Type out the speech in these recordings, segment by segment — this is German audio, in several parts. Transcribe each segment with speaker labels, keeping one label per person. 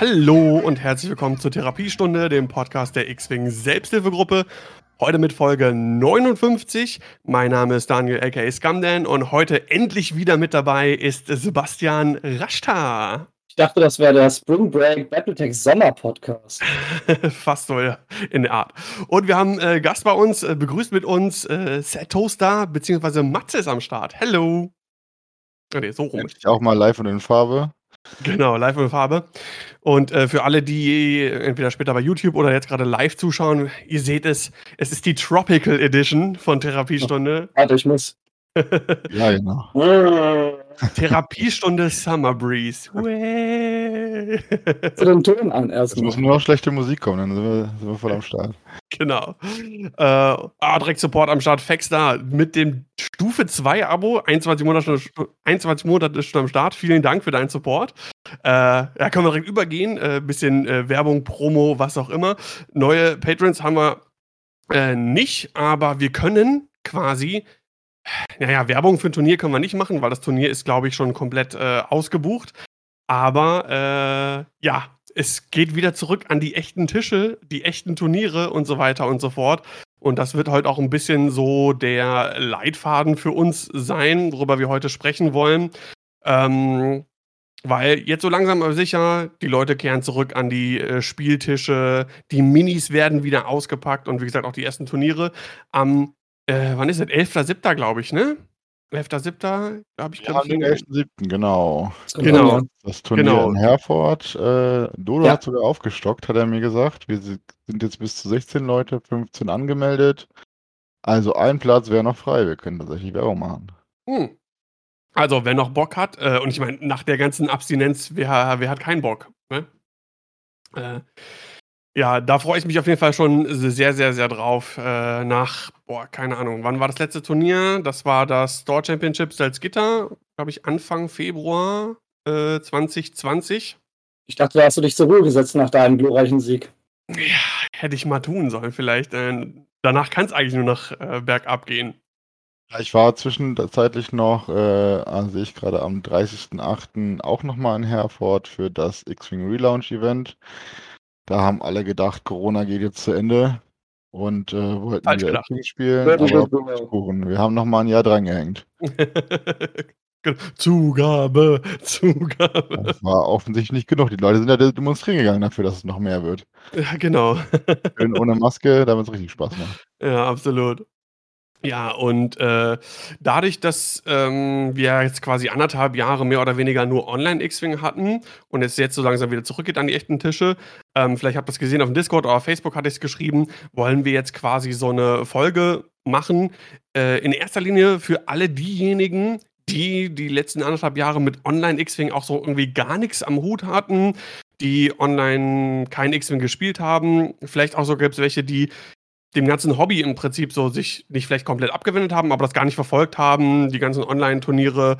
Speaker 1: Hallo und herzlich willkommen zur Therapiestunde, dem Podcast der X-Wing Selbsthilfegruppe. Heute mit Folge 59. Mein Name ist Daniel aka Scumdan und heute endlich wieder mit dabei ist Sebastian Rashta.
Speaker 2: Ich dachte, das wäre der Spring Break Battletech Sommer Podcast.
Speaker 1: Fast so in der Art. Und wir haben äh, Gast bei uns, äh, begrüßt mit uns äh, Set Toaster bzw. Matze ist am Start. Hello.
Speaker 3: Nee, so rum. Ich auch mal live und in Farbe.
Speaker 1: Genau, live in Farbe. Und äh, für alle, die entweder später bei YouTube oder jetzt gerade live zuschauen, ihr seht es, es ist die Tropical Edition von Therapiestunde.
Speaker 2: Warte, ich muss.
Speaker 3: ja, genau.
Speaker 1: Therapiestunde Summer Breeze.
Speaker 2: Zu den Ton an
Speaker 3: erst. Es muss nur noch schlechte Musik kommen, dann sind wir, sind wir voll am Start.
Speaker 1: Genau. Äh, ah, direkt Support am Start. Fax da mit dem Stufe 2 Abo. 21 Monate, 21 Monate schon am Start. Vielen Dank für deinen Support. Äh, da können wir direkt übergehen. Äh, bisschen äh, Werbung, Promo, was auch immer. Neue Patrons haben wir äh, nicht, aber wir können quasi naja, Werbung für ein Turnier können wir nicht machen, weil das Turnier ist, glaube ich, schon komplett äh, ausgebucht. Aber äh, ja, es geht wieder zurück an die echten Tische, die echten Turniere und so weiter und so fort. Und das wird heute auch ein bisschen so der Leitfaden für uns sein, worüber wir heute sprechen wollen. Ähm, weil jetzt so langsam aber sicher, die Leute kehren zurück an die äh, Spieltische, die Minis werden wieder ausgepackt und wie gesagt auch die ersten Turniere. Am äh, wann ist es? 11.7. glaube ich, ne? 11.7. habe ich, glaube
Speaker 3: ja, ich. 11.7. genau.
Speaker 1: Genau.
Speaker 3: Das Turnier genau. in Herford. Äh, Dodo ja. hat sogar aufgestockt, hat er mir gesagt. Wir sind jetzt bis zu 16 Leute, 15 angemeldet. Also ein Platz wäre noch frei. Wir können tatsächlich Werbung machen. Hm.
Speaker 1: Also, wer noch Bock hat, äh, und ich meine, nach der ganzen Abstinenz, wer, wer hat keinen Bock? Ne? Äh, ja, da freue ich mich auf jeden Fall schon sehr, sehr, sehr drauf. Äh, nach, boah, keine Ahnung, wann war das letzte Turnier? Das war das Store Championship Salzgitter, glaube ich, Anfang Februar äh, 2020.
Speaker 2: Ich dachte, da hast du dich zur Ruhe gesetzt nach deinem glorreichen Sieg.
Speaker 1: Ja, hätte ich mal tun sollen, vielleicht. Äh, danach kann es eigentlich nur nach äh, bergab gehen.
Speaker 3: Ich war zwischenzeitlich noch, äh, also ich gerade am 30.08. auch nochmal in Herford für das X-Wing Relaunch Event. Da haben alle gedacht, Corona geht jetzt zu Ende und äh, wollten Falsch wieder gedacht. spielen. Ja, aber wir haben noch mal ein Jahr dran gehängt.
Speaker 1: Zugabe, Zugabe.
Speaker 3: Das war offensichtlich nicht genug. Die Leute sind ja demonstrieren gegangen dafür, dass es noch mehr wird.
Speaker 1: Ja, genau.
Speaker 3: Schön ohne Maske, damit es richtig Spaß macht.
Speaker 1: Ja, absolut. Ja, und äh, dadurch, dass ähm, wir jetzt quasi anderthalb Jahre mehr oder weniger nur Online-X-Wing hatten und es jetzt so langsam wieder zurückgeht an die echten Tische, ähm, vielleicht habt ihr es gesehen auf dem Discord oder auf Facebook hatte ich es geschrieben, wollen wir jetzt quasi so eine Folge machen. Äh, in erster Linie für alle diejenigen, die die letzten anderthalb Jahre mit Online-X-Wing auch so irgendwie gar nichts am Hut hatten, die online kein X-Wing gespielt haben. Vielleicht auch so gibt es welche, die dem ganzen Hobby im Prinzip so sich nicht vielleicht komplett abgewendet haben, aber das gar nicht verfolgt haben, die ganzen Online-Turniere,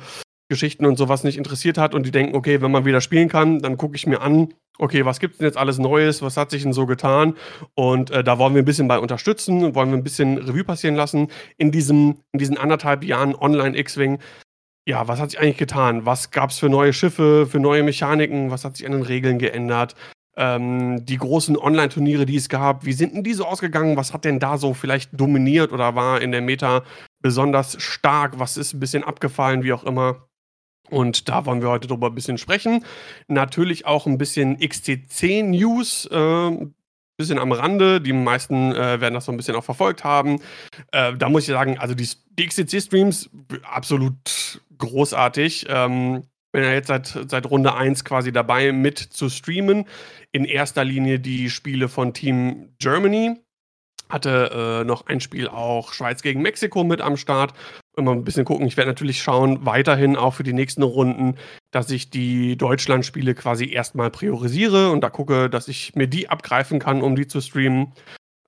Speaker 1: Geschichten und sowas nicht interessiert hat und die denken, okay, wenn man wieder spielen kann, dann gucke ich mir an, okay, was gibt es denn jetzt alles Neues, was hat sich denn so getan? Und äh, da wollen wir ein bisschen bei unterstützen, wollen wir ein bisschen Revue passieren lassen in, diesem, in diesen anderthalb Jahren Online-X-Wing. Ja, was hat sich eigentlich getan? Was gab es für neue Schiffe, für neue Mechaniken? Was hat sich an den Regeln geändert? Ähm, die großen Online-Turniere, die es gab, wie sind denn die so ausgegangen? Was hat denn da so vielleicht dominiert oder war in der Meta besonders stark? Was ist ein bisschen abgefallen, wie auch immer? Und da wollen wir heute drüber ein bisschen sprechen. Natürlich auch ein bisschen XTC-News, äh, bisschen am Rande. Die meisten äh, werden das so ein bisschen auch verfolgt haben. Äh, da muss ich sagen, also die, die XTC-Streams, absolut großartig. Ähm, bin ja jetzt seit, seit Runde 1 quasi dabei, mit zu streamen. In erster Linie die Spiele von Team Germany. Hatte äh, noch ein Spiel auch Schweiz gegen Mexiko mit am Start. Immer ein bisschen gucken. Ich werde natürlich schauen, weiterhin auch für die nächsten Runden, dass ich die Deutschland-Spiele quasi erstmal priorisiere und da gucke, dass ich mir die abgreifen kann, um die zu streamen.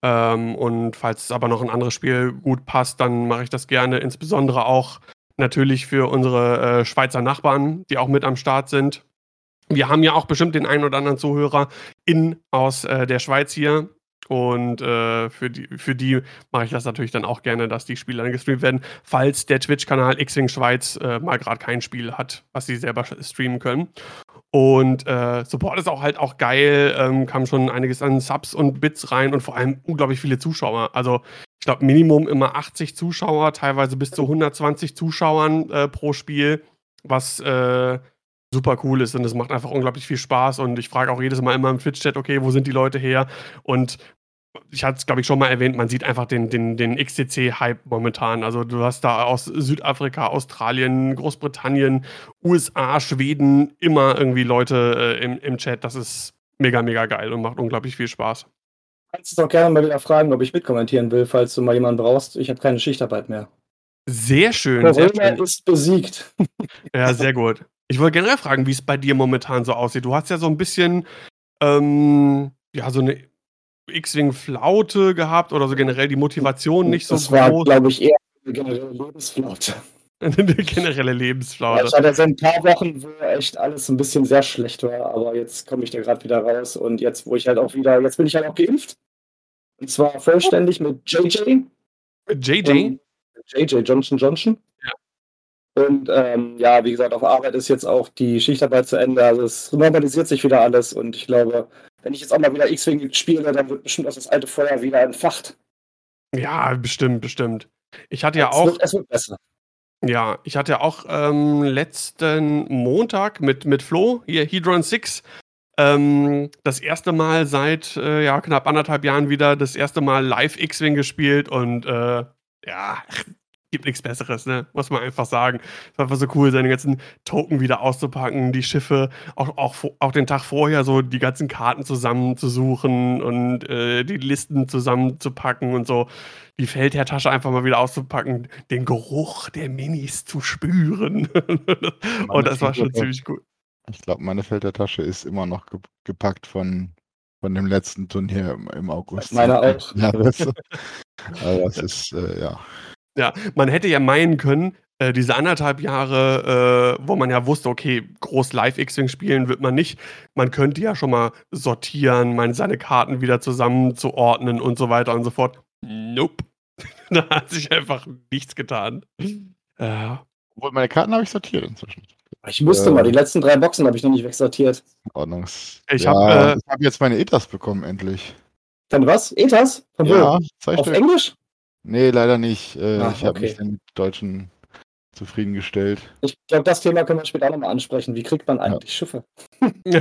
Speaker 1: Ähm, und falls aber noch ein anderes Spiel gut passt, dann mache ich das gerne, insbesondere auch natürlich für unsere äh, Schweizer Nachbarn, die auch mit am Start sind. Wir haben ja auch bestimmt den einen oder anderen Zuhörer in aus äh, der Schweiz hier. Und äh, für, die, für die mache ich das natürlich dann auch gerne, dass die Spiele dann gestreamt werden, falls der Twitch-Kanal X-Wing Schweiz äh, mal gerade kein Spiel hat, was sie selber streamen können. Und äh, Support ist auch halt auch geil, ähm, kam schon einiges an Subs und Bits rein und vor allem unglaublich viele Zuschauer. Also ich glaube Minimum immer 80 Zuschauer, teilweise bis zu 120 Zuschauern äh, pro Spiel, was äh, super cool ist und es macht einfach unglaublich viel Spaß und ich frage auch jedes Mal immer im Twitch-Chat, okay, wo sind die Leute her? Und ich hatte es, glaube ich, schon mal erwähnt, man sieht einfach den, den, den XTC-Hype momentan. Also du hast da aus Südafrika, Australien, Großbritannien, USA, Schweden immer irgendwie Leute äh, im, im Chat. Das ist mega, mega geil und macht unglaublich viel Spaß.
Speaker 2: Kannst du doch gerne mal wieder fragen, ob ich mitkommentieren will, falls du mal jemanden brauchst. Ich habe keine Schichtarbeit mehr.
Speaker 1: Sehr schön, sehr
Speaker 2: Corona ist besiegt.
Speaker 1: Ja, sehr gut. Ich wollte generell fragen, wie es bei dir momentan so aussieht. Du hast ja so ein bisschen, ähm, ja, so eine X-Wing-Flaute gehabt oder so generell die Motivation nicht so
Speaker 2: das war,
Speaker 1: groß.
Speaker 2: glaube ich, eher eine generelle Lebensflaute.
Speaker 1: Eine generelle
Speaker 2: Ja,
Speaker 1: Lebensflaute.
Speaker 2: ich hatte so ein paar Wochen, wo echt alles ein bisschen sehr schlecht war, aber jetzt komme ich da gerade wieder raus und jetzt, wo ich halt auch wieder, jetzt bin ich halt auch geimpft. Und zwar vollständig mit JJ.
Speaker 1: JJ?
Speaker 2: JJ Johnson Johnson.
Speaker 1: Ja.
Speaker 2: Und ähm, ja, wie gesagt, auf Arbeit ist jetzt auch die Schichtarbeit zu Ende. Also es normalisiert sich wieder alles und ich glaube, wenn ich jetzt auch mal wieder X-Wing spiele, dann wird bestimmt auch das alte Feuer wieder entfacht.
Speaker 1: Ja, bestimmt, bestimmt. Ich hatte ja
Speaker 2: es,
Speaker 1: auch,
Speaker 2: wird, es wird besser.
Speaker 1: Ja, ich hatte ja auch ähm, letzten Montag mit, mit Flo, hier Hedron 6, ähm, das erste Mal seit äh, ja, knapp anderthalb Jahren wieder das erste Mal live X-Wing gespielt und äh, ja, gibt nichts Besseres, ne? Muss man einfach sagen. Es war einfach so cool, seine ganzen Token wieder auszupacken, die Schiffe, auch, auch, auch den Tag vorher so die ganzen Karten zusammenzusuchen und äh, die Listen zusammenzupacken und so die Feldherrtasche einfach mal wieder auszupacken, den Geruch der Minis zu spüren. und das war schon ziemlich cool.
Speaker 3: Ich glaube, meine Feldherrtasche ist immer noch ge gepackt von, von dem letzten Turnier im, im August.
Speaker 2: Meine auch.
Speaker 3: Ja, das, also das ist, äh, ja.
Speaker 1: Ja, man hätte ja meinen können, äh, diese anderthalb Jahre, äh, wo man ja wusste, okay, groß Live X-Wing spielen wird man nicht. Man könnte ja schon mal sortieren, man seine Karten wieder zusammenzuordnen und so weiter und so fort. Nope. da hat sich einfach nichts getan. Äh,
Speaker 3: Obwohl, meine Karten habe ich sortiert inzwischen.
Speaker 2: Ich musste
Speaker 3: Ja.
Speaker 2: mal, die letzten drei Boxen habe ich noch nicht wegsortiert.
Speaker 3: Ordnungs.
Speaker 1: Ich
Speaker 3: ja,
Speaker 1: hab, äh,
Speaker 3: habe jetzt meine ETAs bekommen, endlich.
Speaker 2: Dann was? ETAs? Von wo?
Speaker 3: Ja,
Speaker 2: Auf. Englisch?
Speaker 3: Nee, leider nicht. Äh,
Speaker 2: Ach,
Speaker 3: ich habe
Speaker 2: okay.
Speaker 3: mich den Deutschen zufriedengestellt.
Speaker 2: Ich glaube, das Thema können wir später nochmal ansprechen. Wie kriegt man eigentlich Schiffe?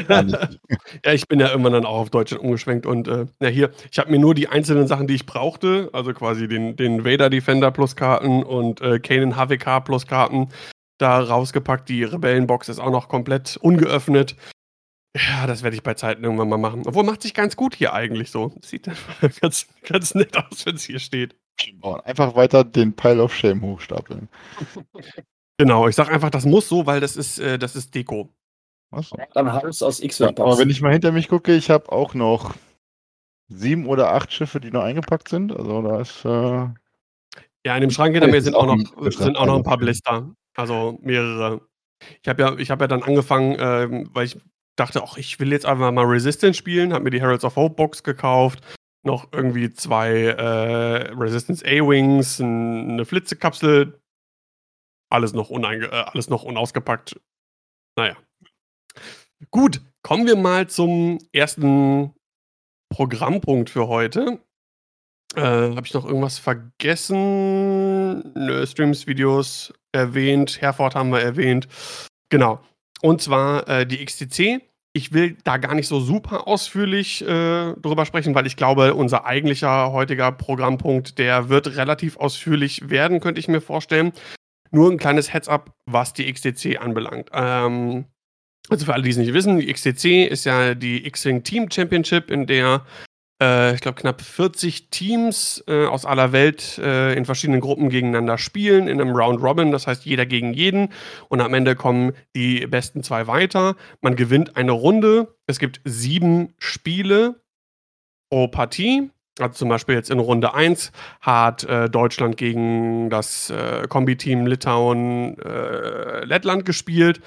Speaker 3: Gar nicht.
Speaker 1: Ja, ich bin ja irgendwann dann auch auf Deutschland umgeschwenkt und äh, ja, hier, ich habe mir nur die einzelnen Sachen, die ich brauchte, also quasi den, den Vader Defender plus Karten und äh, Kanan HWK plus Karten, da rausgepackt. Die Rebellenbox ist auch noch komplett ungeöffnet. Ja, das werde ich bei Zeiten irgendwann mal machen. Obwohl macht sich ganz gut hier eigentlich so. Sieht ganz, ganz nett aus, wenn es hier steht.
Speaker 3: Oh, Einfach weiter den Pile of Shame hochstapeln.
Speaker 1: Genau, ich sag einfach, das muss so, weil das ist, äh, das ist Deko.
Speaker 3: Was?
Speaker 2: Dann Haus aus
Speaker 3: Ja,
Speaker 2: X-Wing
Speaker 3: aber wenn ich mal hinter mich gucke, ich habe auch noch sieben oder acht Schiffe, die noch eingepackt sind. Also da ist äh,
Speaker 1: Ja, in dem Schrank hinter mir sind
Speaker 3: auch
Speaker 1: noch, sind auch noch ein paar Blister. Also mehrere. Ich habe ja, ich hab ja dann angefangen, ähm, weil ich dachte, ach, ich will jetzt einfach mal Resistance spielen, habe mir die Heralds of Hope Box gekauft, noch irgendwie zwei äh, Resistance A-Wings, eine Flitzekapsel, alles noch, uneinge äh, alles noch unausgepackt. Naja. Gut, kommen wir mal zum ersten Programmpunkt für heute. Äh, Habe ich noch irgendwas vergessen? Nö, Streams, Videos erwähnt, Herford haben wir erwähnt. Genau. Und zwar äh, die XTC. Ich will da gar nicht so super ausführlich äh, drüber sprechen, weil ich glaube, unser eigentlicher heutiger Programmpunkt, der wird relativ ausführlich werden, könnte ich mir vorstellen. Nur ein kleines Heads-up, was die XTC anbelangt. Ähm, also für alle, die es nicht wissen, die XTC ist ja die X-Wing Team Championship, in der ich glaube, knapp 40 Teams äh, aus aller Welt äh, in verschiedenen Gruppen gegeneinander spielen, in einem Round Robin, das heißt jeder gegen jeden. Und am Ende kommen die besten zwei weiter. Man gewinnt eine Runde. Es gibt sieben Spiele pro Partie. Also zum Beispiel jetzt in Runde 1 hat äh, Deutschland gegen das äh, Kombi-Team Litauen äh, Lettland gespielt.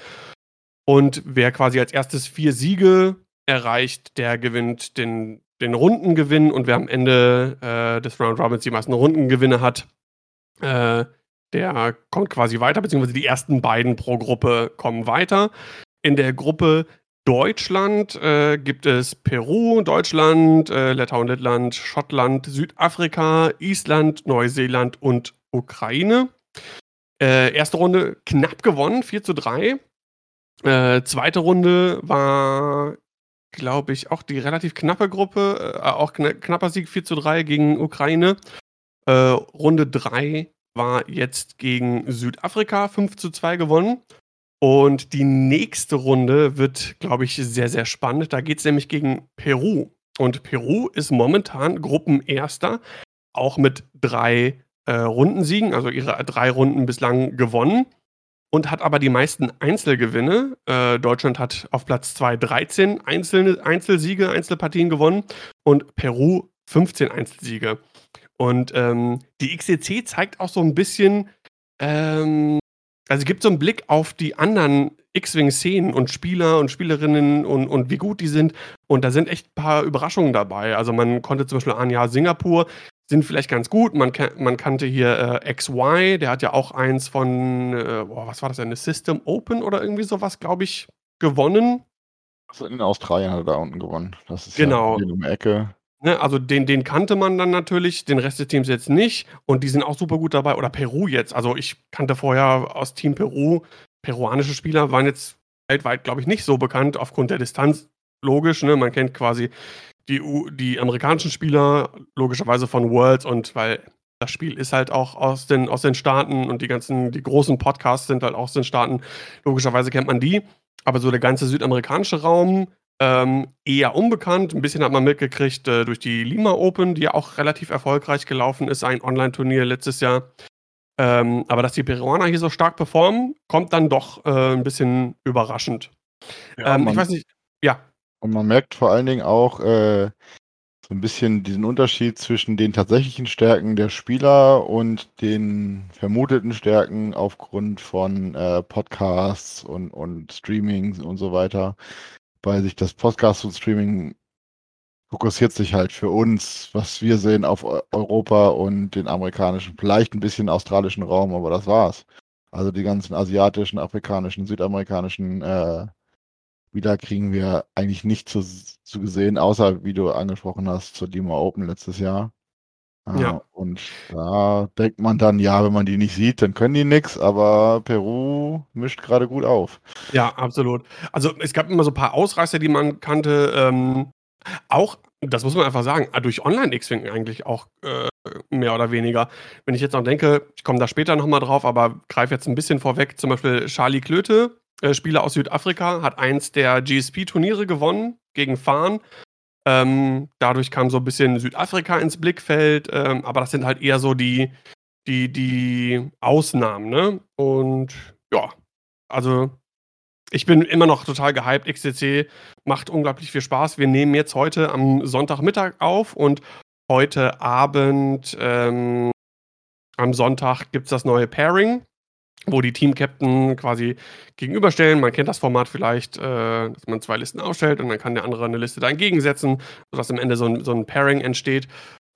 Speaker 1: Und wer quasi als erstes vier Siege erreicht, der gewinnt den, den Rundengewinn. Und wer am Ende äh, des Round Robins die meisten Rundengewinne hat, äh, der kommt quasi weiter, beziehungsweise die ersten beiden pro Gruppe kommen weiter. In der Gruppe Deutschland äh, gibt es Peru, Deutschland, äh, Litauen, Lettland, Schottland, Südafrika, Island, Neuseeland und Ukraine. Äh, erste Runde knapp gewonnen, 4 zu 3. Äh, zweite Runde war, glaube ich, auch die relativ knappe Gruppe, äh, auch kna knapper Sieg 4 zu 3 gegen Ukraine. Äh, Runde 3 war jetzt gegen Südafrika 5 zu 2 gewonnen. Und die nächste Runde wird, glaube ich, sehr, sehr spannend. Da geht es nämlich gegen Peru. Und Peru ist momentan Gruppenerster, auch mit drei äh, Rundensiegen, also ihre drei Runden bislang gewonnen und hat aber die meisten Einzelgewinne. Äh, Deutschland hat auf Platz 2 13 einzelne Einzelsiege, Einzelpartien gewonnen und Peru 15 Einzelsiege. Und ähm, die XCC zeigt auch so ein bisschen, ähm, also gibt so einen Blick auf die anderen X-Wing-Szenen und Spieler und Spielerinnen und, und wie gut die sind. Und da sind echt ein paar Überraschungen dabei. Also man konnte zum Beispiel Jahr Singapur sind vielleicht ganz gut. Man, man kannte hier äh, XY, der hat ja auch eins von, äh, boah, was war das, eine System Open oder irgendwie sowas, glaube ich, gewonnen.
Speaker 3: Also in Australien hat er da unten gewonnen. Das ist
Speaker 1: genau.
Speaker 3: ja in der Ecke.
Speaker 1: Ne, also den, den kannte man dann natürlich, den Rest des Teams jetzt nicht. Und die sind auch super gut dabei. Oder Peru jetzt. Also ich kannte vorher aus Team Peru, peruanische Spieler waren jetzt weltweit, glaube ich, nicht so bekannt aufgrund der Distanz. Logisch, ne? Man kennt quasi die, die amerikanischen Spieler, logischerweise von Worlds und weil das Spiel ist halt auch aus den, aus den Staaten und die ganzen, die großen Podcasts sind halt auch aus den Staaten. Logischerweise kennt man die. Aber so der ganze südamerikanische Raum ähm, eher unbekannt. Ein bisschen hat man mitgekriegt äh, durch die Lima Open, die ja auch relativ erfolgreich gelaufen ist, ein Online-Turnier letztes Jahr. Ähm, aber dass die Peruaner hier so stark performen, kommt dann doch äh, ein bisschen überraschend. Ja, ähm, ich weiß nicht, ja.
Speaker 3: Und man merkt vor allen Dingen auch äh, so ein bisschen diesen Unterschied zwischen den tatsächlichen Stärken der Spieler und den vermuteten Stärken aufgrund von äh, Podcasts und, und Streamings und so weiter. Weil sich das Podcast und Streaming fokussiert sich halt für uns, was wir sehen, auf Europa und den amerikanischen, vielleicht ein bisschen australischen Raum, aber das war's. Also die ganzen asiatischen, afrikanischen, südamerikanischen äh, wieder kriegen wir eigentlich nicht zu, zu gesehen, außer wie du angesprochen hast, zur Lima Open letztes Jahr. Äh, ja. Und da denkt man dann, ja, wenn man die nicht sieht, dann können die nichts, aber Peru mischt gerade gut auf.
Speaker 1: Ja, absolut. Also es gab immer so ein paar Ausreißer, die man kannte. Ähm, auch, das muss man einfach sagen, durch Online-X-Wing eigentlich auch äh, mehr oder weniger. Wenn ich jetzt noch denke, ich komme da später nochmal drauf, aber greife jetzt ein bisschen vorweg, zum Beispiel Charlie Klöte, äh, Spieler aus Südafrika, hat eins der GSP-Turniere gewonnen gegen Farn. Ähm, dadurch kam so ein bisschen Südafrika ins Blickfeld, ähm, aber das sind halt eher so die, die, die Ausnahmen, ne? Und ja, also ich bin immer noch total gehypt. XCC macht unglaublich viel Spaß. Wir nehmen jetzt heute am Sonntagmittag auf und heute Abend ähm, am Sonntag gibt es das neue Pairing wo die Team-Captain quasi gegenüberstellen. Man kennt das Format vielleicht, äh, dass man zwei Listen aufstellt und dann kann der andere eine Liste da entgegensetzen, sodass am Ende so ein, so ein Pairing entsteht.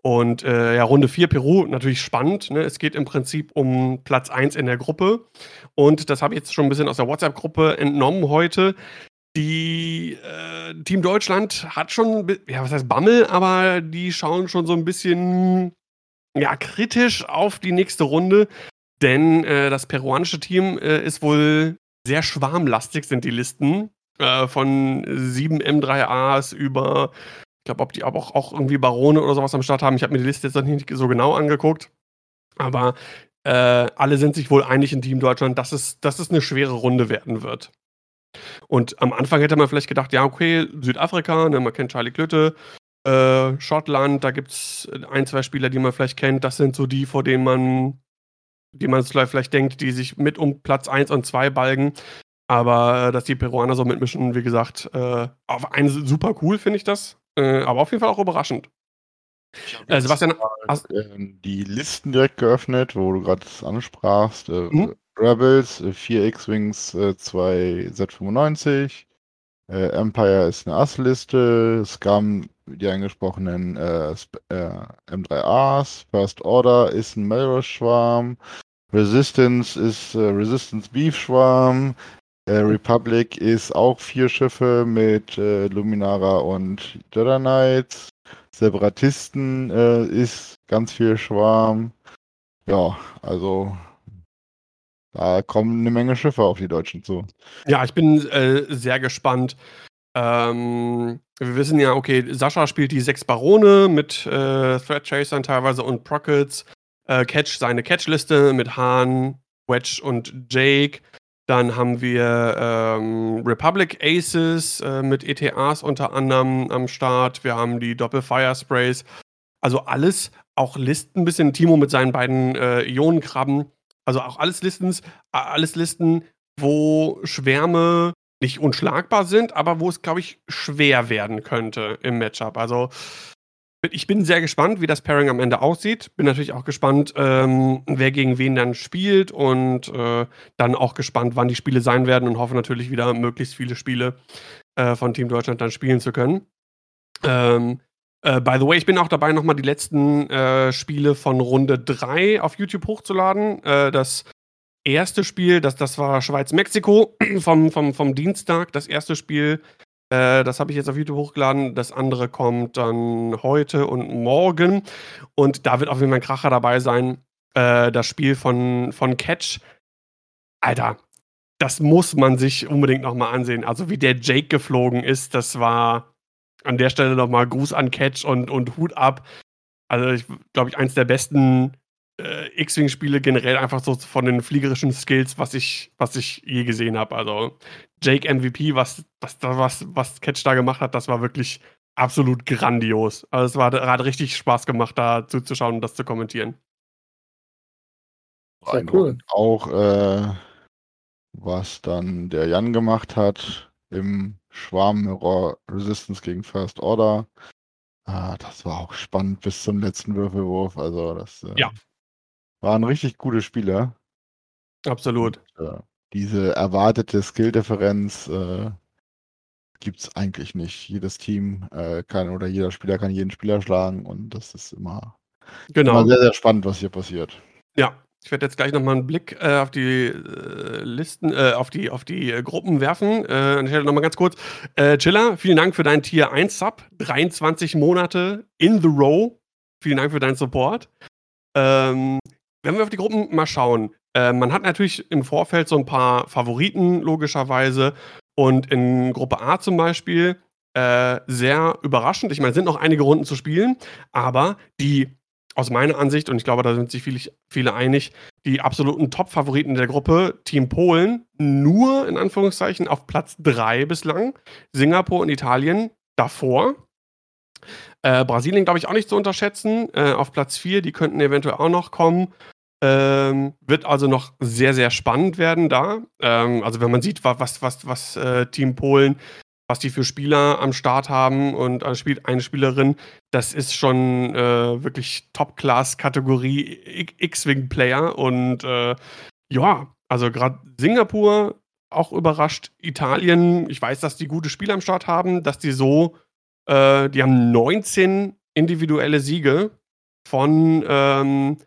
Speaker 1: Und äh, ja, Runde 4 Peru, natürlich spannend. Ne? Es geht im Prinzip um Platz 1 in der Gruppe. Und das habe ich jetzt schon ein bisschen aus der WhatsApp-Gruppe entnommen heute. Die äh, Team Deutschland hat schon, ja, was heißt Bammel, aber die schauen schon so ein bisschen ja, kritisch auf die nächste Runde. Denn äh, das peruanische Team äh, ist wohl sehr schwarmlastig, sind die Listen. Äh, von sieben M3As über, ich glaube, ob die aber auch, auch irgendwie Barone oder sowas am Start haben. Ich habe mir die Liste jetzt noch nicht so genau angeguckt. Aber äh, alle sind sich wohl einig in Team Deutschland, dass es, dass es eine schwere Runde werden wird. Und am Anfang hätte man vielleicht gedacht, ja, okay, Südafrika, ne, man kennt Charlie Klütte, äh, Schottland, da gibt es ein, zwei Spieler, die man vielleicht kennt. Das sind so die, vor denen man die man vielleicht denkt, die sich mit um Platz 1 und 2 balgen. Aber äh, dass die Peruaner so mitmischen, wie gesagt, äh, auf einen super cool finde ich das. Äh, aber auf jeden Fall auch überraschend.
Speaker 3: Äh, Sebastian, hast ähm, die Listen direkt geöffnet, wo du gerade ansprachst. Mhm. Rebels, 4 äh, X-Wings, 2 Z95. Empire ist eine Ass-Liste. Scum, die angesprochenen M3As. First Order ist ein Melrose-Schwarm. Resistance ist äh, Resistance Beef Schwarm. Äh, Republic ist auch vier Schiffe mit äh, Luminara und Jedi Knights. Separatisten äh, ist ganz viel Schwarm. Ja, also da kommen eine Menge Schiffe auf die Deutschen zu.
Speaker 1: Ja, ich bin äh, sehr gespannt. Ähm, wir wissen ja, okay, Sascha spielt die sechs Barone mit äh, Threat Chasern teilweise und Prockets. Äh, Catch seine Catchliste mit Hahn, Wedge und Jake. Dann haben wir ähm, Republic Aces äh, mit ETAs unter anderem am Start. Wir haben die Doppel-Fire Sprays. Also alles, auch Listen, ein bisschen Timo mit seinen beiden äh, Ionenkrabben. Also auch alles Listens, alles Listen, wo Schwärme nicht unschlagbar sind, aber wo es, glaube ich, schwer werden könnte im Matchup. Also ich bin sehr gespannt, wie das Pairing am Ende aussieht. Bin natürlich auch gespannt, ähm, wer gegen wen dann spielt und äh, dann auch gespannt, wann die Spiele sein werden und hoffe natürlich wieder möglichst viele Spiele äh, von Team Deutschland dann spielen zu können. Ähm, äh, by the way, ich bin auch dabei, nochmal die letzten äh, Spiele von Runde 3 auf YouTube hochzuladen. Äh, das erste Spiel, das, das war Schweiz-Mexiko vom, vom, vom Dienstag. Das erste Spiel, äh, das habe ich jetzt auf YouTube hochgeladen. Das andere kommt dann heute und morgen. Und da wird auf jeden Fall ein Kracher dabei sein. Äh, das Spiel von, von Catch. Alter, das muss man sich unbedingt nochmal ansehen. Also wie der Jake geflogen ist, das war an der Stelle nochmal Gruß an Catch und, und Hut ab. Also ich glaube ich eins der besten äh, X-Wing-Spiele generell einfach so von den fliegerischen Skills, was ich, was ich je gesehen habe. Also Jake MVP, was, was, was, was Catch da gemacht hat, das war wirklich absolut grandios. Also es war, hat richtig Spaß gemacht, da zuzuschauen und das zu kommentieren.
Speaker 3: Sehr cool. Auch äh, was dann der Jan gemacht hat im Schwarm Mirror Resistance gegen First Order. Ah, das war auch spannend bis zum letzten Würfelwurf. Also das äh,
Speaker 1: ja.
Speaker 3: Waren richtig gute Spieler.
Speaker 1: Absolut.
Speaker 3: Und, äh, diese erwartete Skill-Differenz äh, gibt es eigentlich nicht. Jedes Team äh, kann oder jeder Spieler kann jeden Spieler schlagen und das ist immer,
Speaker 1: genau.
Speaker 3: immer sehr, sehr spannend, was hier passiert.
Speaker 1: Ja, ich werde jetzt gleich nochmal einen Blick äh, auf die äh, Listen, äh, auf die, auf die äh, Gruppen werfen. Äh, an der nochmal ganz kurz. Äh, Chiller, vielen Dank für deinen Tier 1 Sub. 23 Monate in the row. Vielen Dank für deinen Support. Ähm, wenn wir auf die Gruppen mal schauen, äh, man hat natürlich im Vorfeld so ein paar Favoriten, logischerweise. Und in Gruppe A zum Beispiel sehr überraschend. Ich meine, es sind noch einige Runden zu spielen, aber die aus meiner Ansicht, und ich glaube, da sind sich viele, viele einig, die absoluten Top-Favoriten der Gruppe, Team Polen, nur in Anführungszeichen auf Platz 3 bislang, Singapur und Italien davor. Äh, Brasilien, glaube ich, auch nicht zu unterschätzen. Äh, auf Platz 4, die könnten eventuell auch noch kommen. Ähm, wird also noch sehr, sehr spannend werden da. Ähm, also wenn man sieht, was, was, was äh, Team Polen, was die für Spieler am Start haben und eine Spielerin, das ist schon äh, wirklich Top-Class-Kategorie X-Wing-Player. Und äh, ja, also gerade Singapur auch überrascht. Italien, ich weiß, dass die gute Spieler am Start haben, dass die so äh, die haben 19 individuelle Siege von ähm,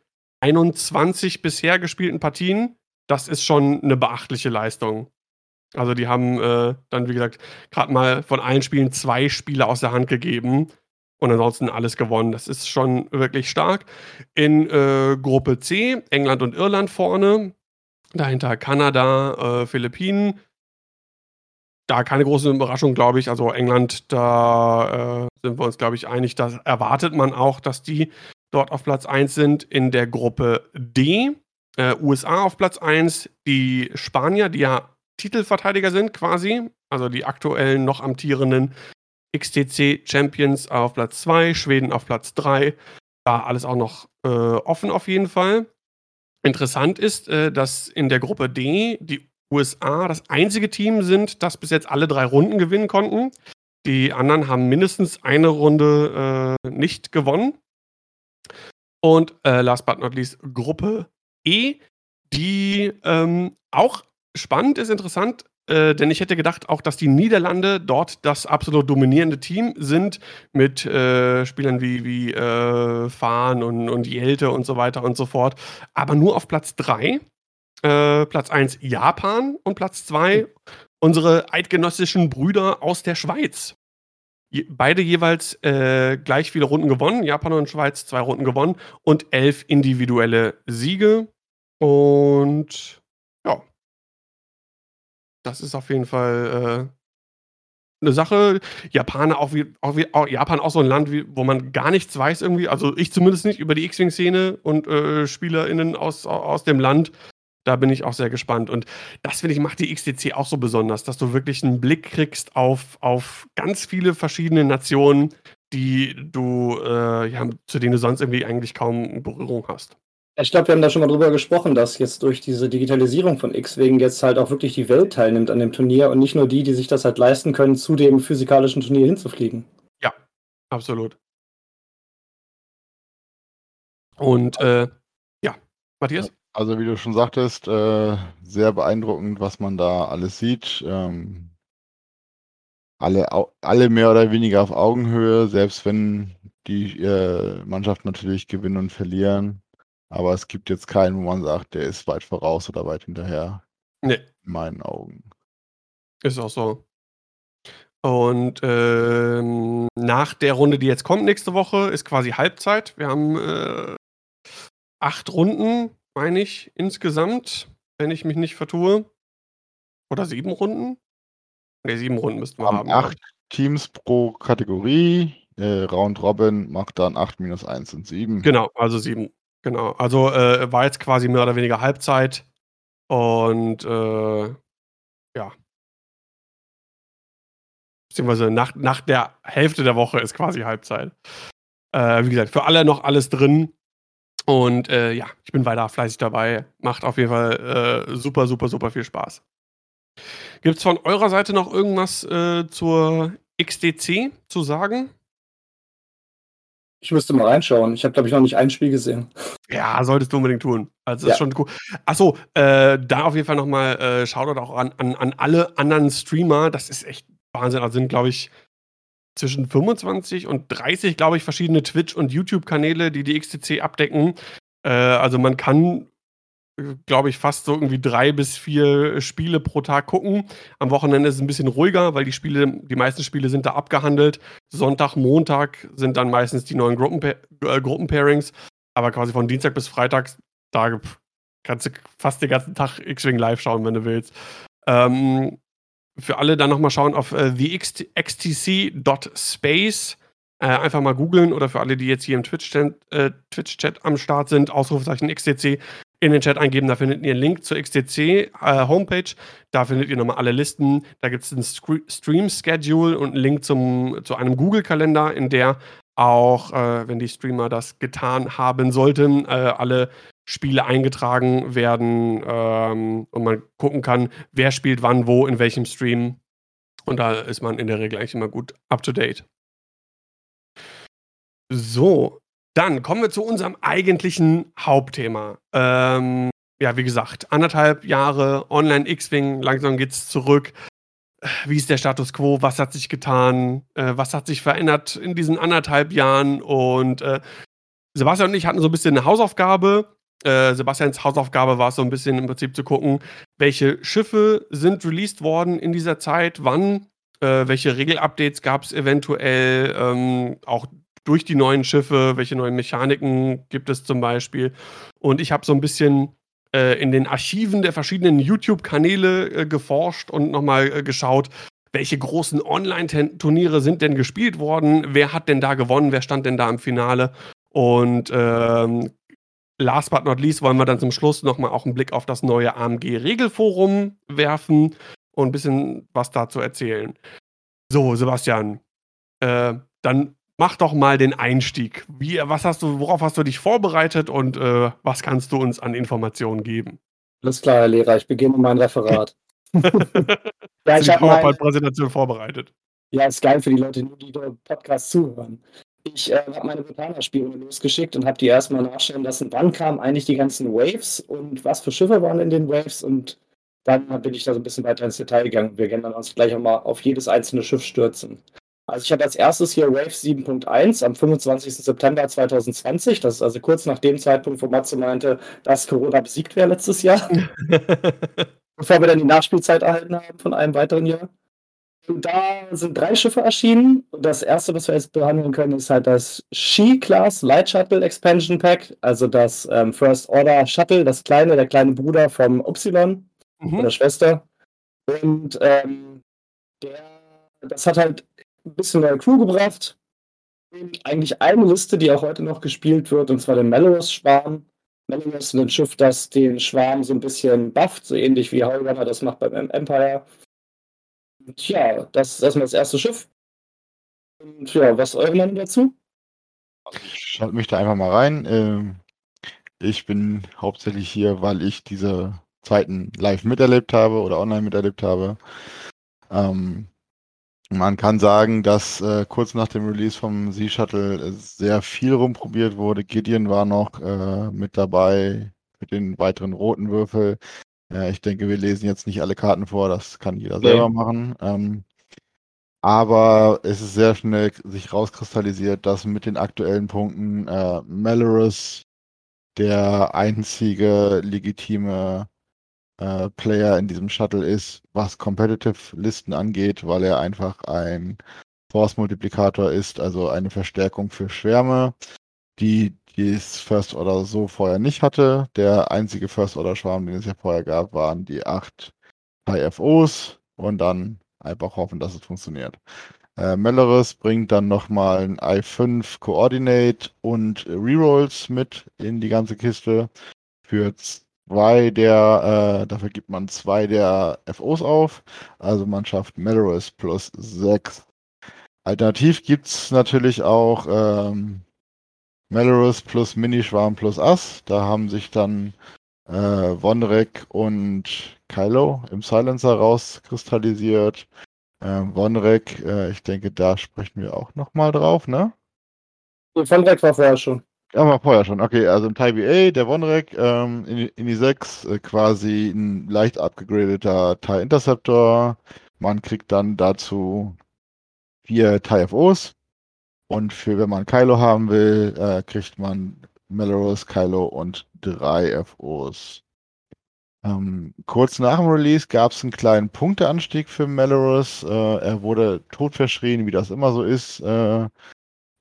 Speaker 1: 21 bisher gespielten Partien. Das ist schon eine beachtliche Leistung. Also die haben äh, dann, wie gesagt, gerade mal von allen Spielen zwei Spiele aus der Hand gegeben und ansonsten alles gewonnen. Das ist schon wirklich stark. In äh, Gruppe C, England und Irland vorne. Dahinter Kanada, äh, Philippinen, da keine große Überraschung, glaube ich. Also England, da äh, sind wir uns, glaube ich, einig. Da erwartet man auch, dass die dort auf Platz 1 sind. In der Gruppe D, äh, USA auf Platz 1, die Spanier, die ja Titelverteidiger sind quasi, also die aktuellen noch amtierenden XTC-Champions auf Platz 2, Schweden auf Platz 3. Da alles auch noch äh, offen auf jeden Fall. Interessant ist, äh, dass in der Gruppe D die USA das einzige Team sind, das bis jetzt alle drei Runden gewinnen konnten. Die anderen haben mindestens eine Runde äh, nicht gewonnen. Und äh, last but not least Gruppe E, die ähm, auch spannend ist, interessant, äh, denn ich hätte gedacht auch, dass die Niederlande dort das absolut dominierende Team sind mit äh, Spielern wie, wie äh, Fahn und, und Jelte und so weiter und so fort. Aber nur auf Platz 3 Äh, Platz 1 Japan und Platz 2 unsere eidgenössischen Brüder aus der Schweiz. Je, beide jeweils äh, gleich viele Runden gewonnen. Japan und Schweiz zwei Runden gewonnen und elf individuelle Siege. Und das ist auf jeden Fall äh, eine Sache. Japaner auch wie, auch wie auch Japan auch so ein Land, wie, wo man gar nichts weiß irgendwie. Also ich zumindest nicht über die X-Wing-Szene und äh, SpielerInnen aus, aus dem Land. Da bin ich auch sehr gespannt. Und das, finde ich, macht die XDC auch so besonders, dass du wirklich einen Blick kriegst auf, auf ganz viele verschiedene Nationen, die du, äh, ja, zu denen du sonst irgendwie eigentlich kaum Berührung hast.
Speaker 2: Ich glaube, wir haben da schon mal drüber gesprochen, dass jetzt durch diese Digitalisierung von X-Wing jetzt halt auch wirklich die Welt teilnimmt an dem Turnier und nicht nur die, die sich das halt leisten können, zu dem physikalischen Turnier hinzufliegen.
Speaker 1: Ja, absolut. Und äh, ja, Matthias?
Speaker 3: Also wie du schon sagtest, äh, sehr beeindruckend, was man da alles sieht. Ähm, alle, alle mehr oder weniger auf Augenhöhe, selbst wenn die äh, Mannschaft natürlich gewinnen und verlieren. Aber es gibt jetzt keinen, wo man sagt, der ist weit voraus oder weit hinterher.
Speaker 1: Nee.
Speaker 3: In meinen Augen.
Speaker 1: Ist auch so. Und ähm, nach der Runde, die jetzt kommt nächste Woche, ist quasi Halbzeit. Wir haben äh, acht Runden, meine ich, insgesamt, wenn ich mich nicht vertue. Oder sieben Runden? Ne, sieben Runden müssten wir haben.
Speaker 3: Acht Teams pro Kategorie. Äh, Round Robin macht dann 8 minus 1 sind 7.
Speaker 1: Genau, also sieben. Genau, also äh, war jetzt quasi mehr oder weniger Halbzeit und äh, ja. Beziehungsweise nach, nach der Hälfte der Woche ist quasi Halbzeit. Äh, wie gesagt, für alle noch alles drin. Und äh, ja, ich bin weiter fleißig dabei. Macht auf jeden Fall äh, super, super, super viel Spaß. Gibt es von eurer Seite noch irgendwas äh, zur XDC zu sagen?
Speaker 2: Ich müsste mal reinschauen. Ich habe, glaube ich, noch nicht ein Spiel gesehen.
Speaker 1: Ja, solltest du unbedingt tun. Also, das ja. ist schon cool. Achso, äh, da auf jeden Fall nochmal äh, Shoutout auch an, an, an alle anderen Streamer. Das ist echt Wahnsinn. Also sind, glaube ich, zwischen 25 und 30, glaube ich, verschiedene Twitch- und YouTube-Kanäle, die die XTC abdecken. Äh, also man kann glaube ich, fast so irgendwie drei bis vier Spiele pro Tag gucken. Am Wochenende ist es ein bisschen ruhiger, weil die Spiele, die meisten Spiele sind da abgehandelt. Sonntag, Montag sind dann meistens die neuen Gruppenpa äh, Gruppenpairings. Aber quasi von Dienstag bis Freitag, da kannst du fast den ganzen Tag X-Wing live schauen, wenn du willst. Ähm, für alle dann nochmal schauen auf äh, thextc.space. Äh, einfach mal googeln oder für alle, die jetzt hier im Twitch-Chat äh, Twitch am Start sind, Ausrufezeichen XTC, in den Chat eingeben. Da findet ihr einen Link zur XTC äh, Homepage. Da findet ihr nochmal alle Listen. Da gibt es ein Stream-Schedule und einen Link zum, zu einem Google-Kalender, in der auch, äh, wenn die Streamer das getan haben sollten, äh, alle Spiele eingetragen werden ähm, und man gucken kann, wer spielt wann, wo, in welchem Stream. Und da ist man in der Regel eigentlich immer gut up to date. So, dann kommen wir zu unserem eigentlichen Hauptthema. Ähm, ja, wie gesagt, anderthalb Jahre Online X-Wing, langsam geht's zurück. Wie ist der Status quo? Was hat sich getan? Äh, was hat sich verändert in diesen anderthalb Jahren? Und äh, Sebastian und ich hatten so ein bisschen eine Hausaufgabe. Äh, Sebastians Hausaufgabe war es so ein bisschen im Prinzip zu gucken, welche Schiffe sind released worden in dieser Zeit, wann, äh, welche Regelupdates gab es eventuell, ähm, auch durch die neuen Schiffe, welche neuen Mechaniken gibt es zum Beispiel. Und ich habe so ein bisschen äh, in den Archiven der verschiedenen YouTube-Kanäle äh, geforscht und nochmal äh, geschaut, welche großen Online-Turniere sind denn gespielt worden, wer hat denn da gewonnen, wer stand denn da im Finale. Und ähm, last but not least wollen wir dann zum Schluss nochmal auch einen Blick auf das neue AMG-Regelforum werfen und ein bisschen was dazu erzählen. So, Sebastian, äh, dann mach doch mal den Einstieg. Wie, was hast du, worauf hast du dich vorbereitet und äh, was kannst du uns an Informationen geben?
Speaker 2: Alles klar, Herr Lehrer, ich beginne mein Referat.
Speaker 1: ja, ich habe PowerPoint-Präsentation vorbereitet.
Speaker 2: Ja, ist geil für die Leute, die den Podcast zuhören. Ich äh, habe meine Botana-Spiele losgeschickt und habe die erstmal nachstellen lassen, wann kamen eigentlich die ganzen Waves und was für Schiffe waren in den Waves und dann bin ich da so ein bisschen weiter ins Detail gegangen. Wir werden dann uns gleich auch mal auf jedes einzelne Schiff stürzen. Also ich hatte als erstes hier Wave 7.1 am 25. September 2020. Das ist also kurz nach dem Zeitpunkt, wo Matze meinte, dass Corona besiegt wäre letztes Jahr. bevor wir dann die Nachspielzeit erhalten haben von einem weiteren Jahr. Und da sind drei Schiffe erschienen. Und das erste, was wir jetzt behandeln können, ist halt das She-Class Light Shuttle Expansion Pack, also das ähm, First Order Shuttle, das kleine, der kleine Bruder vom Upsilon, mhm. oder Schwester. Und ähm, der, das hat halt ein bisschen neue Crew gebracht. Eigentlich eine Liste, die auch heute noch gespielt wird, und zwar den Melrose-Schwarm. Melrose ist ein Schiff, das den Schwarm so ein bisschen bufft, so ähnlich wie Hellrunner das macht beim Empire. Und ja, das ist erstmal das erste Schiff. Und ja, was ist eure Meinung dazu?
Speaker 3: Ich schalte mich da einfach mal rein. Ähm, ich bin hauptsächlich hier, weil ich diese Zeiten live miterlebt habe oder online miterlebt habe. Ähm, man kann sagen, dass äh, kurz nach dem Release vom Sea Shuttle sehr viel rumprobiert wurde. Gideon war noch äh, mit dabei mit den weiteren roten Würfel. Äh, ich denke, wir lesen jetzt nicht alle Karten vor, das kann jeder nee. selber machen. Ähm, aber es ist sehr schnell sich rauskristallisiert, dass mit den aktuellen Punkten äh, Malorus der einzige legitime äh, Player in diesem Shuttle ist, was Competitive-Listen angeht, weil er einfach ein Force-Multiplikator ist, also eine Verstärkung für Schwärme, die das First Order so vorher nicht hatte. Der einzige First Order Schwarm, den es ja vorher gab, waren die acht IFOs und dann einfach hoffen, dass es funktioniert. Äh, Melorus bringt dann nochmal ein i5 Coordinate und Rerolls mit in die ganze Kiste für zwei der, äh, dafür gibt man zwei der FOs auf. Also man schafft Melrose plus sechs. Alternativ gibt es natürlich auch ähm, Melrose plus Minischwarm plus Ass. Da haben sich dann äh, Vonrek und Kylo im Silencer rauskristallisiert. Äh, Vonrek, äh, ich denke, da sprechen wir auch nochmal drauf, ne?
Speaker 2: Vonrek war vorher schon.
Speaker 3: War vorher schon. Okay, also im Type A, der Vonrek, ähm, in, in, die 6 äh, quasi ein leicht abgegradeter TIE Interceptor. Man kriegt dann dazu vier TIE FOs. Und für wenn man Kylo haben will, äh, kriegt man Melrose, Kylo und drei FOs. Ähm, kurz nach dem Release gab es einen kleinen Punkteanstieg für Melrose. Äh, er wurde totverschrien, wie das immer so ist.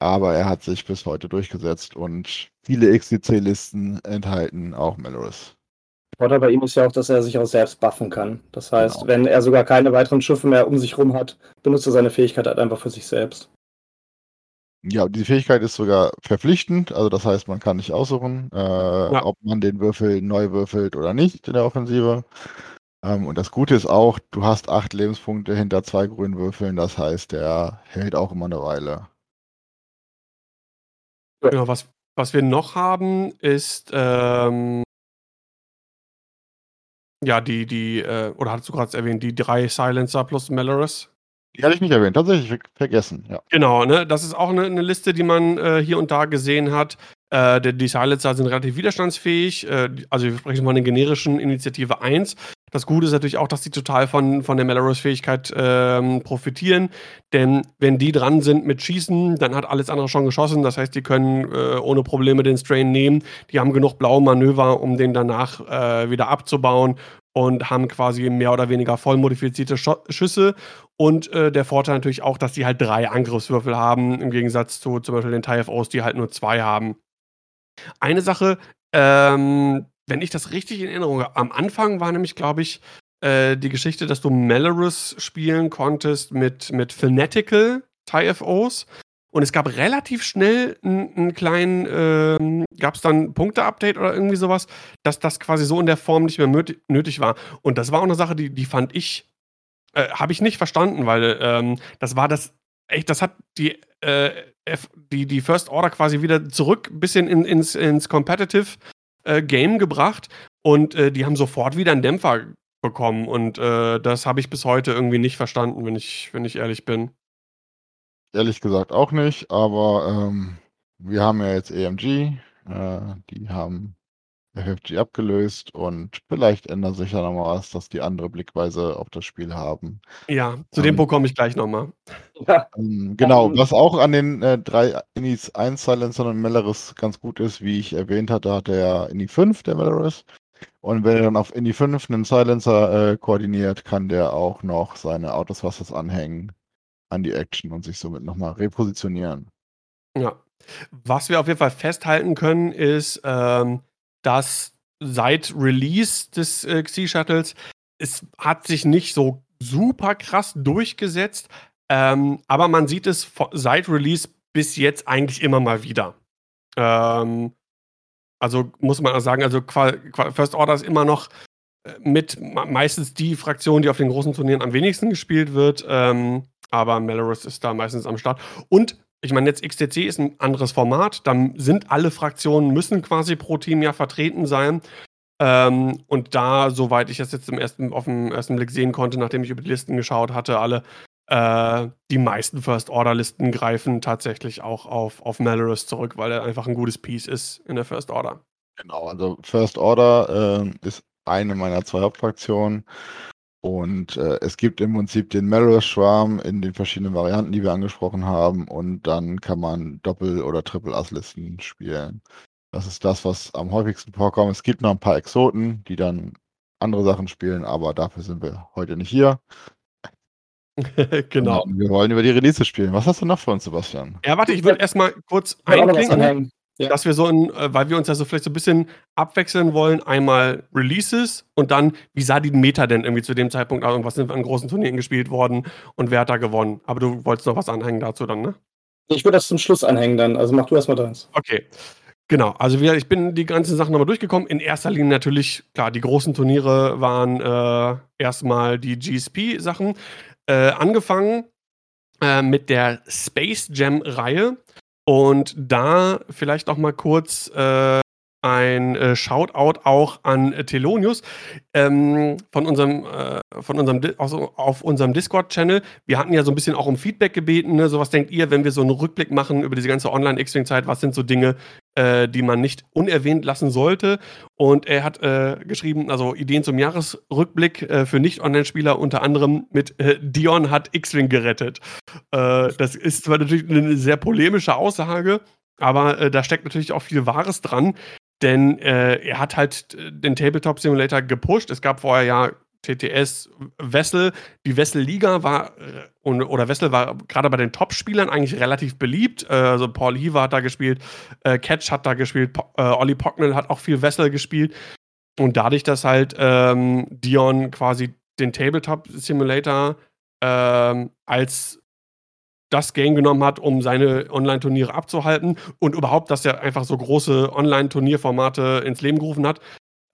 Speaker 3: Aber er hat sich bis heute durchgesetzt und viele XDC-Listen enthalten auch Melrose.
Speaker 2: Vorteil bei ihm ist ja auch, dass er sich auch selbst buffen kann. Das heißt, genau. wenn er sogar keine weiteren Schiffe mehr um sich rum hat, benutzt er seine Fähigkeit halt einfach für sich selbst.
Speaker 3: Ja, die Fähigkeit ist sogar verpflichtend, also das heißt, man kann nicht aussuchen, äh, ja. ob man den Würfel neu würfelt oder nicht in der Offensive. Ähm, und das Gute ist auch, du hast acht Lebenspunkte hinter zwei grünen Würfeln, das heißt, der hält auch immer eine Weile.
Speaker 1: Genau, was, was wir noch haben, ist ähm, ja die, die, äh, oder hattest du gerade erwähnt, die drei Silencer plus Melorus?
Speaker 3: Die hatte ich nicht erwähnt, tatsächlich vergessen, ja.
Speaker 1: Genau, ne? Das ist auch eine, eine Liste, die man äh, hier und da gesehen hat. Äh, die, die Silencer sind relativ widerstandsfähig. Äh, also wir sprechen von der generischen Initiative 1. Das Gute ist natürlich auch, dass die total von, von der Melrose-Fähigkeit ähm, profitieren. Denn wenn die dran sind mit Schießen, dann hat alles andere schon geschossen. Das heißt, die können äh, ohne Probleme den Strain nehmen. Die haben genug blaue Manöver, um den danach äh, wieder abzubauen und haben quasi mehr oder weniger voll modifizierte Schüsse. Und äh, der Vorteil natürlich auch, dass die halt drei Angriffswürfel haben, im Gegensatz zu zum Beispiel den TIFOs, die halt nur zwei haben. Eine Sache, ähm, wenn ich das richtig in Erinnerung habe, am Anfang war nämlich, glaube ich, äh, die Geschichte, dass du Melorus spielen konntest mit, mit Fanatical TIFOs. Und es gab relativ schnell einen kleinen, ähm, gab es dann Punkte-Update oder irgendwie sowas, dass das quasi so in der Form nicht mehr nötig war. Und das war auch eine Sache, die, die fand ich, äh, habe ich nicht verstanden, weil ähm, das war das, echt, das hat die, äh, die, die First Order quasi wieder zurück, bisschen in, ins, ins Competitive äh, Game gebracht und äh, die haben sofort wieder einen Dämpfer bekommen und äh, das habe ich bis heute irgendwie nicht verstanden, wenn ich, wenn ich ehrlich bin.
Speaker 3: Ehrlich gesagt auch nicht, aber ähm, wir haben ja jetzt AMG, äh, die haben FFG abgelöst und vielleicht ändert sich ja nochmal was, dass die andere Blickweise auf das Spiel haben.
Speaker 1: Ja, zu dem
Speaker 3: Ähm,
Speaker 1: Punkt komme ich gleich nochmal.
Speaker 3: Ähm, genau,
Speaker 2: Ähm,
Speaker 3: was auch an den äh, drei Innis 1 Silencern und Meleris ganz gut ist, wie ich erwähnt hatte, hat er ja Inni 5, der Meleris. Und wenn er dann auf Inni 5 einen Silencer äh, koordiniert, kann der auch noch seine Autos was anhängen an die Action und sich somit nochmal repositionieren.
Speaker 1: Ja. Was wir auf jeden Fall festhalten können, ist, ähm, dass seit Release des äh, Xi-Shuttles es hat sich nicht so super krass durchgesetzt, ähm, aber man sieht es seit Release bis jetzt eigentlich immer mal wieder. Ähm, also muss man auch sagen, also First Order ist immer noch äh, mit me- meistens die Fraktion, die auf den großen Turnieren am wenigsten gespielt wird. Ähm, aber Melorus ist da meistens am Start. Und ich meine, jetzt XTC ist ein anderes Format. Dann sind alle Fraktionen, müssen quasi pro Team ja vertreten sein. Ähm, und da, soweit ich das jetzt im ersten, auf den ersten Blick sehen konnte, nachdem ich über die Listen geschaut hatte, alle äh, die meisten First-Order-Listen greifen tatsächlich auch auf, auf Malorus zurück, weil er einfach ein gutes Piece ist in der First Order.
Speaker 3: Genau, also First Order äh, ist eine meiner zwei Hauptfraktionen. Und äh, es gibt im Prinzip den Melrose-Schwarm in den verschiedenen Varianten, die wir angesprochen haben. Und dann kann man Doppel- oder Triple-Ass-Listen spielen. Das ist das, was am häufigsten vorkommt. Es gibt noch ein paar Exoten, die dann andere Sachen spielen, aber dafür sind wir heute nicht hier.
Speaker 1: genau.
Speaker 3: Sondern Wir wollen über die Releases spielen. Was hast du noch für uns, Sebastian?
Speaker 1: Ja, warte, ich würde erstmal kurz einklinken.
Speaker 2: Ja.
Speaker 1: dass wir so, in, äh, weil wir uns ja so vielleicht so ein bisschen abwechseln wollen, einmal Releases und dann, wie sah die Meta denn irgendwie zu dem Zeitpunkt aus und was sind an großen Turnieren gespielt worden und wer hat da gewonnen? Aber du wolltest noch was anhängen dazu dann, ne?
Speaker 2: Ich würde das zum Schluss anhängen dann. Also mach du erstmal deins.
Speaker 1: Okay. Genau, also wir, ich bin die ganzen Sachen nochmal durchgekommen. In erster Linie natürlich, klar, die großen Turniere waren äh, erstmal die GSP-Sachen. Äh, angefangen äh, mit der Space Jam-Reihe. Und da vielleicht noch mal kurz äh, ein äh, Shoutout auch an äh, Telonius ähm, von unserem, äh, von unserem also auf unserem Discord-Channel. Wir hatten ja so ein bisschen auch um Feedback gebeten. Ne? So was denkt ihr, wenn wir so einen Rückblick machen über diese ganze Online-X-Wing-Zeit? Was sind so Dinge, äh, die man nicht unerwähnt lassen sollte? Und er hat äh, geschrieben, also Ideen zum Jahresrückblick äh, für Nicht-Online-Spieler, unter anderem mit Dion hat X-Wing gerettet. Das ist zwar natürlich eine sehr polemische Aussage, aber äh, da steckt natürlich auch viel Wahres dran, denn äh, er hat halt äh, den Tabletop Simulator gepusht. Es gab vorher ja TTS Wessel. Die Wessel-Liga war, äh, oder Wessel war gerade bei den Top-Spielern eigentlich relativ beliebt. Äh, also Paul Heaver hat da gespielt, äh, Catch hat da gespielt, po äh, Olli Pocknell hat auch viel Wessel gespielt. Und dadurch, dass halt ähm, Dion quasi den Tabletop Simulator ähm, als das Game genommen hat, um seine Online-Turniere abzuhalten und überhaupt, dass er einfach so große Online-Turnierformate ins Leben gerufen hat,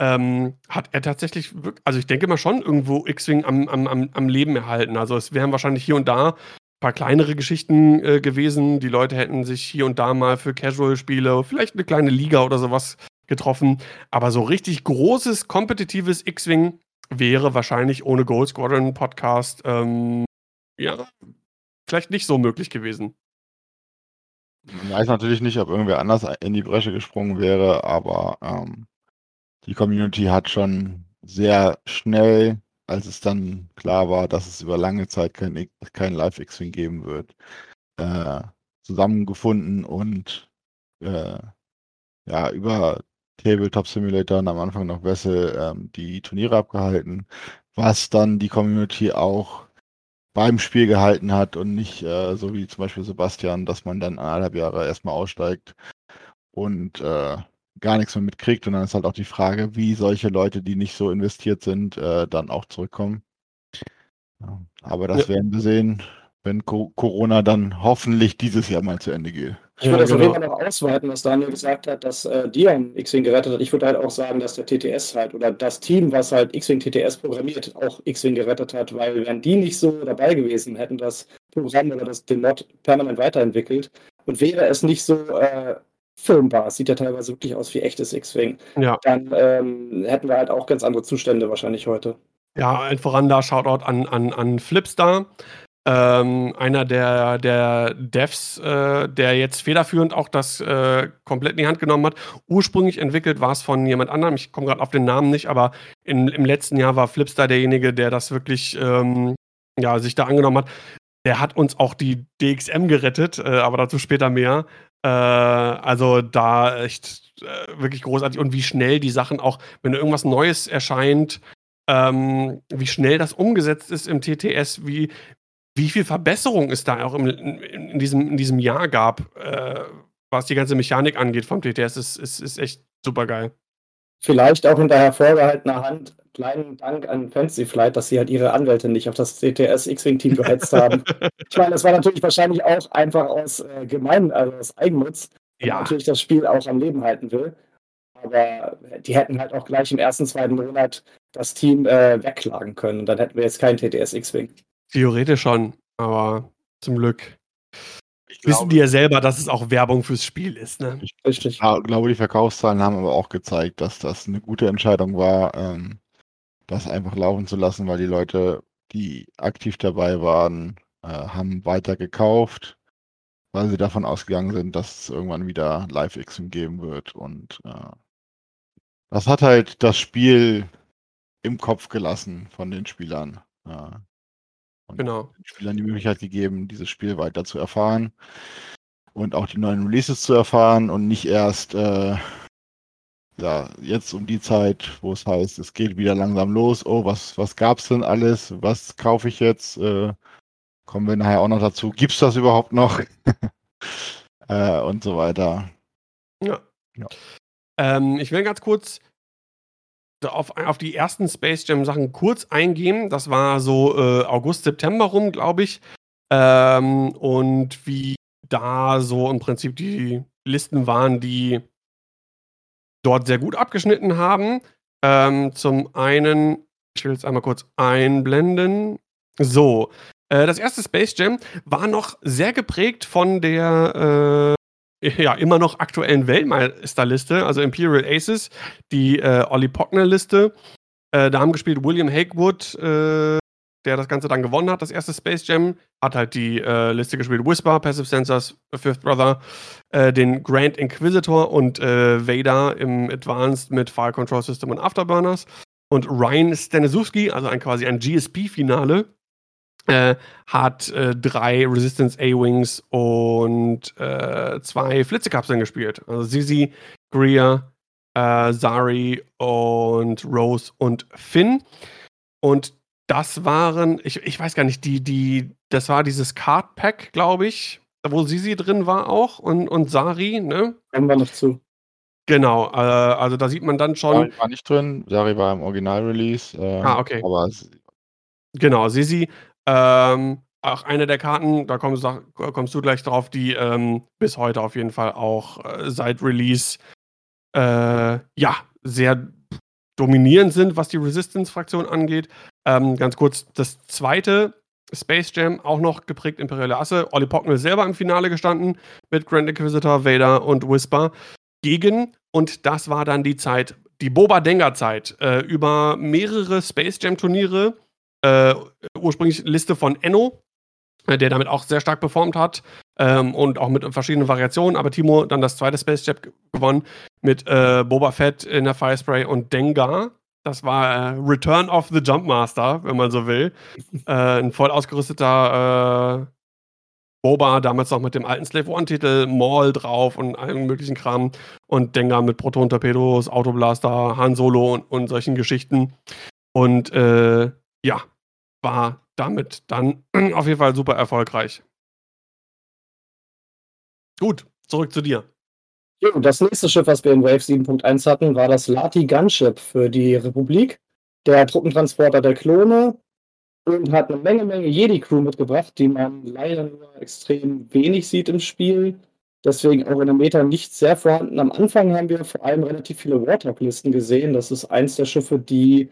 Speaker 1: ähm, hat er tatsächlich, also ich denke mal schon irgendwo X-Wing am, am, am, am Leben erhalten. Also es wären wahrscheinlich hier und da ein paar kleinere Geschichten äh, gewesen. Die Leute hätten sich hier und da mal für Casual-Spiele, vielleicht eine kleine Liga oder sowas getroffen. Aber so richtig großes, kompetitives X-Wing wäre wahrscheinlich ohne Gold Squadron Podcast, ähm, ja, vielleicht nicht so möglich gewesen.
Speaker 3: Ich weiß natürlich nicht, ob irgendwer anders in die Bresche gesprungen wäre, aber ähm, die Community hat schon sehr schnell, als es dann klar war, dass es über lange Zeit kein, kein Live-X-Wing geben wird, äh, zusammengefunden und äh, ja, über Tabletop Simulator und am Anfang noch Wessel ähm, die Turniere abgehalten, was dann die Community auch beim Spiel gehalten hat und nicht äh, so wie zum Beispiel Sebastian, dass man dann eineinhalb Jahre erstmal aussteigt und äh, gar nichts mehr mitkriegt. Und dann ist halt auch die Frage, wie solche Leute, die nicht so investiert sind, äh, dann auch zurückkommen. Ja, aber das
Speaker 1: Ja.
Speaker 3: werden wir sehen, wenn Co Corona dann hoffentlich dieses Jahr mal zu Ende geht.
Speaker 2: Ich würde das
Speaker 1: Ja,
Speaker 2: auf
Speaker 1: genau.
Speaker 2: jeden Fall noch ausweiten, was Daniel gesagt hat, dass äh, Dion X-Wing gerettet hat. Ich würde halt auch sagen, dass der TTS halt oder das Team, was halt X-Wing TTS programmiert, auch X-Wing gerettet hat, weil wären die nicht so dabei gewesen, hätten das Programm oder das, den Mod permanent weiterentwickelt und wäre es nicht so äh, filmbar, es sieht ja teilweise wirklich aus wie echtes X-Wing,
Speaker 1: Ja.
Speaker 2: dann ähm, hätten wir halt auch ganz andere Zustände wahrscheinlich heute.
Speaker 1: Ja, allen voran da Shoutout an, an, an Flipstar. Ähm, einer der, der Devs, äh, der jetzt federführend auch das äh, komplett in die Hand genommen hat. Ursprünglich entwickelt war es von jemand anderem, ich komme gerade auf den Namen nicht, aber in, im letzten Jahr war Flipstar derjenige, der das wirklich ähm, ja, sich da angenommen hat. Der hat uns auch die DXM gerettet, äh, aber dazu später mehr. Äh, also da echt äh, wirklich großartig und wie schnell die Sachen auch, wenn irgendwas Neues erscheint, ähm, wie schnell das umgesetzt ist im TTS, wie, wie viel Verbesserung es da auch im, in, in, diesem, in diesem Jahr gab, äh, was die ganze Mechanik angeht vom TTS, ist, ist, ist echt super geil.
Speaker 2: Vielleicht auch in der hervorgehaltener Hand kleinen Dank an Fancy Flight, dass sie halt ihre Anwälte nicht auf das CTS X-Wing-Team gehetzt haben. ich meine, das war natürlich wahrscheinlich auch einfach aus äh, gemein, also aus Eigennutz, ja. natürlich das Spiel auch am Leben halten will. Aber die hätten halt auch gleich im ersten, zweiten Monat das Team äh, wegklagen können. Und dann hätten wir jetzt kein TTS X-Wing.
Speaker 1: Theoretisch schon, aber zum Glück ich wissen die ja selber, dass es auch Werbung fürs Spiel ist. Ne?
Speaker 3: Ich, Richtig. Ich glaube, die Verkaufszahlen haben aber auch gezeigt, dass das eine gute Entscheidung war, ähm, das einfach laufen zu lassen, weil die Leute, die aktiv dabei waren, äh, haben weiter gekauft, weil sie davon ausgegangen sind, dass es irgendwann wieder Live-Xing geben wird. Und äh, das hat halt das Spiel im Kopf gelassen von den Spielern. Äh, und genau. den Spielern die Möglichkeit gegeben, dieses Spiel weiter zu erfahren und auch die neuen Releases zu erfahren und nicht erst äh, ja, jetzt um die Zeit, wo es heißt, es geht wieder langsam los. Oh, was, was gab's denn alles? Was kaufe ich jetzt? Äh, kommen wir nachher auch noch dazu. Gibt's das überhaupt noch? äh, und so weiter.
Speaker 1: Ja. ja. Ähm, ich will ganz kurz auf, auf die ersten Space Jam Sachen kurz eingehen. Das war so äh, August, September rum, glaube ich. Ähm, und wie da so im Prinzip die Listen waren, die dort sehr gut abgeschnitten haben. Ähm, zum einen, ich will jetzt einmal kurz einblenden. So, äh, das erste Space Jam war noch sehr geprägt von der ja, immer noch aktuellen Weltmeisterliste, also Imperial Aces, die äh, Olli Pockner-Liste. Äh, da haben gespielt William Hakewood, äh, der das Ganze dann gewonnen hat, das erste Space Jam. Hat halt die äh, Liste gespielt: Whisper, Passive Sensors, Fifth Brother, äh, den Grand Inquisitor und äh, Vader im Advanced mit Fire Control System und Afterburners. Und Ryan Stanisewski, also ein, quasi ein GSP-Finale, äh, hat äh, drei Resistance A-Wings und äh, zwei Flitzekapseln gespielt. Also Zizi, Greer, äh, Zari und Rose und Finn. Und das waren, ich, ich weiß gar nicht, die, die, das war dieses Card Pack, glaube ich, wo Sisi drin war auch und, und Sari, ne?
Speaker 2: Kommen wir noch zu.
Speaker 1: Genau, äh, also da sieht man dann schon.
Speaker 3: Sari war nicht drin, Sari war im Original-Release.
Speaker 1: Äh, ah, okay.
Speaker 3: Aber
Speaker 1: genau, Sisi ähm, auch eine der Karten, da kommst, kommst, du gleich drauf, die ähm, bis heute auf jeden Fall auch äh, seit Release äh, ja sehr dominierend sind, was die Resistance-Fraktion angeht. Ähm, ganz kurz, das zweite Space Jam, auch noch geprägt Imperiale Asse. Olli Pocknell selber im Finale gestanden mit Grand Inquisitor, Vader und Whisper gegen, und das war dann die Zeit, die Boba Dengar-Zeit, äh, über mehrere Space Jam-Turniere äh, ursprünglich Liste von Enno, äh, der damit auch sehr stark performt hat ähm, und auch mit verschiedenen Variationen. Aber Timo dann das zweite Space Jab gewonnen mit äh, Boba Fett in der Firespray und Dengar. Das war äh, Return of the Jumpmaster, wenn man so will. Äh, ein voll ausgerüsteter äh, Boba, damals noch mit dem alten Slave One-Titel, Maul drauf und allen möglichen Kram. Und Dengar mit Proton-Torpedos, Autoblaster, Han Solo und, und solchen Geschichten. Und äh, ja, war damit dann auf jeden Fall super erfolgreich. Gut, zurück zu dir.
Speaker 2: Das nächste Schiff, was wir in Wave 7.1 hatten, war das Lati Gunship für die Republik, der Truppentransporter der Klone und hat eine Menge, Menge Jedi-Crew mitgebracht, die man leider nur extrem wenig sieht im Spiel. Deswegen auch in der Meta nicht sehr vorhanden. Am Anfang haben wir vor allem relativ viele Warthog-Listen gesehen. Das ist eins der Schiffe, die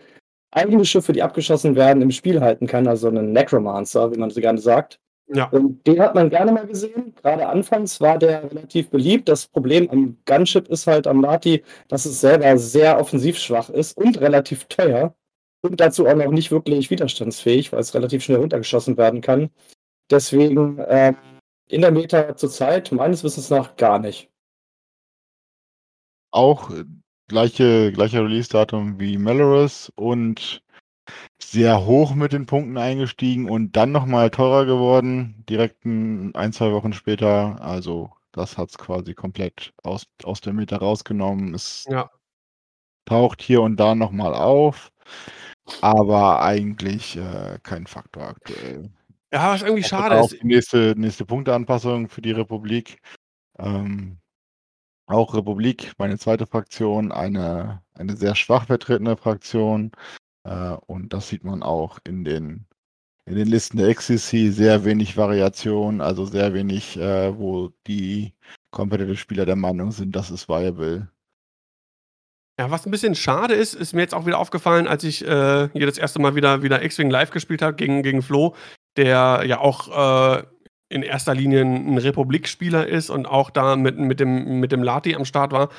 Speaker 2: eigene Schiffe, die abgeschossen werden, im Spiel halten kann, also einen Necromancer, wie man so gerne sagt. Ja. Und den hat man gerne mal gesehen. Gerade anfangs war der relativ beliebt. Das Problem am Gunship ist halt am Lati, dass es selber sehr offensiv schwach ist und relativ teuer. Und dazu auch noch nicht wirklich widerstandsfähig, weil es relativ schnell runtergeschossen werden kann. Deswegen äh, in der Meta zurzeit meines Wissens nach gar nicht.
Speaker 3: Auch gleiche, gleicher Release-Datum wie Melorus und sehr hoch mit den Punkten eingestiegen und dann nochmal teurer geworden, direkt ein, ein, zwei Wochen später. Also das hat es quasi komplett aus, aus der Mitte rausgenommen. Es ja. taucht hier und da nochmal auf, aber eigentlich äh, kein Faktor aktuell.
Speaker 1: Ja, was irgendwie schade
Speaker 3: ist. Die nächste, nächste Punkteanpassung für die Republik. Ähm, auch Republik, meine zweite Fraktion, eine, eine sehr schwach vertretene Fraktion. Äh, und das sieht man auch in den, in den Listen der XCC. Sehr wenig Variation, also sehr wenig, äh, wo die Competitive-Spieler der Meinung sind, das ist viable.
Speaker 1: Ja, was ein bisschen schade ist, ist mir jetzt auch wieder aufgefallen, als ich äh, hier das erste Mal wieder, wieder X-Wing live gespielt habe gegen, gegen Flo, der ja auch äh, in erster Linie ein Republikspieler ist und auch da mit, mit, dem, mit dem Lati am Start war.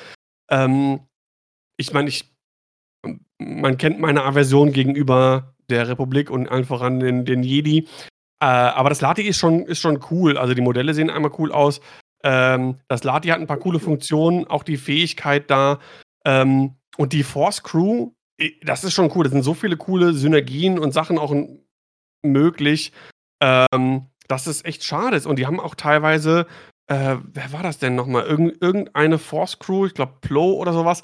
Speaker 1: Ähm, ich meine, ich, man kennt meine Aversion gegenüber der Republik und einfach an den, den Jedi. Äh, aber das Lati ist schon, ist schon cool. Also die Modelle sehen einmal cool aus. Ähm, das Lati hat ein paar coole Funktionen, auch die Fähigkeit da. Ähm, und die Force Crew, das ist schon cool. Da sind so viele coole Synergien und Sachen auch möglich. Ähm, dass es echt schade ist. Und die haben auch teilweise, äh, wer war das denn nochmal? Irgend, irgendeine Force Crew, ich glaube Plo oder sowas,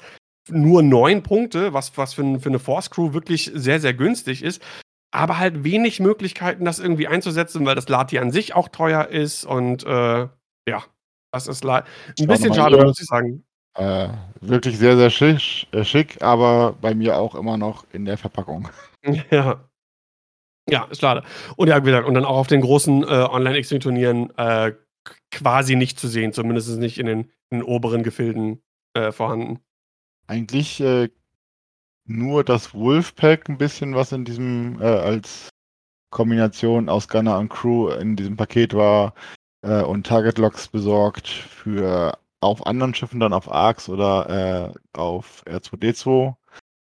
Speaker 1: nur neun Punkte, was, was für, für eine Force Crew wirklich sehr, sehr günstig ist. Aber halt wenig Möglichkeiten, das irgendwie einzusetzen, weil das Lati an sich auch teuer ist. Und äh, ja, das ist ein bisschen schade, muss ich sagen.
Speaker 3: Äh, wirklich sehr, sehr schick, äh, schick, aber bei mir auch immer noch in der Verpackung.
Speaker 1: Ja. Ja, ist schade. Und ja, wie gesagt, und dann auch auf den großen äh, Online-X-Turnieren äh, quasi nicht zu sehen, zumindest nicht in den, in den oberen Gefilden äh, vorhanden.
Speaker 3: Eigentlich äh, nur das Wolfpack ein bisschen, was in diesem äh, als Kombination aus Gunner und Crew in diesem Paket war äh, und Target Locks besorgt für auf anderen Schiffen dann auf Arx oder auf R2D2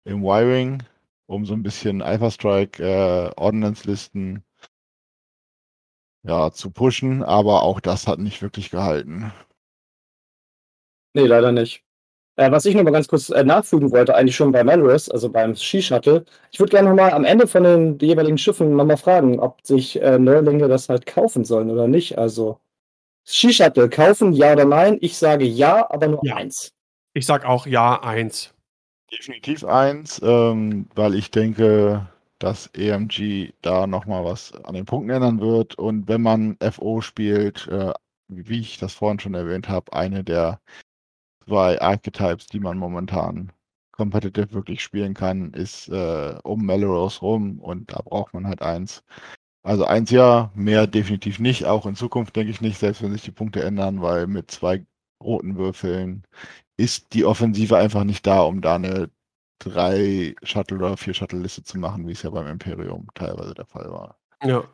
Speaker 3: im Wiring um so ein bisschen Alpha Strike äh, Ordnance-Listen ja, zu pushen, aber auch das hat nicht wirklich gehalten.
Speaker 2: Nee, leider nicht. Äh, was ich noch mal ganz kurz äh, nachfügen wollte, eigentlich schon bei Melrose, also beim Ski-Shuttle. Ich würde gerne noch mal am Ende von den jeweiligen Schiffen noch mal fragen, ob sich äh, Neulinge das halt kaufen sollen oder nicht. Also Ski-Shuttle kaufen, ja oder nein? Ich sage ja, aber nur ja. eins.
Speaker 1: Ich sage auch ja, eins.
Speaker 3: Definitiv eins, ähm, weil ich denke, dass EMG da nochmal was an den Punkten ändern wird. Und wenn man FO spielt, äh, wie ich das vorhin schon erwähnt habe, eine der zwei Archetypes, die man momentan competitive wirklich spielen kann, ist äh, um Melrose rum und da braucht man halt eins. Also eins ja, mehr definitiv nicht. Auch in Zukunft denke ich nicht, selbst wenn sich die Punkte ändern, weil mit zwei roten Würfeln ist die Offensive einfach nicht da, um da eine drei Shuttle oder vier Shuttle-Liste zu machen, wie es ja beim Imperium teilweise der Fall war.
Speaker 2: Ja.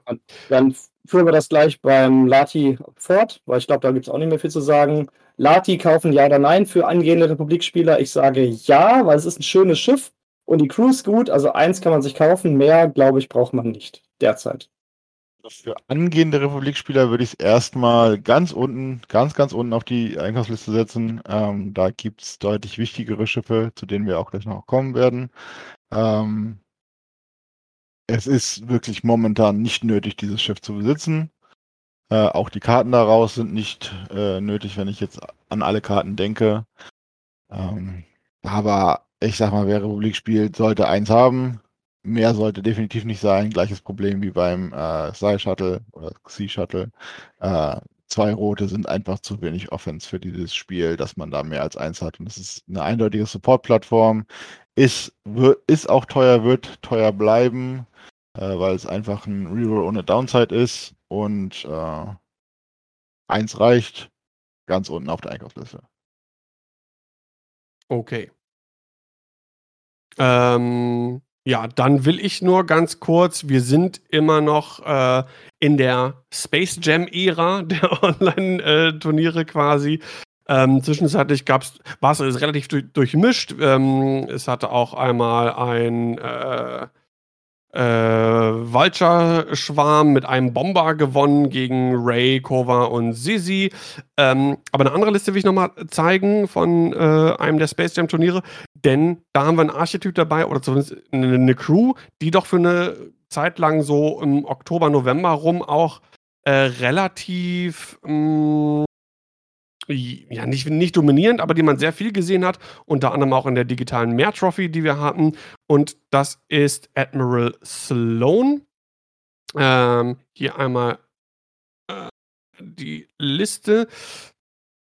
Speaker 2: Dann führen wir das gleich beim Lati fort, weil ich glaube, da gibt es auch nicht mehr viel zu sagen. Lati kaufen ja oder nein für angehende Republikspieler? Ich sage ja, weil es ist ein schönes Schiff und die Crew ist gut. Also eins kann man sich kaufen, mehr, glaube ich, braucht man nicht derzeit.
Speaker 3: Für angehende Republikspieler würde ich es erstmal ganz unten, ganz, ganz unten auf die Einkaufsliste setzen. Ähm, da gibt es deutlich wichtigere Schiffe, zu denen wir auch gleich noch kommen werden. Ähm, es ist wirklich momentan nicht nötig, dieses Schiff zu besitzen. Äh, auch die Karten daraus sind nicht äh, nötig, wenn ich jetzt an alle Karten denke. Ähm, aber ich sag mal, wer Republik spielt, sollte eins haben mehr sollte definitiv nicht sein. Gleiches Problem wie beim äh, Sky Shuttle oder Sea Shuttle. Äh, zwei rote sind einfach zu wenig Offense für dieses Spiel, dass man da mehr als eins hat. Und es ist eine eindeutige Support-Plattform. Ist, ist auch teuer, wird teuer bleiben, äh, weil es einfach ein Reroll ohne Downside ist. Und äh, eins reicht ganz unten auf der Einkaufsliste.
Speaker 1: Okay. Ähm, ja, dann will ich nur ganz kurz, wir sind immer noch äh, in der Space Jam-Ära der Online-Turniere quasi. Ähm, zwischenzeitlich gab's, war es relativ durch, durchmischt. Ähm, es hatte auch einmal ein, äh, äh, Vulture-Schwarm mit einem Bomber gewonnen gegen Ray, Kova und Sisi. Ähm, aber eine andere Liste will ich nochmal zeigen von äh, einem der Space Jam Turniere, denn da haben wir einen Archetyp dabei oder zumindest eine, eine Crew, die doch für eine Zeit lang so im Oktober, November rum auch äh, relativ mh, mm, ja, nicht, nicht dominierend, aber die man sehr viel gesehen hat, unter anderem auch in der digitalen Mehr-Trophy, die wir hatten. Und das ist Admiral Sloan. Ähm, hier einmal äh, die Liste.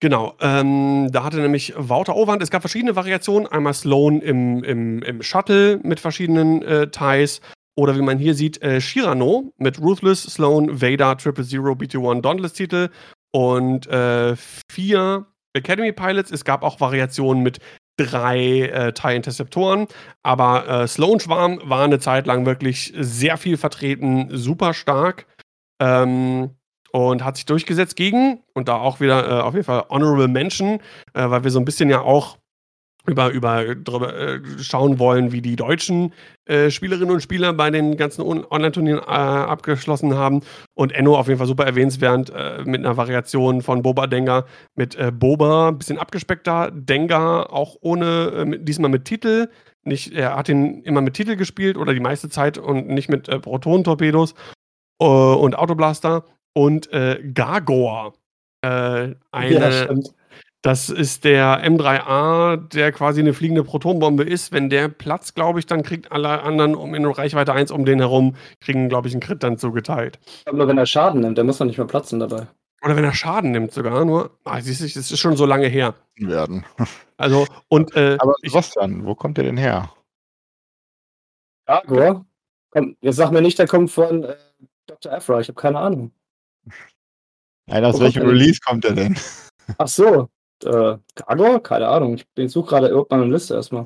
Speaker 1: Genau, ähm, da hatte nämlich Wouter Overhand. Es gab verschiedene Variationen. Einmal Sloan im, im, im Shuttle mit verschiedenen äh, Ties. Oder wie man hier sieht, äh, Shirano mit Ruthless, Sloan, Vader, Triple Zero, BT1, Dauntless Titel und äh, vier Academy Pilots. Es gab auch Variationen mit drei äh, TIE Interceptoren, aber äh, Sloan Schwarm war eine Zeit lang wirklich sehr viel vertreten, super stark ähm, und hat sich durchgesetzt gegen und da auch wieder äh, auf jeden Fall Honorable Mention, äh, weil wir so ein bisschen ja auch über, über drüber äh, schauen wollen, wie die deutschen äh, Spielerinnen und Spieler bei den ganzen Online-Turnieren äh, abgeschlossen haben. Und Enno auf jeden Fall super erwähnenswert äh, mit einer Variation von Boba Dengar mit äh, Boba, bisschen abgespeckter, Dengar auch ohne, äh, diesmal mit Titel. Nicht, er hat ihn immer mit Titel gespielt oder die meiste Zeit und nicht mit äh, Protonentorpedos und Autoblaster. Und Gargor, eine ja, das ist der M3A, der quasi eine fliegende Protonbombe ist. Wenn der platzt, glaube ich, dann kriegt alle anderen um in Reichweite 1 um den herum, kriegen, glaube ich, einen Crit dann zugeteilt.
Speaker 2: Aber wenn er Schaden nimmt, der muss doch nicht mehr platzen dabei.
Speaker 1: Oder wenn er Schaden nimmt sogar, nur, ah, siehst du, das ist schon so lange her.
Speaker 3: Werden.
Speaker 1: Also, und, äh,
Speaker 3: Aber was dann? Wo kommt der denn her?
Speaker 2: Agor? Komm, jetzt sag mir nicht, der kommt von äh, Dr. Afra, ich habe keine Ahnung.
Speaker 3: Nein, aus Wo welchem Release kommt der denn?
Speaker 2: Ach so, äh, Gargor? Keine Ahnung. Ich suche gerade irgendeine Liste erstmal.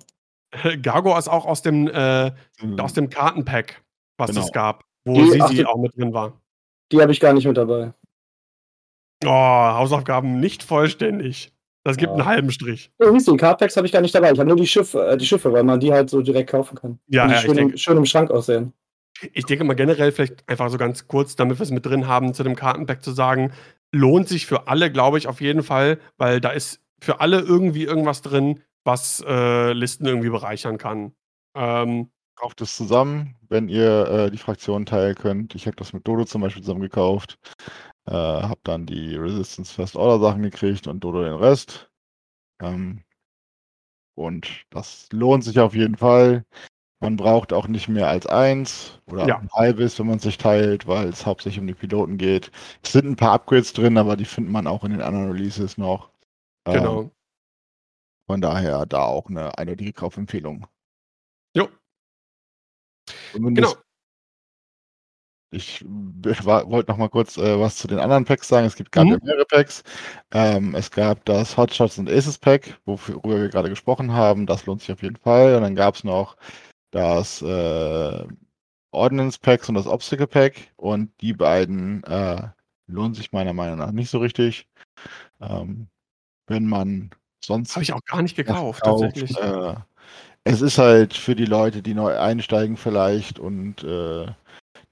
Speaker 1: Gargor ist auch aus dem, äh, mhm. aus dem Kartenpack, was genau. es gab, wo die, Sisi ach, die, auch mit drin war.
Speaker 2: Die habe ich gar nicht mit dabei.
Speaker 1: Oh, Hausaufgaben nicht vollständig. Das gibt ja. einen halben Strich.
Speaker 2: Ja, siehst du, Cardpacks habe ich gar nicht dabei. Ich habe nur die Schiffe, äh, die Schiffe, weil man die halt so direkt kaufen kann.
Speaker 1: Ja,
Speaker 2: die
Speaker 1: ja
Speaker 2: schön, denke, schön, im Schrank aussehen.
Speaker 1: Ich denke mal generell vielleicht einfach so ganz kurz, damit wir es mit drin haben, zu dem Kartenpack zu sagen, lohnt sich für alle, glaube ich, auf jeden Fall, weil da ist für alle irgendwie irgendwas drin, was äh, Listen irgendwie bereichern kann. Ähm,
Speaker 3: Kauft es zusammen, wenn ihr äh, die Fraktionen teilen könnt. Ich habe das mit Dodo zum Beispiel zusammen gekauft. Äh, habe dann die Resistance First Order Sachen gekriegt und Dodo den Rest. Ähm, und das lohnt sich auf jeden Fall. Man braucht auch nicht mehr als eins oder ja. ein halbes, wenn man sich teilt, weil es hauptsächlich um die Piloten geht. Es sind ein paar Upgrades drin, aber die findet man auch in den anderen Releases noch.
Speaker 1: Genau. Ähm,
Speaker 3: von daher da auch eine eindeutige Kaufempfehlung.
Speaker 1: Jo.
Speaker 3: Zumindest genau. Ich wollte noch mal kurz äh, was zu den anderen Packs sagen. Es gibt gab mhm. mehrere Packs. Ähm, es gab das Hotshots und Aces Pack, worüber wir gerade gesprochen haben. Das lohnt sich auf jeden Fall. Und dann gab es noch das äh, Ordnance Packs und das Obstacle Pack. Und die beiden äh, lohnen sich meiner Meinung nach nicht so richtig. Ähm, wenn man sonst.
Speaker 1: Habe ich auch gar nicht gekauft, kauft, tatsächlich.
Speaker 3: Äh, es ist halt für die Leute, die neu einsteigen vielleicht und äh,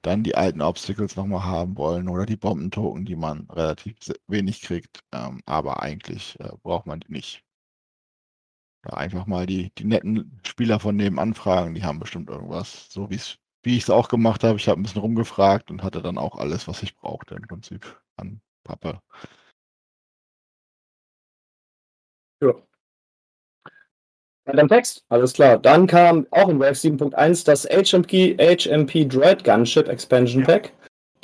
Speaker 3: dann die alten Obstacles nochmal haben wollen oder die Bombentoken, die man relativ wenig kriegt. Ähm, aber eigentlich äh, braucht man die nicht. Ja, einfach mal die, die netten Spieler von nebenan fragen, die haben bestimmt irgendwas. So wie ich es auch gemacht habe. Ich habe ein bisschen rumgefragt und hatte dann auch alles, was ich brauchte im Prinzip an Pappe.
Speaker 2: Ja. Dann Text, alles klar. Dann kam auch in Wave 7.1 das HMP, HMP Dread Gunship Expansion Pack.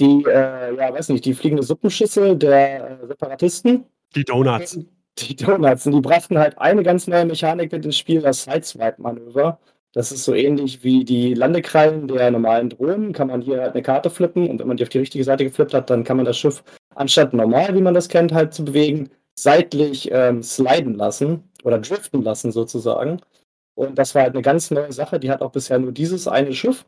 Speaker 2: Die, äh, ja, weiß nicht, die fliegende Suppenschüssel der äh, Separatisten.
Speaker 1: Die Donuts.
Speaker 2: Die Donuts. Und die brachten halt eine ganz neue Mechanik mit ins Spiel, das Sideswipe-Manöver. Das ist so ähnlich wie die Landekrallen der normalen Drohnen. Kann man hier halt eine Karte flippen und wenn man die auf die richtige Seite geflippt hat, dann kann man das Schiff anstatt normal, wie man das kennt, halt zu bewegen, seitlich ähm, sliden lassen oder driften lassen sozusagen. Und das war halt eine ganz neue Sache. Die hat auch bisher nur dieses eine Schiff.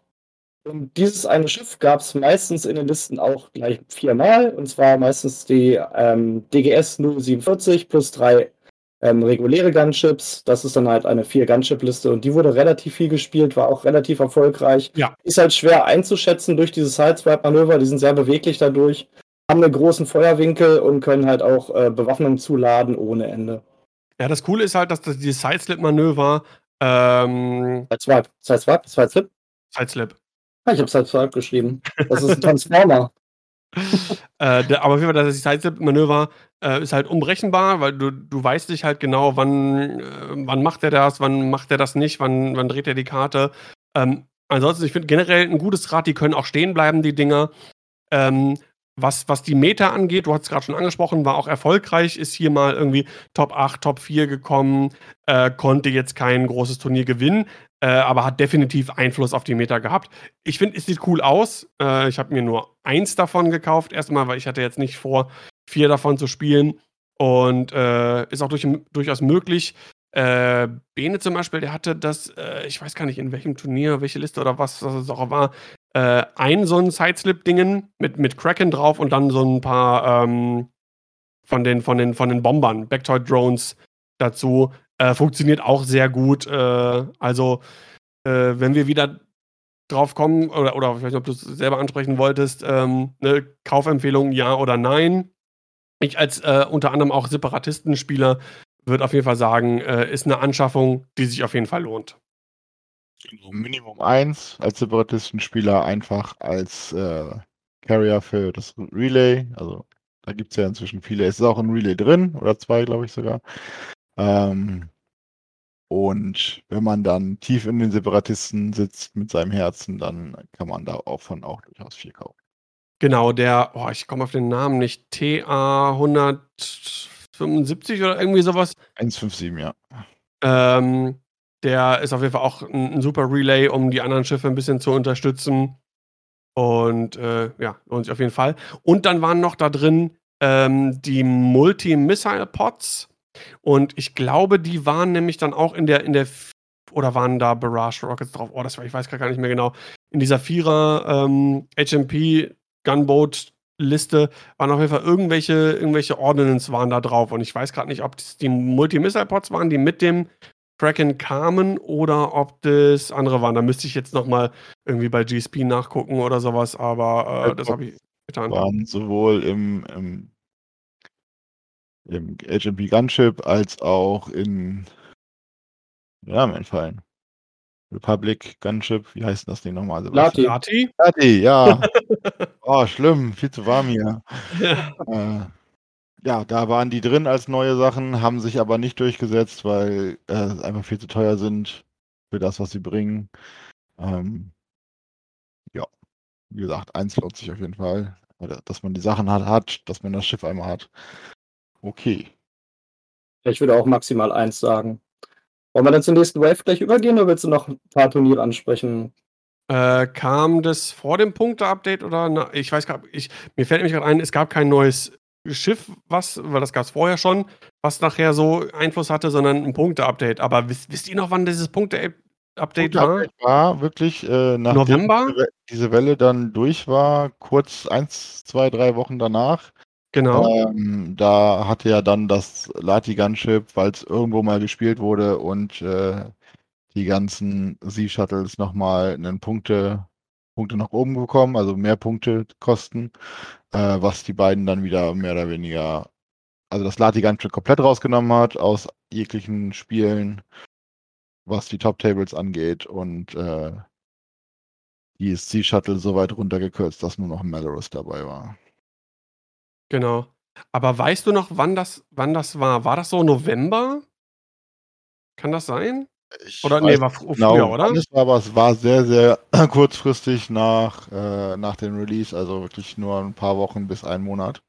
Speaker 2: Und dieses eine Schiff gab es meistens in den Listen auch gleich viermal. Und zwar meistens die ähm, DGS 047 plus drei ähm, reguläre Gunships. Das ist dann halt eine vier Gunship-Liste und die wurde relativ viel gespielt, war auch relativ erfolgreich.
Speaker 1: Ja.
Speaker 2: Ist halt schwer einzuschätzen durch diese Sideswipe-Manöver, die sind sehr beweglich dadurch, haben einen großen Feuerwinkel und können halt auch äh, Bewaffnung zuladen ohne Ende.
Speaker 1: Ja, das Coole ist halt, dass das, dieses Sideslip-Manöver, ähm,
Speaker 2: Sideswipe, Sideswipe, Sideslip.
Speaker 1: Sideslip,
Speaker 2: ich habe Sideswipe geschrieben. Das ist ein Transformer.
Speaker 1: äh, der, aber auf jeden Fall, das Sideslip-Manöver äh, ist halt unberechenbar, weil du, du weißt nicht halt genau, wann, äh, wann macht er das, wann macht er das nicht, wann, wann dreht er die Karte. Ähm, ansonsten, ich finde generell ein gutes Rad, die können auch stehen bleiben, die Dinger. Ähm, was, was die Meta angeht, du hast es gerade schon angesprochen, war auch erfolgreich, ist hier mal irgendwie Top 8, Top 4 gekommen, äh, konnte jetzt kein großes Turnier gewinnen, äh, aber hat definitiv Einfluss auf die Meta gehabt. Ich finde, es sieht cool aus. Äh, ich habe mir nur eins davon gekauft, erstmal, weil ich hatte jetzt nicht vor, vier davon zu spielen. Und äh, ist auch durch, durchaus möglich. Äh, Bene zum Beispiel, der hatte das, äh, ich weiß gar nicht in welchem Turnier, welche Liste oder was das auch war, äh, ein so ein Sideslip-Dingen mit, mit Kraken drauf und dann so ein paar ähm, von, den, von, den, von den Bombern, Backtoy-Drones dazu. Äh, funktioniert auch sehr gut. Äh, also, äh, wenn wir wieder drauf kommen, oder, oder nicht, ob du es selber ansprechen wolltest, ähm, ne, Kaufempfehlung ja oder nein. Ich als äh, unter anderem auch Separatistenspieler würde auf jeden Fall sagen, äh, ist eine Anschaffung, die sich auf jeden Fall lohnt.
Speaker 3: Minimum 1 als Separatistenspieler, einfach als äh, Carrier für das Relay. Also da gibt es ja inzwischen viele. Es ist auch ein Relay drin, oder zwei, glaube ich sogar. Ähm, und wenn man dann tief in den Separatisten sitzt mit seinem Herzen, dann kann man davon auch durchaus viel kaufen.
Speaker 1: Genau, der, oh, ich komme auf den Namen nicht, TA 175 oder irgendwie sowas.
Speaker 3: 157, ja.
Speaker 1: Ähm, der ist auf jeden Fall auch ein, ein, super Relay, um die anderen Schiffe ein bisschen zu unterstützen. Und äh, ja, lohnt sich auf jeden Fall. Und dann waren noch da drin ähm, die Multi-Missile-Pods. Und ich glaube, die waren nämlich dann auch in der, in der, oder waren da Barrage Rockets drauf? Oh, das war, ich weiß gar nicht mehr genau. In dieser Vierer ähm, HMP Gunboat Liste waren auf jeden Fall irgendwelche, irgendwelche Ordnance waren da drauf. Und ich weiß gerade nicht, ob das die Multi-Missile-Pods waren, die mit dem Kraken kamen oder ob das andere waren. Da müsste ich jetzt nochmal irgendwie bei GSP nachgucken oder sowas, aber äh, das habe ich getan.
Speaker 3: Waren sowohl im, im, im HMP Gunship als auch in ja, mein Fallen. Republic Gunship, wie heißt das Ding nochmal?
Speaker 1: Lati. Lati?
Speaker 3: Lati, ja. oh, schlimm, viel zu warm hier. Ja. Äh, ja, da waren die drin als neue Sachen, haben sich aber nicht durchgesetzt, weil äh, einfach viel zu teuer sind für das, was sie bringen. Ähm, ja, wie gesagt, eins lohnt sich auf jeden Fall. Dass man die Sachen hat, hat, dass man das Schiff einmal hat. Okay.
Speaker 2: Ich würde auch maximal eins sagen. Wollen wir dann zur nächsten Wave gleich übergehen oder willst du noch ein paar Turniere ansprechen?
Speaker 1: Äh, kam das vor dem Punkte-Update oder? Na, ich weiß gar nicht, mir fällt nämlich gerade ein, es gab kein neues Schiff, was, weil das gab es vorher schon, was nachher so Einfluss hatte, sondern ein Punkte-Update. Aber wisst, wisst, ihr noch, wann dieses Punkte-Update war?
Speaker 3: war wirklich äh, nachdem
Speaker 1: November?
Speaker 3: diese Welle dann durch war, kurz eins, zwei, drei Wochen danach.
Speaker 1: Genau.
Speaker 3: Ähm, da hatte ja dann das Lati Gunship, weil es irgendwo mal gespielt wurde und äh, die ganzen Sea-Shuttles nochmal einen Punkte, Punkte nach oben bekommen, also mehr Punkte kosten äh, was die beiden dann wieder mehr oder weniger, also das Lati schön komplett rausgenommen hat aus jeglichen Spielen, was die Top Tables angeht und äh, die Sea Shuttle so weit runtergekürzt, dass nur noch Melrose dabei war.
Speaker 1: Genau. Aber weißt du noch, wann das, wann das war? War das so November? Kann das sein?
Speaker 3: Ich
Speaker 1: oder nee, war fr
Speaker 3: genau,
Speaker 1: früher, oder?
Speaker 3: War, aber es war sehr, sehr kurzfristig nach, äh, nach dem Release, also wirklich nur ein paar Wochen bis einen Monat.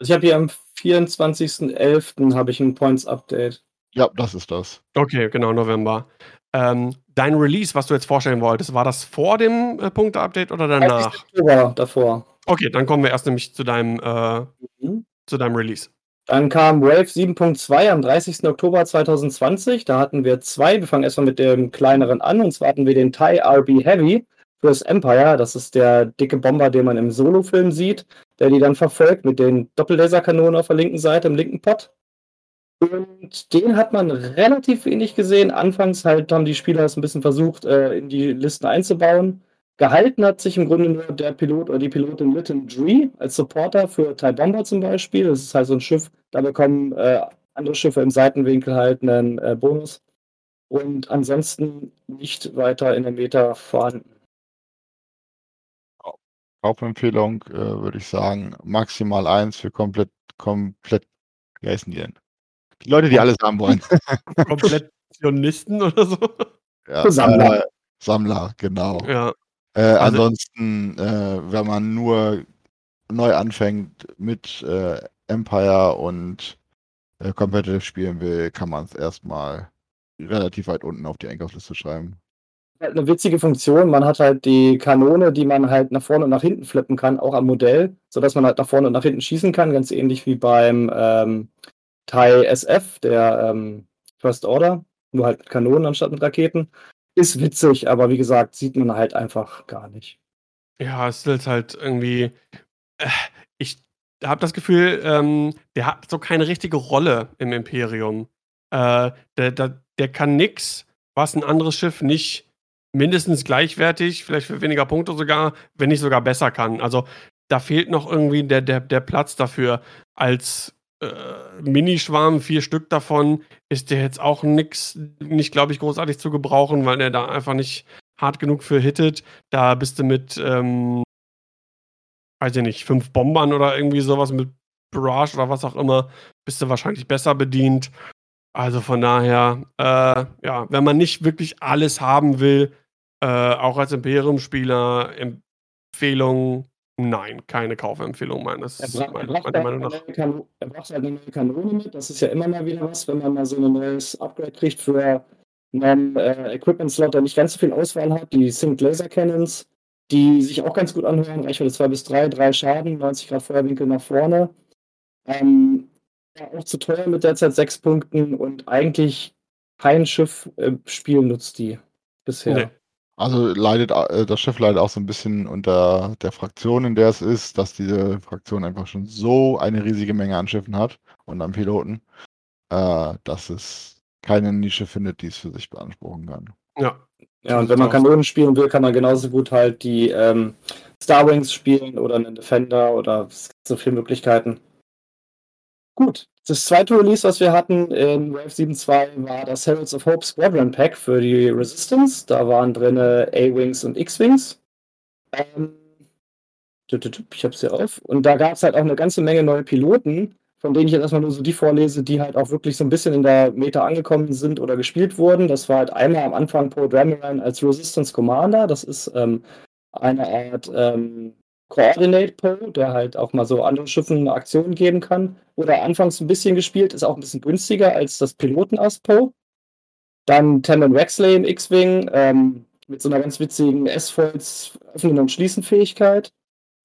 Speaker 2: Also ich habe hier am 24.11. habe ich ein Points-Update.
Speaker 3: Ja, das ist das.
Speaker 1: Okay, genau, November. Ähm, dein Release, was du jetzt vorstellen wolltest, war das vor dem äh, Punkte-Update oder danach?
Speaker 2: Oktober davor.
Speaker 1: Okay, dann kommen wir erst nämlich zu deinem, äh, mhm. zu deinem Release.
Speaker 2: Dann kam Wave 7.2 am 30. Oktober 2020. Da hatten wir zwei. Wir fangen erstmal mit dem kleineren an. Und zwar hatten wir den TIE RB Heavy fürs Empire. Das ist der dicke Bomber, den man im Solo-Film sieht, der die dann verfolgt mit den Doppellaserkanonen auf der linken Seite, im linken Pot. Und den hat man relativ wenig gesehen. Anfangs halt haben die Spieler es ein bisschen versucht, äh, in die Listen einzubauen. Gehalten hat sich im Grunde nur der Pilot oder die Pilotin Lytton Dree als Supporter für TIE Bomber zum Beispiel. Das ist halt so ein Schiff, da bekommen äh, andere Schiffe im Seitenwinkel halt einen äh, Bonus. Und ansonsten nicht weiter in der Meta vorhanden.
Speaker 3: Kaufempfehlung äh, würde ich sagen, maximal eins für komplett, komplett, wie heißen die denn? Die Leute, die alles haben wollen.
Speaker 1: Komplettionisten oder so?
Speaker 3: Ja, Sammler. Äh, Sammler, genau.
Speaker 1: Ja.
Speaker 3: Äh, also, ansonsten, äh, wenn man nur neu anfängt mit äh, Empire und äh, Competitive spielen will, kann man es erstmal relativ weit unten auf die Einkaufsliste schreiben.
Speaker 2: Halt eine witzige Funktion. Man hat halt die Kanone, die man halt nach vorne und nach hinten flippen kann, auch am Modell, sodass man halt nach vorne und nach hinten schießen kann, ganz ähnlich wie beim ähm, TIE SF, der ähm, First Order, nur halt mit Kanonen anstatt mit Raketen. Ist witzig, aber wie gesagt, sieht man halt einfach gar nicht.
Speaker 1: Ja, es ist halt irgendwie. Äh, ich habe das Gefühl, ähm, der hat so keine richtige Rolle im Imperium. Äh, der, der, der kann nix, was ein anderes Schiff nicht mindestens gleichwertig, vielleicht für weniger Punkte sogar, wenn nicht sogar besser kann. Also da fehlt noch irgendwie der, der, der Platz dafür. Als äh, Minischwarm, vier Stück davon, ist der jetzt auch nix, nicht, glaube ich, großartig zu gebrauchen, weil der da einfach nicht hart genug für hittet. Da bist du mit, ähm, weiß ich nicht, fünf Bombern oder irgendwie sowas mit Barrage oder was auch immer, bist du wahrscheinlich besser bedient. Also von daher, äh, ja, wenn man nicht wirklich alles haben will, äh, auch als Imperium-Spieler, Empfehlung Nein, keine Kaufempfehlung meines
Speaker 2: er braucht, er braucht meiner Meinung nach. er braucht halt eine neue Kanone mit. Das ist ja immer mal wieder was, wenn man mal so ein neues Upgrade kriegt für einen äh, Equipment-Slot, der nicht ganz so viel Auswahl hat. Die Sync Laser Cannons, die sich auch ganz gut anhören. Reichweite 2 bis 3, 3 Schaden, 90 Grad Feuerwinkel nach vorne. Ähm, auch zu teuer mit derzeit 6 Punkten und eigentlich kein Schiff äh, Spiel nutzt die bisher. Nee.
Speaker 3: Also leidet äh, das Schiff leidet auch so ein bisschen unter der Fraktion, in der es ist, dass diese Fraktion einfach schon so eine riesige Menge an Schiffen hat und an Piloten, äh, dass es keine Nische findet, die es für sich beanspruchen kann.
Speaker 2: Ja. Ja, und wenn man Kanonen spielen will, kann man genauso gut halt die ähm, Starwings spielen oder einen Defender oder es gibt so viele Möglichkeiten. Gut, das zweite Release, was wir hatten in Wave 7.2, war das Heralds of Hope Squadron Pack für die Resistance. Da waren drin A-Wings und X-Wings. Ähm, ich hab's hier auf. Und da gab es halt auch eine ganze Menge neue Piloten, von denen ich jetzt erstmal nur so die vorlese, die halt auch wirklich so ein bisschen in der Meta angekommen sind oder gespielt wurden. Das war halt einmal am Anfang Poe Dameron als Resistance Commander. Das ist ähm, eine Art ähm, Coordinate Poe, der halt auch mal so anderen Schiffen eine Aktion geben kann. Oder anfangs ein bisschen gespielt, ist auch ein bisschen günstiger als das Pilotenass Poe. Dann Tamron Wexley im X-Wing ähm, mit so einer ganz witzigen S-Foils Öffnen- und Schließen-Fähigkeit.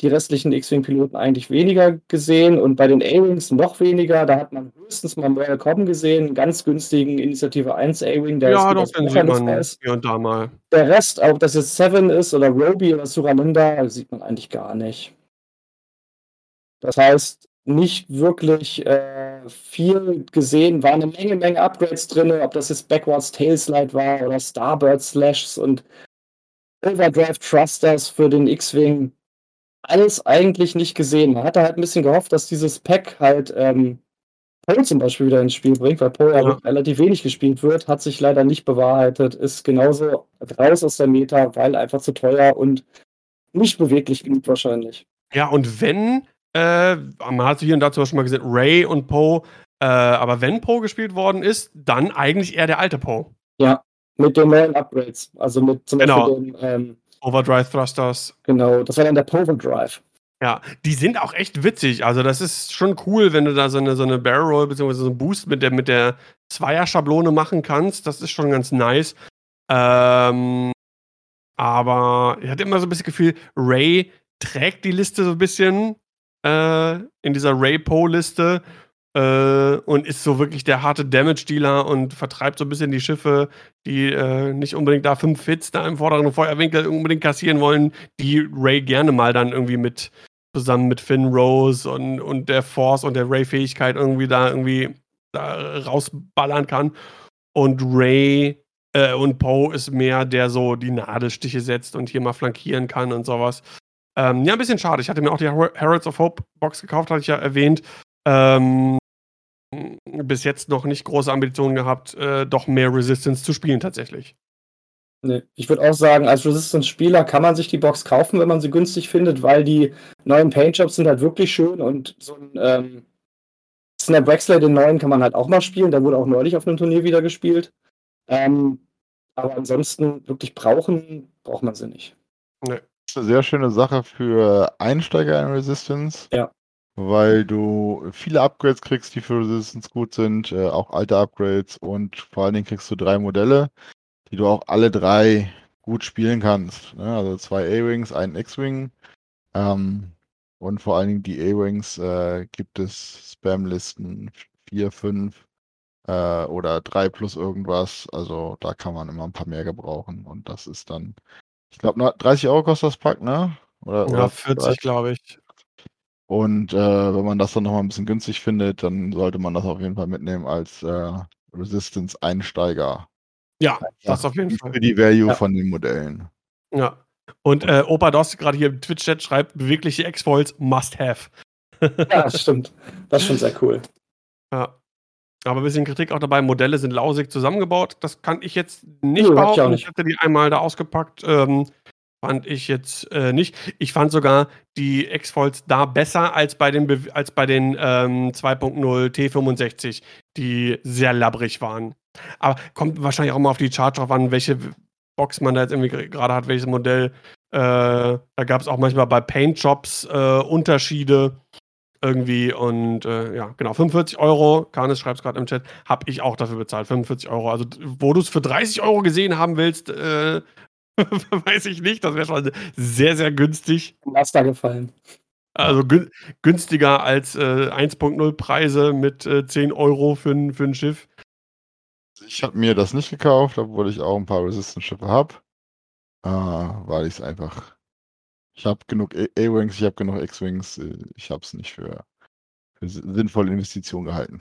Speaker 2: Die restlichen X-Wing-Piloten eigentlich weniger gesehen und bei den A-Wings noch weniger. Da hat man höchstens mal Royal Cobb gesehen, einen ganz günstigen Initiative 1 A-Wing,
Speaker 1: der ja, ist das sieht man
Speaker 2: hier und da mal. Der Rest, ob das jetzt Seven ist oder Roby oder Suramunda, sieht man eigentlich gar nicht. Das heißt, nicht wirklich äh, viel gesehen, war eine Menge, Menge Upgrades drin, ob das jetzt Backwards Tailslide war oder Starbird Slashs und Overdrive Thrusters für den X-Wing. Alles eigentlich nicht gesehen. Man hatte halt ein bisschen gehofft, dass dieses Pack halt ähm, Poe zum Beispiel wieder ins Spiel bringt, weil Poe ja. ja relativ wenig gespielt wird, hat sich leider nicht bewahrheitet, ist genauso raus aus der Meta, weil einfach zu teuer und nicht beweglich genug wahrscheinlich.
Speaker 1: Ja, und wenn, äh, man hat hier und da zum Beispiel mal gesehen, Ray und Poe, äh, aber wenn Poe gespielt worden ist, dann eigentlich eher der alte Poe.
Speaker 2: Ja, mit den neuen Upgrades. Also mit zum
Speaker 1: genau. Beispiel den ähm, Overdrive Thrusters.
Speaker 2: Genau, das war dann der Poverdrive.
Speaker 1: Ja, die sind auch echt witzig. Also, das ist schon cool, wenn du da so eine, so eine Barrel Roll bzw. so einen Boost mit der, mit der Zweier-Schablone machen kannst. Das ist schon ganz nice. Ähm, aber ich hatte immer so ein bisschen das Gefühl, Ray trägt die Liste so ein bisschen äh, in dieser Ray-Poe-Liste äh, und ist so wirklich der harte Damage-Dealer und vertreibt so ein bisschen die Schiffe, die äh, nicht unbedingt da fünf Hits da im vorderen Feuerwinkel unbedingt kassieren wollen, die Ray gerne mal dann irgendwie mit zusammen mit Finn Rose und, und der Force und der Ray-Fähigkeit irgendwie da irgendwie da rausballern kann. Und Ray äh, und Poe ist mehr, der so die Nadelstiche setzt und hier mal flankieren kann und sowas. Ähm, ja, ein bisschen schade. Ich hatte mir auch die Heralds of Hope Box gekauft, hatte ich ja erwähnt. Ähm, bis jetzt noch nicht große Ambitionen gehabt, äh, doch mehr Resistance zu spielen tatsächlich.
Speaker 2: Nee. Ich würde auch sagen, als Resistance-Spieler kann man sich die Box kaufen, wenn man sie günstig findet, weil die neuen Paint-Jobs sind halt wirklich schön und so ein ähm, Snap Wexler, den neuen, kann man halt auch mal spielen. Der wurde auch neulich auf einem Turnier wieder gespielt. Ähm, aber ansonsten wirklich brauchen, braucht man sie nicht.
Speaker 3: Nee. Das ist eine sehr schöne Sache für Einsteiger in Resistance.
Speaker 2: Ja.
Speaker 3: Weil du viele Upgrades kriegst, die für Resistance gut sind, äh, auch alte Upgrades und vor allen Dingen kriegst du drei Modelle, die du auch alle drei gut spielen kannst. Ne? Also zwei A-Wings, einen X-Wing. Ähm, und vor allen Dingen die A-Wings äh, gibt es Spam-Listen 4, 5 äh, oder 3 plus irgendwas. Also da kann man immer ein paar mehr gebrauchen. Und das ist dann, ich glaube, 30 Euro kostet das Pack, ne?
Speaker 1: Oder, ja, oder 40, glaube ich.
Speaker 3: Und äh, wenn man das dann nochmal ein bisschen günstig findet, dann sollte man das auf jeden Fall mitnehmen als äh, Resistance-Einsteiger.
Speaker 1: Ja, das auf jeden Fall.
Speaker 3: Für die Value ja. von den Modellen.
Speaker 1: Ja. Und äh, Opa Doss gerade hier im Twitch-Chat schreibt, bewegliche X-Foils must have.
Speaker 2: ja, das stimmt. Das ist schon sehr cool.
Speaker 1: Ja. Aber ein bisschen Kritik auch dabei, Modelle sind lausig zusammengebaut. Das kann ich jetzt nicht ja, behaupten. Ich, nicht. ich hatte die einmal da ausgepackt. Ähm, fand ich jetzt äh, nicht. Ich fand sogar die X-Foils da besser als bei den, als bei den ähm, 2.0 T65, die sehr labbrig waren. Aber kommt wahrscheinlich auch mal auf die Chart drauf an, welche Box man da jetzt irgendwie gerade hat, welches Modell. Äh, da gab es auch manchmal bei Paint Jobs äh, Unterschiede irgendwie und äh, ja, genau, 45 Euro, Kanis schreibt es gerade im Chat, habe ich auch dafür bezahlt, 45 Euro. Also, wo du es für 30 Euro gesehen haben willst, äh, weiß ich nicht, das wäre schon sehr, sehr günstig.
Speaker 2: Was da gefallen?
Speaker 1: Also gün günstiger als äh, 1.0 Preise mit äh, 10 Euro für, für ein Schiff.
Speaker 3: Ich habe mir das nicht gekauft, obwohl ich auch ein paar Resistance-Schiffe habe. Äh, weil ich es einfach. Ich habe genug A-Wings, ich habe genug X-Wings. Äh, ich habe es nicht für, für sinnvolle Investition gehalten.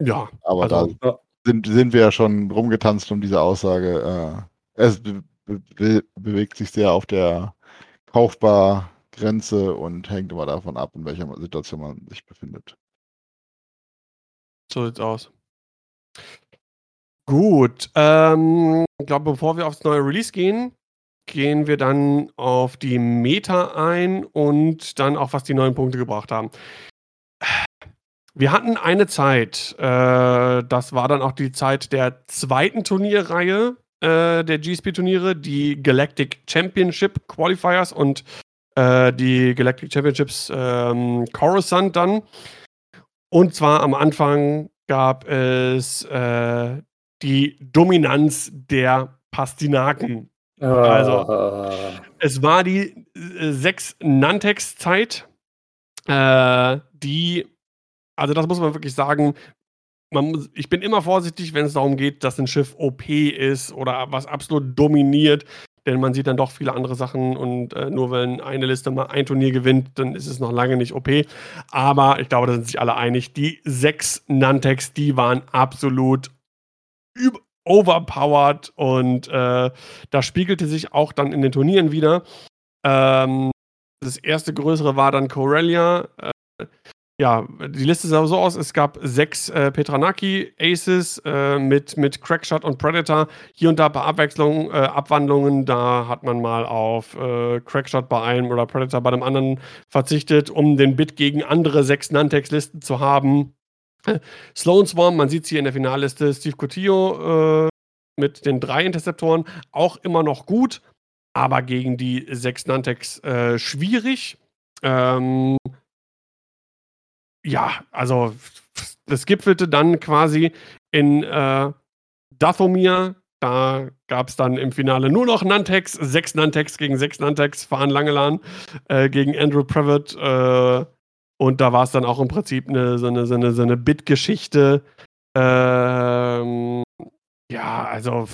Speaker 1: Ja.
Speaker 3: Aber also, da sind, sind wir ja schon rumgetanzt um diese Aussage. Es be be bewegt sich sehr auf der kaufbar Grenze und hängt immer davon ab, in welcher Situation man sich befindet.
Speaker 1: So sieht's aus. Gut, ähm, ich glaube, bevor wir aufs neue Release gehen, gehen wir dann auf die Meta ein und dann auch, was die neuen Punkte gebracht haben. Wir hatten eine Zeit, äh, das war dann auch die Zeit der zweiten Turnierreihe äh, der GSP-Turniere, die Galactic Championship Qualifiers und äh, die Galactic Championships ähm, Coruscant dann. Und zwar am Anfang gab es äh, die Dominanz der Pastinaken. Oh. Also, es war die äh, sechs Nantex-Zeit, äh, die, also das muss man wirklich sagen, man, ich bin immer vorsichtig, wenn es darum geht, dass ein Schiff OP ist oder was absolut dominiert. Denn man sieht dann doch viele andere Sachen und äh, nur wenn eine Liste mal ein Turnier gewinnt, dann ist es noch lange nicht OP. Aber ich glaube, da sind sich alle einig. Die sechs Nantex, die waren absolut overpowered und äh, das spiegelte sich auch dann in den Turnieren wieder. Ähm, das erste größere war dann Corellia. Äh, ja, die Liste sah so aus: Es gab sechs äh, Petranaki Aces äh, mit, mit Crackshot und Predator. Hier und da bei Abwechslung, äh, Abwandlungen. Da hat man mal auf äh, Crackshot bei einem oder Predator bei dem anderen verzichtet, um den Bit gegen andere sechs Nantex-Listen zu haben. Sloan Swarm, man sieht es hier in der Finalliste, Steve Cotillo äh, mit den drei Interceptoren, auch immer noch gut, aber gegen die sechs Nantex äh, schwierig. Ähm, ja, also das gipfelte dann quasi in äh, Dathomir. Da gab es dann im Finale nur noch Nantex, sechs Nantex gegen sechs Nantex, fahren Langelan äh, gegen Andrew Previtt. Äh, und da war es dann auch im Prinzip eine, so eine, so eine, so eine Bit-Geschichte. Ähm, ja, also,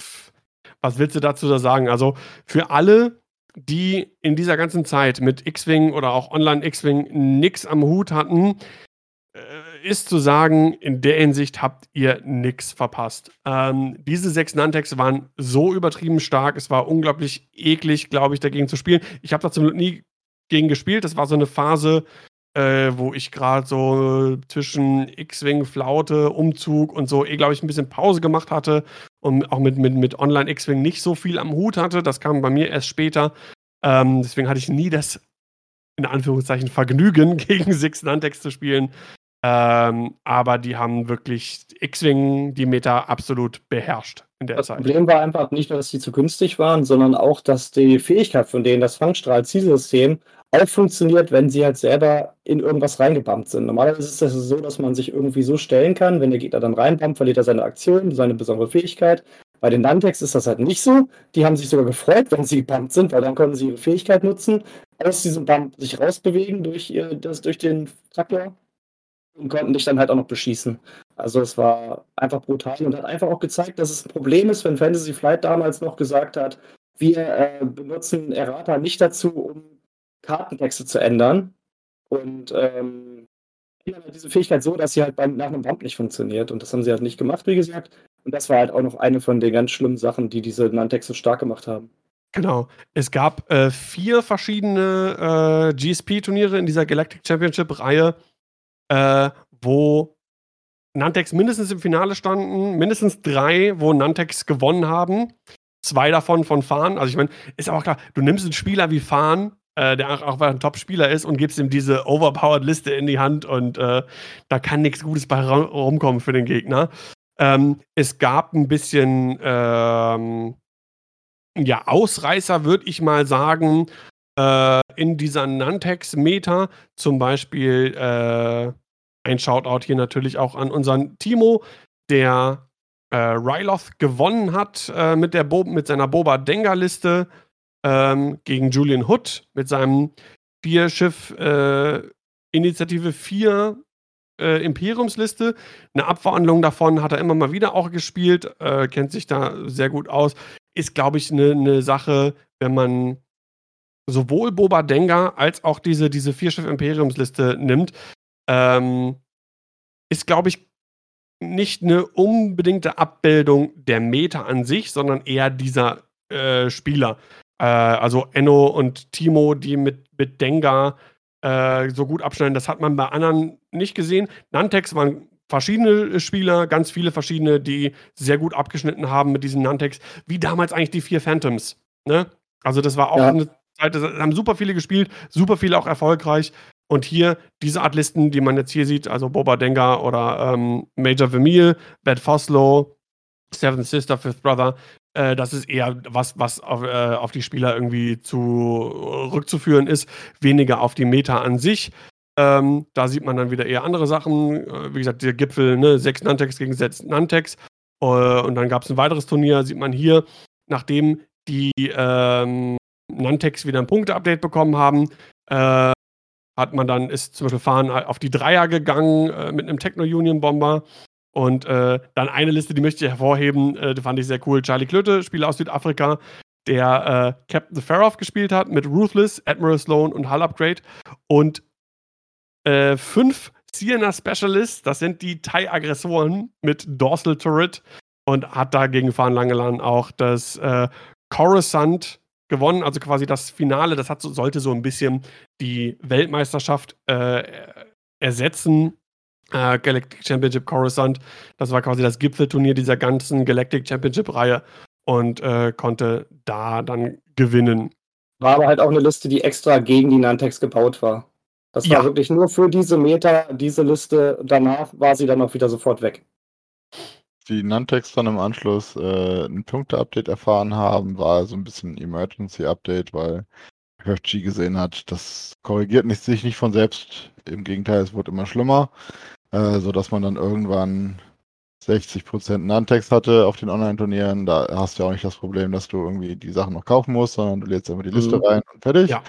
Speaker 1: was willst du dazu da sagen? Also, für alle, die in dieser ganzen Zeit mit X-Wing oder auch Online-X-Wing nichts am Hut hatten, ist zu sagen, in der Hinsicht habt ihr nichts verpasst. Ähm, diese sechs Nantex waren so übertrieben stark, es war unglaublich eklig, glaube ich, dagegen zu spielen. Ich habe da zum Glück nie gegen gespielt. Das war so eine Phase, äh, wo ich gerade so zwischen X-Wing, Flaute, Umzug und so, eh, glaube ich, ein bisschen Pause gemacht hatte und auch mit, mit, mit Online X-Wing nicht so viel am Hut hatte. Das kam bei mir erst später. Ähm, deswegen hatte ich nie das, in Anführungszeichen, Vergnügen, gegen Six Nantex zu spielen. Ähm, aber die haben wirklich X-Wing die Meta absolut beherrscht in der
Speaker 2: das
Speaker 1: Zeit.
Speaker 2: Das Problem war einfach nicht nur, dass die zu günstig waren, sondern auch, dass die Fähigkeit von denen, das Fangstrahl-Zielsystem, auch funktioniert, wenn sie halt selber in irgendwas reingebammt sind. Normalerweise ist es so, dass man sich irgendwie so stellen kann, wenn der Gegner dann reinbammt, verliert er seine Aktion, seine besondere Fähigkeit. Bei den Nantex ist das halt nicht so. Die haben sich sogar gefreut, wenn sie gebammt sind, weil dann konnten sie ihre Fähigkeit nutzen, aus diesem Bump sich rausbewegen durch, ihr, das, durch den Traktor und konnten dich dann halt auch noch beschießen. Also es war einfach brutal und hat einfach auch gezeigt, dass es ein Problem ist, wenn Fantasy Flight damals noch gesagt hat, wir äh, benutzen Errata nicht dazu, um Kartentexte zu ändern. Und ähm, halt diese Fähigkeit so, dass sie halt beim, nach einem Bump nicht funktioniert. Und das haben sie halt nicht gemacht, wie gesagt. Und das war halt auch noch eine von den ganz schlimmen Sachen, die diese Nantex so stark gemacht haben.
Speaker 1: Genau. Es gab äh, vier verschiedene äh, GSP-Turniere in dieser Galactic Championship-Reihe, äh, wo Nantex mindestens im Finale standen, mindestens drei, wo Nantex gewonnen haben. Zwei davon von Fahn. Also ich meine, ist aber auch klar, du nimmst einen Spieler wie Fahn, äh, der auch, auch ein Top-Spieler ist, und gibst ihm diese Overpowered-Liste in die Hand und äh, da kann nichts Gutes bei rumkommen für den Gegner. Ähm, es gab ein bisschen ähm, ja, Ausreißer, würde ich mal sagen, äh, in dieser Nantex-Meta. Zum Beispiel äh, ein Shoutout hier natürlich auch an unseren Timo, der äh, Ryloth gewonnen hat äh, mit, der Bo mit seiner Boba Denga-Liste ähm, gegen Julian Hood mit seinem Vierschiff äh, Initiative 4 äh, Imperiumsliste. Eine Abwandlung davon hat er immer mal wieder auch gespielt, äh, kennt sich da sehr gut aus. Ist, glaube ich, eine ne Sache, wenn man sowohl Boba Denga als auch diese, diese Vierschiff-Imperiumsliste nimmt, ähm, ist, glaube ich, nicht eine unbedingte Abbildung der Meta an sich, sondern eher dieser äh, Spieler. Äh, also Enno und Timo, die mit, mit Dengar äh, so gut abschneiden, das hat man bei anderen nicht gesehen. Nantex waren verschiedene Spieler, ganz viele verschiedene, die sehr gut abgeschnitten haben mit diesen Nantex, wie damals eigentlich die vier Phantoms. Ne? Also das war auch ja. eine Zeit, da haben super viele gespielt, super viele auch erfolgreich. Und hier diese Art Listen, die man jetzt hier sieht, also Boba Denga oder ähm, Major Vermeil, Bad Foslow, Seven Sister, Fifth Brother, äh, das ist eher was, was auf, äh, auf, die Spieler irgendwie zu rückzuführen ist, weniger auf die Meta an sich. Ähm, da sieht man dann wieder eher andere Sachen. Äh, wie gesagt, der Gipfel, ne, sechs Nantex gegen sechs Nantex. Äh, und dann gab es ein weiteres Turnier, sieht man hier, nachdem die ähm, Nantex wieder ein Punkte-Update bekommen haben, äh, hat man dann, ist zum Beispiel Fahren auf die Dreier gegangen äh, mit einem Techno-Union-Bomber. Und äh, dann eine Liste, die möchte ich hervorheben, äh, die fand ich sehr cool. Charlie Klöte, Spieler aus Südafrika, der äh, Captain Faroff gespielt hat mit Ruthless, Admiral Sloan und Hull Upgrade. Und äh, fünf Sienna Specialists, das sind die Thai-Aggressoren mit Dorsal Turret und hat da gegen Fahren Langelan auch das Coruscant gewonnen, also quasi das Finale, das hat, sollte so ein bisschen die Weltmeisterschaft äh, ersetzen. Äh, Galactic Championship Coruscant, das war quasi das Gipfelturnier dieser ganzen Galactic Championship-Reihe und äh, konnte da dann gewinnen.
Speaker 2: War aber halt auch eine Liste, die extra gegen die Nantex gebaut war. Das ja. war wirklich nur für diese Meta, diese Liste. Danach war sie dann auch wieder sofort weg
Speaker 3: die Nantex dann im Anschluss äh, ein Punkte-Update erfahren haben, war so ein bisschen ein Emergency-Update, weil FFG gesehen hat, das korrigiert nicht, sich nicht von selbst. Im Gegenteil, es wurde immer schlimmer, äh, sodass man dann irgendwann 60% Nantex hatte auf den Online-Turnieren. Da hast du ja auch nicht das Problem, dass du irgendwie die Sachen noch kaufen musst, sondern du lädst einfach die Liste mhm. rein und fertig. Ja.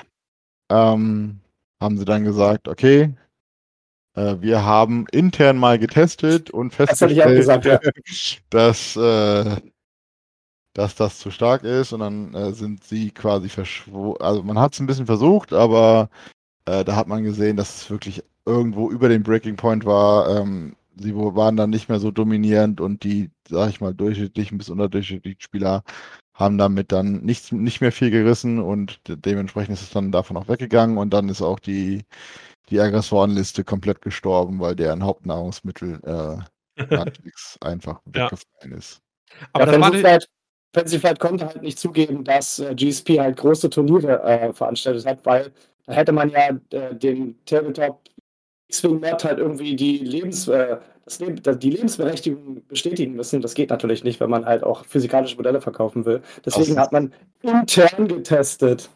Speaker 3: Ähm, haben sie dann gesagt, okay, wir haben intern mal getestet und festgestellt, gesagt, ja. dass, äh, dass das zu stark ist und dann äh, sind sie quasi verschworen. Also man hat es ein bisschen versucht, aber äh, da hat man gesehen, dass es wirklich irgendwo über dem Breaking Point war. Ähm, sie waren dann nicht mehr so dominierend und die, sag ich mal, durchschnittlichen bis unterdurchschnittlichen Spieler haben damit dann nichts, nicht mehr viel gerissen und dementsprechend ist es dann davon auch weggegangen und dann ist auch die, die Aggressorenliste komplett gestorben, weil deren Hauptnahrungsmittel äh, einfach weggefallen ja. ist.
Speaker 2: Aber ja, Fancy, Flight, Fancy Flight konnte halt nicht zugeben, dass äh, GSP halt große Turniere äh, veranstaltet hat, weil da hätte man ja äh, den Tabletop X-Wing Mod halt irgendwie die Lebens, äh, das Leb die Lebensberechtigung bestätigen müssen. Das geht natürlich nicht, wenn man halt auch physikalische Modelle verkaufen will. Deswegen hat man intern getestet.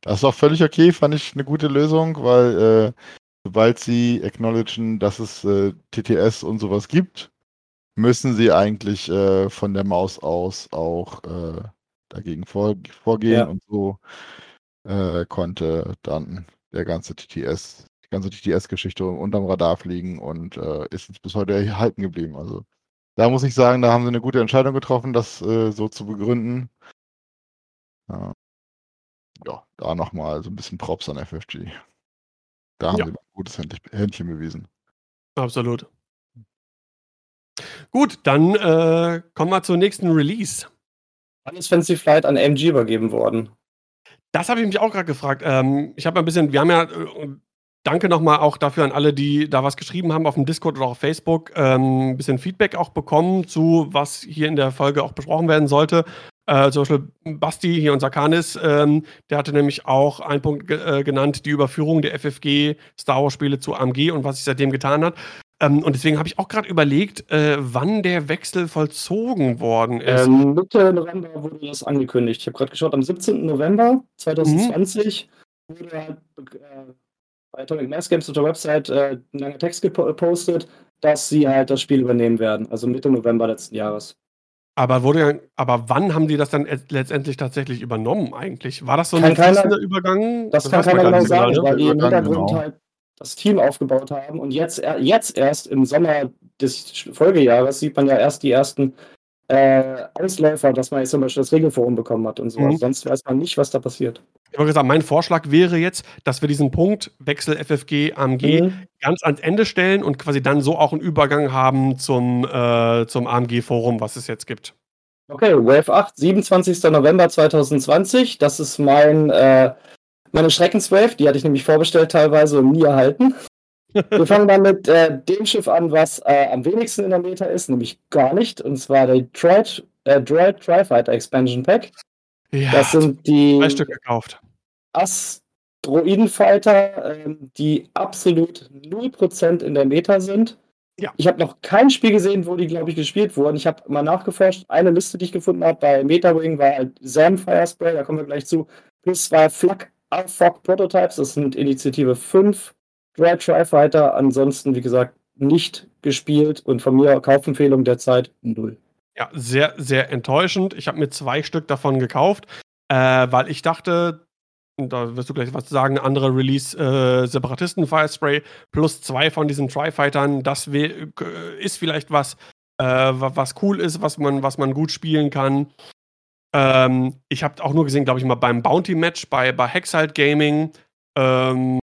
Speaker 3: Das ist auch völlig okay, fand ich eine gute Lösung, weil äh, sobald sie acknowledgen, dass es äh, TTS und sowas gibt, müssen sie eigentlich äh, von der Maus aus auch äh, dagegen vor, vorgehen ja. und so äh, konnte dann der ganze TTS, die ganze TTS-Geschichte unterm Radar fliegen und äh, ist jetzt bis heute erhalten geblieben. Also da muss ich sagen, da haben sie eine gute Entscheidung getroffen, das so zu begründen. Ja, ja da nochmal so ein bisschen Props an FFG. Da haben ja. sie ein gutes Händchen bewiesen.
Speaker 1: Absolut. Gut, dann äh, kommen wir zur nächsten Release.
Speaker 2: Wann ist Fancy Flight an MG übergeben worden?
Speaker 1: Das habe ich mich auch gerade gefragt. Ähm, ich habe ein bisschen, wir haben ja, äh, danke nochmal auch dafür an alle, die da was geschrieben haben auf dem Discord oder auf Facebook, ähm, ein bisschen Feedback auch bekommen zu, was hier in der Folge auch besprochen werden sollte. Äh, zum Beispiel Basti, hier unser Kanis, ähm, der hatte nämlich auch einen Punkt äh, genannt, die Überführung der FFG Star Wars Spiele zu AMG und was sich seitdem getan hat. Ähm, und deswegen habe ich auch gerade überlegt, äh, wann der Wechsel vollzogen worden ist.
Speaker 2: Ähm, Mitte November wurde das angekündigt. Ich habe gerade geschaut, am 17. November 2020 mhm. wurde äh, bei Atomic Mass Games auf der Website äh, ein langer Text gepostet, dass sie halt das Spiel übernehmen werden. Also Mitte November letzten Jahres.
Speaker 1: Aber wurde aber wann haben die das dann letztendlich tatsächlich übernommen eigentlich? War das so ein fließender Übergang?
Speaker 2: Das, das kann keiner genau sagen, weil die im Hintergrund genau. halt das Team aufgebaut haben. Und jetzt, jetzt erst im Sommer des Folgejahres sieht man ja erst die ersten äh, Ausläufer, dass man jetzt zum Beispiel das Regelforum bekommen hat und so. Mhm. Sonst weiß man nicht, was da passiert.
Speaker 1: Ich habe gesagt, mein Vorschlag wäre jetzt, dass wir diesen Punkt Wechsel FFG AMG mhm. ganz ans Ende stellen und quasi dann so auch einen Übergang haben zum, äh, zum AMG-Forum, was es jetzt gibt.
Speaker 2: Okay, Wave 8, 27. November 2020. Das ist mein äh, meine Schreckenswave, die hatte ich nämlich vorbestellt teilweise und nie erhalten. Wir fangen dann mit äh, dem Schiff an, was äh, am wenigsten in der Meta ist, nämlich gar nicht. Und zwar der Droid, äh, Droid Tri-Fighter Expansion Pack. Ja, das sind die
Speaker 1: drei Stück gekauft.
Speaker 2: Asteroidenfighter, ähm, die absolut 0% in der Meta sind. Ja. Ich habe noch kein Spiel gesehen, wo die, glaube ich, gespielt wurden. Ich habe mal nachgeforscht. Eine Liste, die ich gefunden habe bei MetaWing, war halt Sam Firespray, da kommen wir gleich zu. Plus zwei Flak AFOG Prototypes, das sind Initiative 5 Dry Try Fighter, ansonsten, wie gesagt, nicht gespielt und von mir Kaufempfehlung derzeit null.
Speaker 1: Ja, sehr, sehr enttäuschend. Ich habe mir zwei Stück davon gekauft, äh, weil ich dachte, da wirst du gleich was sagen, andere Release äh, plus zwei von diesen Tri-Fightern, das ist vielleicht was, äh, was cool ist, was man, was man gut spielen kann. Ähm, ich habe auch nur gesehen, glaube ich, mal beim Bounty-Match bei, bei Hexite Gaming. Ähm,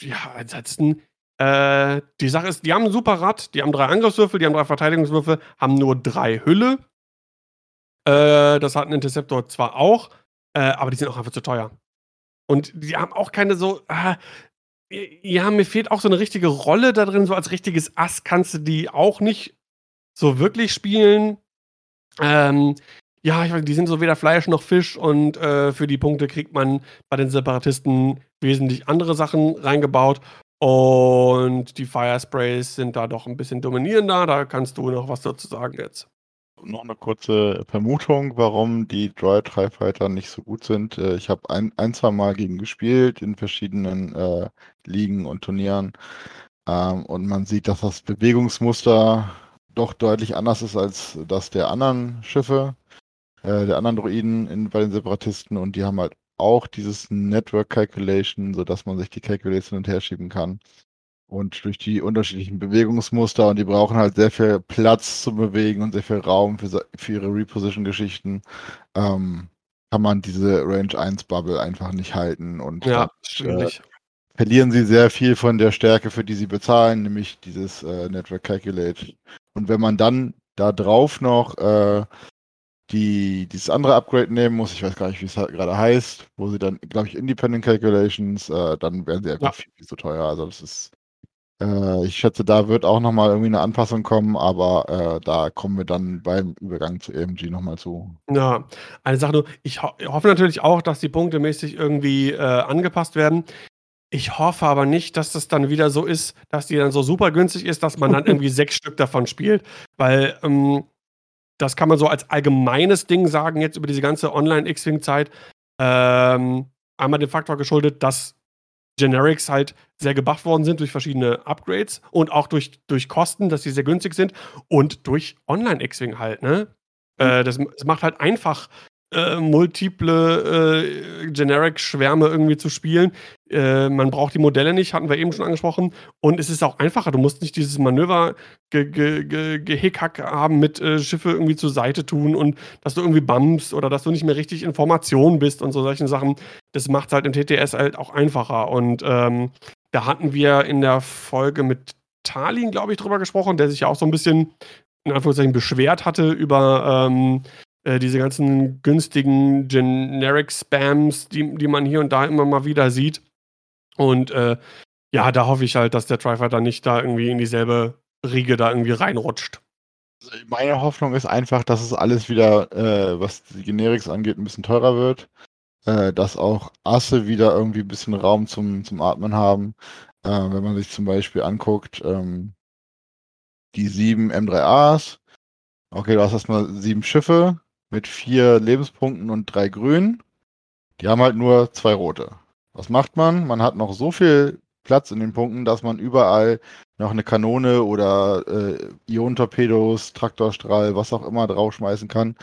Speaker 1: ja, ansonsten, äh, die Sache ist, die haben ein super Rad, die haben drei Angriffswürfel, die haben drei Verteidigungswürfel, haben nur drei Hülle. Äh, das hat ein Interceptor zwar auch, äh, aber die sind auch einfach zu teuer. Und die haben auch keine so. Äh, ja, mir fehlt auch so eine richtige Rolle da drin. So als richtiges Ass kannst du die auch nicht so wirklich spielen. Ähm, ja, ich weiß, die sind so weder Fleisch noch Fisch und äh, für die Punkte kriegt man bei den Separatisten wesentlich andere Sachen reingebaut. Und die Firesprays sind da doch ein bisschen dominierender. Da kannst du noch was dazu sagen jetzt.
Speaker 3: Noch eine kurze Vermutung, warum die Droid TIE Fighter nicht so gut sind. Äh, ich habe ein, ein, zwei Mal gegen gespielt in verschiedenen äh, Ligen und Turnieren. Ähm, und man sieht, dass das Bewegungsmuster doch deutlich anders ist als das der anderen Schiffe äh, der anderen Droiden in, bei den Separatisten und die haben halt auch dieses Network Calculation, sodass man sich die Calculation und her schieben kann. Und durch die unterschiedlichen Bewegungsmuster und die brauchen halt sehr viel Platz zu bewegen und sehr viel Raum für, für ihre Reposition-Geschichten, ähm, kann man diese Range 1 Bubble einfach nicht halten. Und
Speaker 1: ja, dann, äh,
Speaker 3: verlieren sie sehr viel von der Stärke, für die sie bezahlen, nämlich dieses äh, Network Calculate. Und wenn man dann da drauf noch äh, die, dieses andere Upgrade nehmen muss, ich weiß gar nicht, wie es halt gerade heißt, wo sie dann, glaube ich, Independent Calculations, äh, dann werden sie einfach ja. viel, viel zu teuer. Also das ist, äh, ich schätze, da wird auch nochmal irgendwie eine Anpassung kommen, aber äh, da kommen wir dann beim Übergang zu AMG nochmal zu.
Speaker 1: Ja, eine Sache nur, ich ho hoffe natürlich auch, dass die Punkte mäßig irgendwie äh, angepasst werden. Ich hoffe aber nicht, dass das dann wieder so ist, dass die dann so super günstig ist, dass man dann irgendwie sechs Stück davon spielt. Weil ähm, das kann man so als allgemeines Ding sagen, jetzt über diese ganze Online-X-Wing-Zeit. Ähm, einmal dem Faktor geschuldet, dass Generics halt sehr gebufft worden sind durch verschiedene Upgrades und auch durch, durch Kosten, dass sie sehr günstig sind und durch Online-X-Wing halt, ne? Mhm. Äh, das, das, macht halt einfach äh, multiple äh, Generic-Schwärme irgendwie zu spielen. Äh, man braucht die Modelle nicht, hatten wir eben schon angesprochen. Und es ist auch einfacher. Du musst nicht dieses Manöver gehickhack ge ge haben mit äh, Schiffe irgendwie zur Seite tun und dass du irgendwie bumpst oder dass du nicht mehr richtig Information bist und so solchen Sachen. Das macht es halt im TTS halt auch einfacher. Und ähm, da hatten wir in der Folge mit Talin, glaube ich, drüber gesprochen, der sich ja auch so ein bisschen in Anführungszeichen beschwert hatte über ähm, äh, diese ganzen günstigen Generic-Spams, die, die man hier und da immer mal wieder sieht. Und äh, ja, da hoffe ich halt, dass der Trifighter nicht da irgendwie in dieselbe Riege da irgendwie reinrutscht.
Speaker 3: Also, meine Hoffnung ist einfach, dass es alles wieder, äh, was die Generics angeht, ein bisschen teurer wird. Äh, dass auch Asse wieder irgendwie ein bisschen Raum zum, zum Atmen haben. Äh, wenn man sich zum Beispiel anguckt, ähm, die sieben M3As. Okay, du hast erstmal sieben Schiffe mit vier Lebenspunkten und drei Grünen. Die haben halt nur zwei rote. Was macht man? Man hat noch so viel Platz in den Punkten, dass man überall noch eine Kanone oder äh, Ionentorpedos, Traktorstrahl, was auch immer draufschmeißen kann,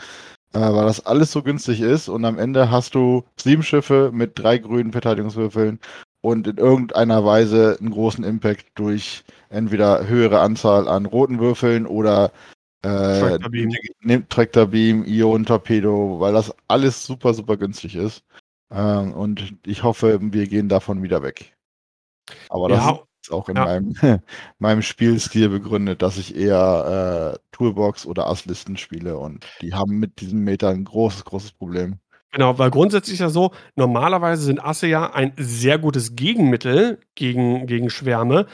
Speaker 3: äh, weil das alles so günstig ist. Und am Ende hast du sieben Schiffe mit drei grünen Verteidigungswürfeln und in irgendeiner Weise einen großen Impact durch entweder höhere Anzahl an roten Würfeln oder äh, nimmt Tractor Beam, Ion Torpedo, weil das alles super, super günstig ist. Ähm, und ich hoffe, wir gehen davon wieder weg. Aber das ja, ist auch in ja. meinem, meinem Spielstil begründet, dass ich eher äh, Toolbox oder Asslisten spiele und die haben mit diesem Meter ein großes, großes Problem.
Speaker 1: Genau, weil grundsätzlich ist ja so, normalerweise sind Asse ja ein sehr gutes Gegenmittel gegen, gegen Schwärme,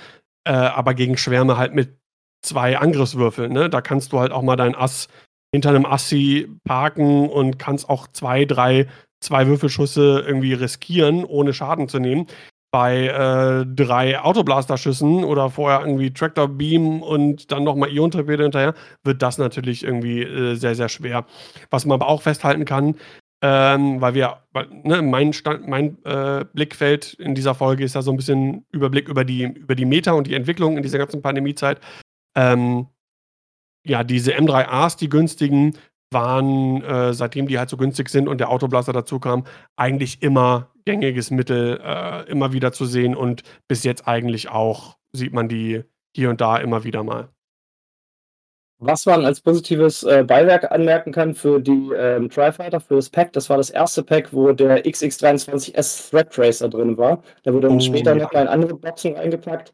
Speaker 1: äh, aber gegen Schwärme halt mit zwei Angriffswürfel. Ne? Da kannst du halt auch mal dein Ass hinter einem Assi parken und kannst auch zwei, drei, zwei Würfelschüsse irgendwie riskieren, ohne Schaden zu nehmen. Bei äh, drei Autoblaster-Schüssen oder vorher irgendwie Tractor Beam und dann nochmal Ion-Torpedo hinterher, wird das natürlich irgendwie äh, sehr, sehr schwer. Was man aber auch festhalten kann, ähm, weil wir, ne, mein, Stand, mein äh, Blickfeld in dieser Folge ist ja so ein bisschen Überblick über die, über die Meta und die Entwicklung in dieser ganzen Pandemiezeit. Ähm, ja, diese M3As, die günstigen, waren, äh, seitdem die halt so günstig sind und der Autoblaster dazu kam, eigentlich immer gängiges Mittel, äh, immer wieder zu sehen und bis jetzt eigentlich auch sieht man die hier und da immer wieder mal.
Speaker 2: Was man als positives äh, Beiwerk anmerken kann für die ähm, Tri-Fighter, für das Pack, das war das erste Pack, wo der XX23S Thread Tracer drin war. Da wurde dann oh, später ja. noch mal in andere Boxen eingepackt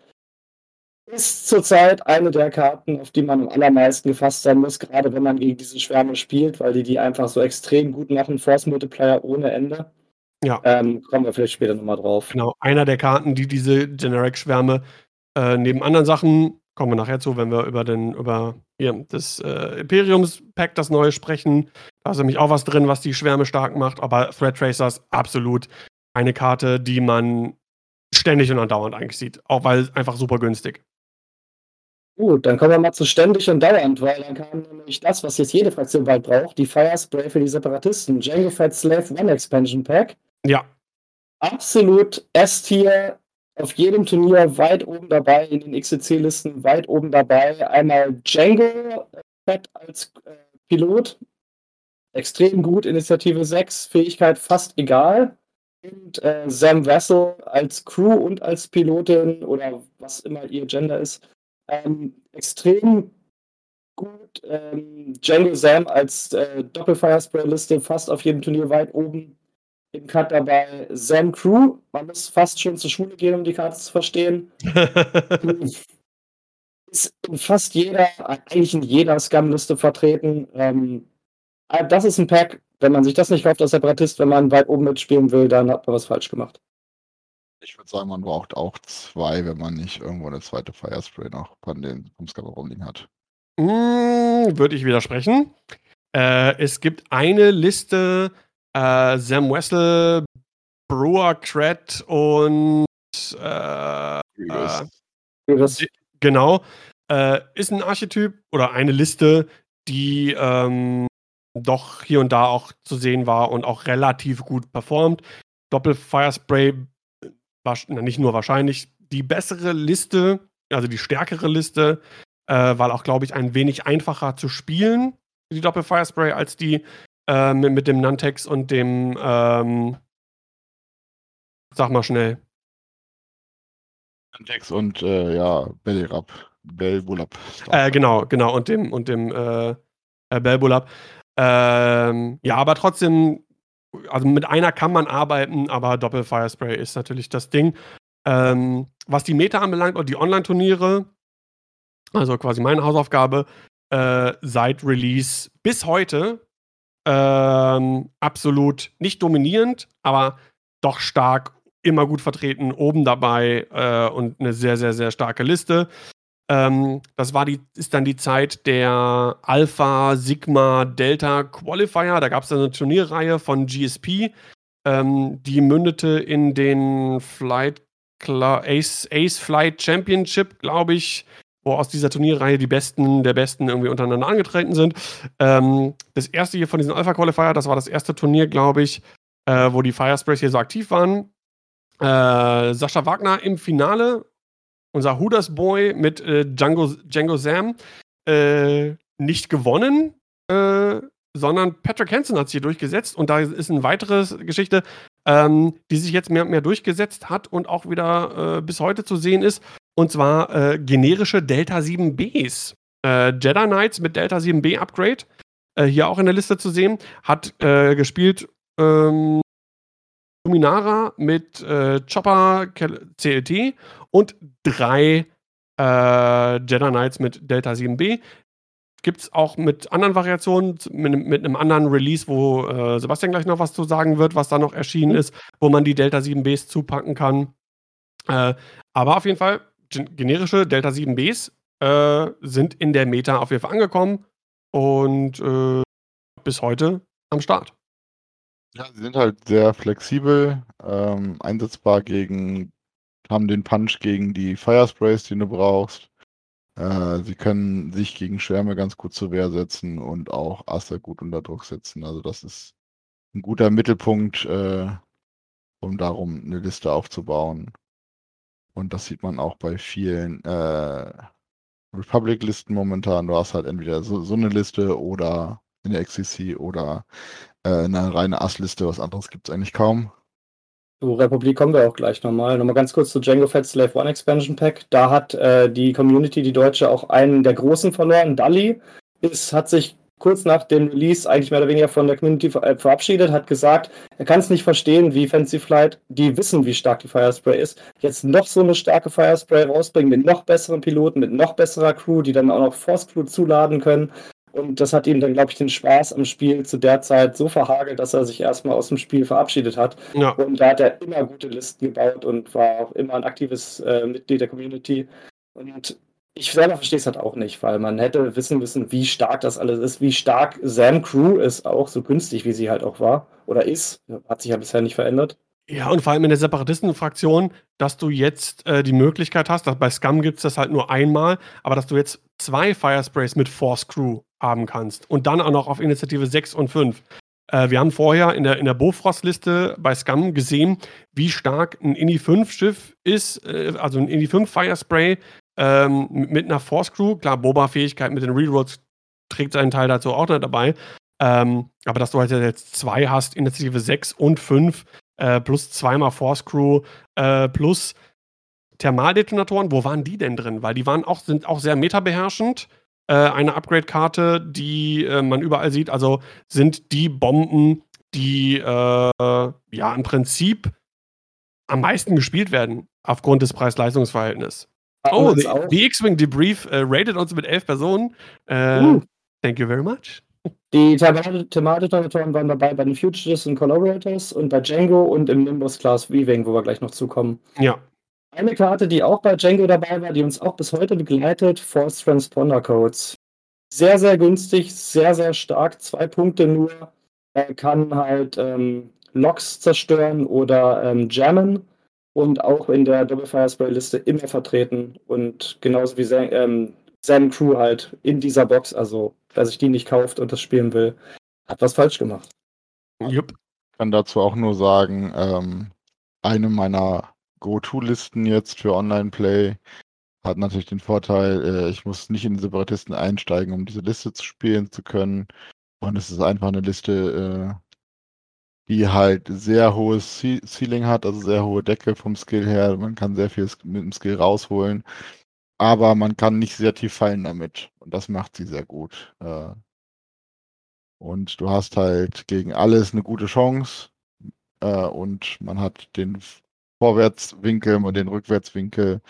Speaker 2: ist zurzeit eine der Karten, auf die man am allermeisten gefasst sein muss, gerade wenn man gegen diese Schwärme spielt, weil die die einfach so extrem gut machen. Force Multiplier ohne Ende. Ja. Ähm, kommen wir vielleicht später nochmal drauf.
Speaker 1: Genau, einer der Karten, die diese Generic-Schwärme äh, neben anderen Sachen, kommen wir nachher zu, wenn wir über den, über hier, das äh, Imperiums-Pack, das neue sprechen. Da ist nämlich auch was drin, was die Schwärme stark macht, aber Thread Tracers absolut eine Karte, die man ständig und andauernd eigentlich sieht. Auch weil einfach super günstig.
Speaker 2: Gut, dann kommen wir mal zu ständig und dauernd, weil dann kam nämlich das, was jetzt jede Fraktion bald braucht, die Firespray für die Separatisten. Django Fat Slave One Expansion Pack.
Speaker 1: Ja.
Speaker 2: Absolut S-Tier, auf jedem Turnier weit oben dabei, in den XCC-Listen weit oben dabei. Einmal Django Fat als äh, Pilot. Extrem gut, Initiative 6, Fähigkeit fast egal. Und äh, Sam Vessel als Crew und als Pilotin oder was immer ihr Gender ist ähm, extrem gut. Ähm, Django Sam als äh, Doppelfirespray-Liste fast auf jedem Turnier weit oben. im Cut dabei Sam Crew. Man muss fast schon zur Schule gehen, um die Karte zu verstehen. ist in fast jeder, eigentlich in jeder Scam-Liste vertreten. Ähm, äh, das ist ein Pack, wenn man sich das nicht kauft als Separatist, wenn man weit oben mitspielen will, dann hat man was falsch gemacht.
Speaker 3: Ich würde sagen, man braucht auch zwei, wenn man nicht irgendwo eine zweite Firespray noch von den Scammer rumliegen hat.
Speaker 1: Mm, würde ich widersprechen. Äh, es gibt eine Liste, äh, Sam Wessel, Brewer, Cred und äh, äh, genau, äh, ist ein Archetyp oder eine Liste, die ähm, doch hier und da auch zu sehen war und auch relativ gut performt. Doppel Firespray, nicht nur wahrscheinlich, die bessere Liste, also die stärkere Liste, äh, weil auch, glaube ich, ein wenig einfacher zu spielen, die Doppel Firespray, als die äh, mit, mit, dem Nantex und dem, ähm, sag mal schnell.
Speaker 3: Nantex und, äh, ja, Bellirab. Belbulab.
Speaker 1: Äh, genau, genau, und dem, und dem, äh, äh Belbulab. Ähm, ja, aber trotzdem, also mit einer kann man arbeiten, aber Doppel Firespray ist natürlich das Ding. Ähm, was die Meta anbelangt und die Online-Turniere, also quasi meine Hausaufgabe, äh, seit Release bis heute ähm, absolut nicht dominierend, aber doch stark, immer gut vertreten, oben dabei äh, und eine sehr, sehr, sehr starke Liste. Ähm, das war die, ist dann die Zeit der Alpha, Sigma, Delta Qualifier. Da gab es eine Turnierreihe von GSP, ähm, die mündete in den Flight Ace, Ace Flight Championship, glaube ich, wo aus dieser Turnierreihe die Besten der Besten irgendwie untereinander angetreten sind. Ähm, das erste hier von diesen Alpha Qualifier, das war das erste Turnier, glaube ich, äh, wo die Firesprays hier so aktiv waren. Äh, Sascha Wagner im Finale unser Hooders Boy mit äh, Django, Django Sam äh, nicht gewonnen, äh, sondern Patrick Hansen hat sich hier durchgesetzt und da ist eine weitere Geschichte, ähm, die sich jetzt mehr und mehr durchgesetzt hat und auch wieder äh, bis heute zu sehen ist. Und zwar äh, generische Delta 7Bs. Äh, Jedi Knights mit Delta 7B Upgrade, hier auch in der Liste zu sehen, hat gespielt ähm, Luminara mit äh, Chopper CLT und drei äh, Jedi Knights mit Delta 7B. Gibt es auch mit anderen Variationen, mit, mit, einem anderen Release, wo äh, Sebastian gleich noch was zu sagen wird, was da noch erschienen mhm. ist, wo man die Delta 7Bs zupacken kann. Äh, aber auf jeden Fall, generische Delta 7Bs äh, sind in der Meta auf jeden Fall angekommen und äh, bis heute am Start.
Speaker 3: Ja, sie sind halt sehr flexibel, ähm, einsetzbar gegen haben den Punch gegen die Firesprays, den du brauchst. Äh, sie können sich gegen Schwärme ganz gut zur Wehr setzen und auch Aster gut unter Druck setzen. Also das ist ein guter Mittelpunkt, äh, um darum eine Liste aufzubauen. Und das sieht man auch bei vielen äh, Republic-Listen momentan. Du hast halt entweder so, so eine Liste oder in der XCC oder äh, eine reine Ass-Liste. Was anderes gibt es eigentlich kaum.
Speaker 2: Zu Republik kommen wir auch gleich nochmal. Nochmal ganz kurz zu Django Fett Slave One Expansion Pack. Da hat äh, die Community, die Deutsche, auch einen der Großen verloren. Dali ist, hat sich kurz nach dem Release eigentlich mehr oder weniger von der Community äh, verabschiedet, hat gesagt, er kann es nicht verstehen, wie Fancy Flight, die wissen, wie stark die Firespray ist, jetzt noch so eine starke Firespray rausbringen mit noch besseren Piloten, mit noch besserer Crew, die dann auch noch Force Crew zuladen können. Und das hat ihm dann, glaube ich, den Spaß am Spiel zu der Zeit so verhagelt, dass er sich erstmal aus dem Spiel verabschiedet hat. Ja. Und da hat er immer gute Listen gebaut und war auch immer ein aktives äh, Mitglied der Community. Und ich selber verstehe es halt auch nicht, weil man hätte wissen müssen, wie stark das alles ist, wie stark Sam Crew ist, auch so günstig, wie sie halt auch war oder ist. Hat sich ja bisher nicht verändert.
Speaker 1: Ja, und vor allem in der Separatisten-Fraktion, dass du jetzt äh, die Möglichkeit hast, dass bei Scum gibt es das halt nur einmal, aber dass du jetzt zwei Firesprays mit Force Crew haben kannst und dann auch noch auf Initiative 6 und 5. Äh, wir haben vorher in der, in der Bofrost-Liste bei Scum gesehen, wie stark ein Indy 5 Schiff ist, äh, also ein Indy 5 Firespray ähm, mit einer Force Crew. Klar, Boba-Fähigkeit mit den Rerolls trägt seinen Teil dazu auch noch dabei. Ähm, aber dass du halt jetzt zwei hast, Initiative 6 und 5, äh, plus zweimal Force Crew, äh, plus Thermaldetonatoren, wo waren die denn drin? Weil die waren auch, sind auch sehr metabeherrschend. Äh, eine Upgrade-Karte, die äh, man überall sieht, also sind die Bomben, die äh, ja im Prinzip am meisten gespielt werden aufgrund des Preis-Leistungs-Verhältnisses. Oh, die, die X-Wing Debrief rated uns mit elf Personen. Uh. Thank you very much.
Speaker 2: Die Thematik-Auditoren waren dabei bei den Fugitives und Collaborators und bei Django und im Nimbus Class Weaving, wo wir gleich noch zukommen.
Speaker 1: Ja.
Speaker 2: Eine Karte, die auch bei Django dabei war, die uns auch bis heute begleitet, Force Transponder Codes. Sehr, sehr günstig, sehr, sehr stark. Zwei Punkte nur. Er kann halt ähm, Loks zerstören oder ähm, jammen und auch in der Double Fire Spray Liste immer vertreten und genauso wie Sam, ähm, Sam Crew halt in dieser Box. Also, wer sich die nicht kauft und das spielen will, hat was falsch gemacht.
Speaker 3: Jupp. Ich kann dazu auch nur sagen, ähm, eine meiner Go-To-Listen jetzt für Online-Play hat natürlich den Vorteil, äh, ich muss nicht in Separatisten einsteigen, um diese Liste zu spielen zu können. Und es ist einfach eine Liste, äh, die halt sehr hohes Ceiling hat, also sehr hohe Decke vom Skill her. Man kann sehr viel mit dem Skill rausholen, aber man kann nicht sehr tief fallen damit. Und das macht sie sehr gut. Äh. Und du hast halt gegen alles eine gute Chance. Äh, und man hat den Vorwärtswinkel und den Rückwärtswinkel.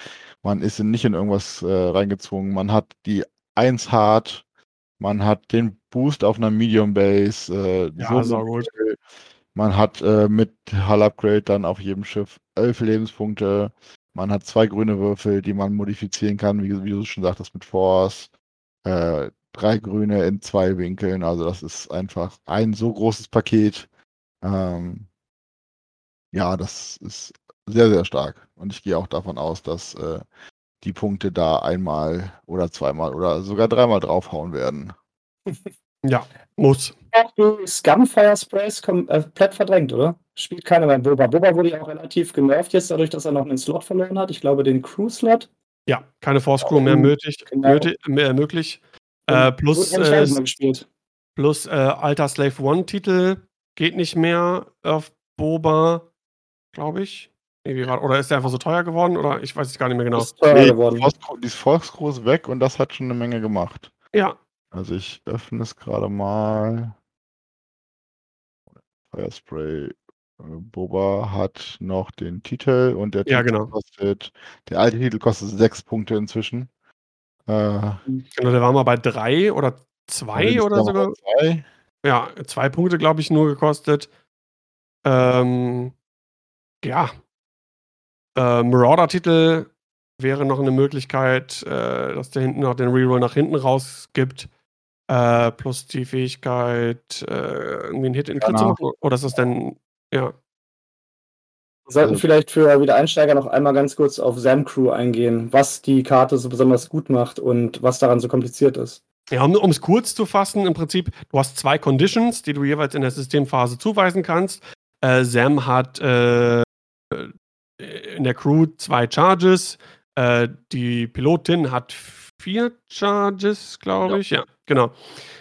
Speaker 3: Man ist nicht in irgendwas äh, reingezwungen. Man hat die 1 hart. Man hat den Boost auf einer Medium Base.
Speaker 1: Ja, so gut.
Speaker 3: Man hat mit Hull Upgrade dann auf jedem Schiff elf Lebenspunkte. Man hat zwei grüne Würfel, die man modifizieren kann, wie, wie du schon sagtest, mit Force. Äh, drei grüne in zwei Winkeln. Also das ist einfach ein so großes Paket. Ähm, ja, das ist sehr, sehr stark. Und ich gehe auch davon aus, dass äh, die Punkte da einmal oder zweimal oder sogar dreimal draufhauen werden.
Speaker 1: Ja, muss.
Speaker 2: Die Scumfire Sprays komplett äh, verdrängt, oder? Spielt keiner beim Boba. Boba wurde ja auch relativ genervt jetzt, dadurch, dass er noch einen Slot verloren hat. Ich glaube, den Crew-Slot.
Speaker 1: Ja, keine Force Crew mehr, möglich, genau. möglich, mehr möglich. Äh, plus äh, plus äh, alter Slave One-Titel geht nicht mehr auf Boba, glaube ich. Oder ist der einfach so teuer geworden? Oder ich weiß es gar nicht mehr genau. Ist teuer
Speaker 3: nee, geworden. Die Volkscrew ist weg und das hat schon eine Menge gemacht.
Speaker 1: Ja,
Speaker 3: also ich öffne es gerade mal. Firespray äh, Boba hat noch den Titel und der
Speaker 1: ja,
Speaker 3: Titel
Speaker 1: genau.
Speaker 3: kostet, der alte Titel kostet sechs Punkte inzwischen.
Speaker 1: Äh, genau, der war mal bei drei oder zwei oder sogar. Zwei. Ja, zwei Punkte, glaube ich, nur gekostet. Ähm, ja. Äh, Marauder-Titel wäre noch eine Möglichkeit, äh, dass der hinten noch den Reroll nach hinten raus gibt. Äh, plus die Fähigkeit, äh, irgendwie einen Hit in Crit zu machen? Oder ist das denn, ja.
Speaker 2: Wir sollten also, vielleicht für Wiedereinsteiger noch einmal ganz kurz auf Sam Crew eingehen, was die Karte so besonders gut macht und was daran so kompliziert ist.
Speaker 1: Ja, um es kurz zu fassen, im Prinzip, du hast zwei Conditions, die du jeweils in der Systemphase zuweisen kannst. Äh, Sam hat äh, in der Crew zwei Charges, äh, die Pilotin hat vier Charges, glaube ich. Ja, genau.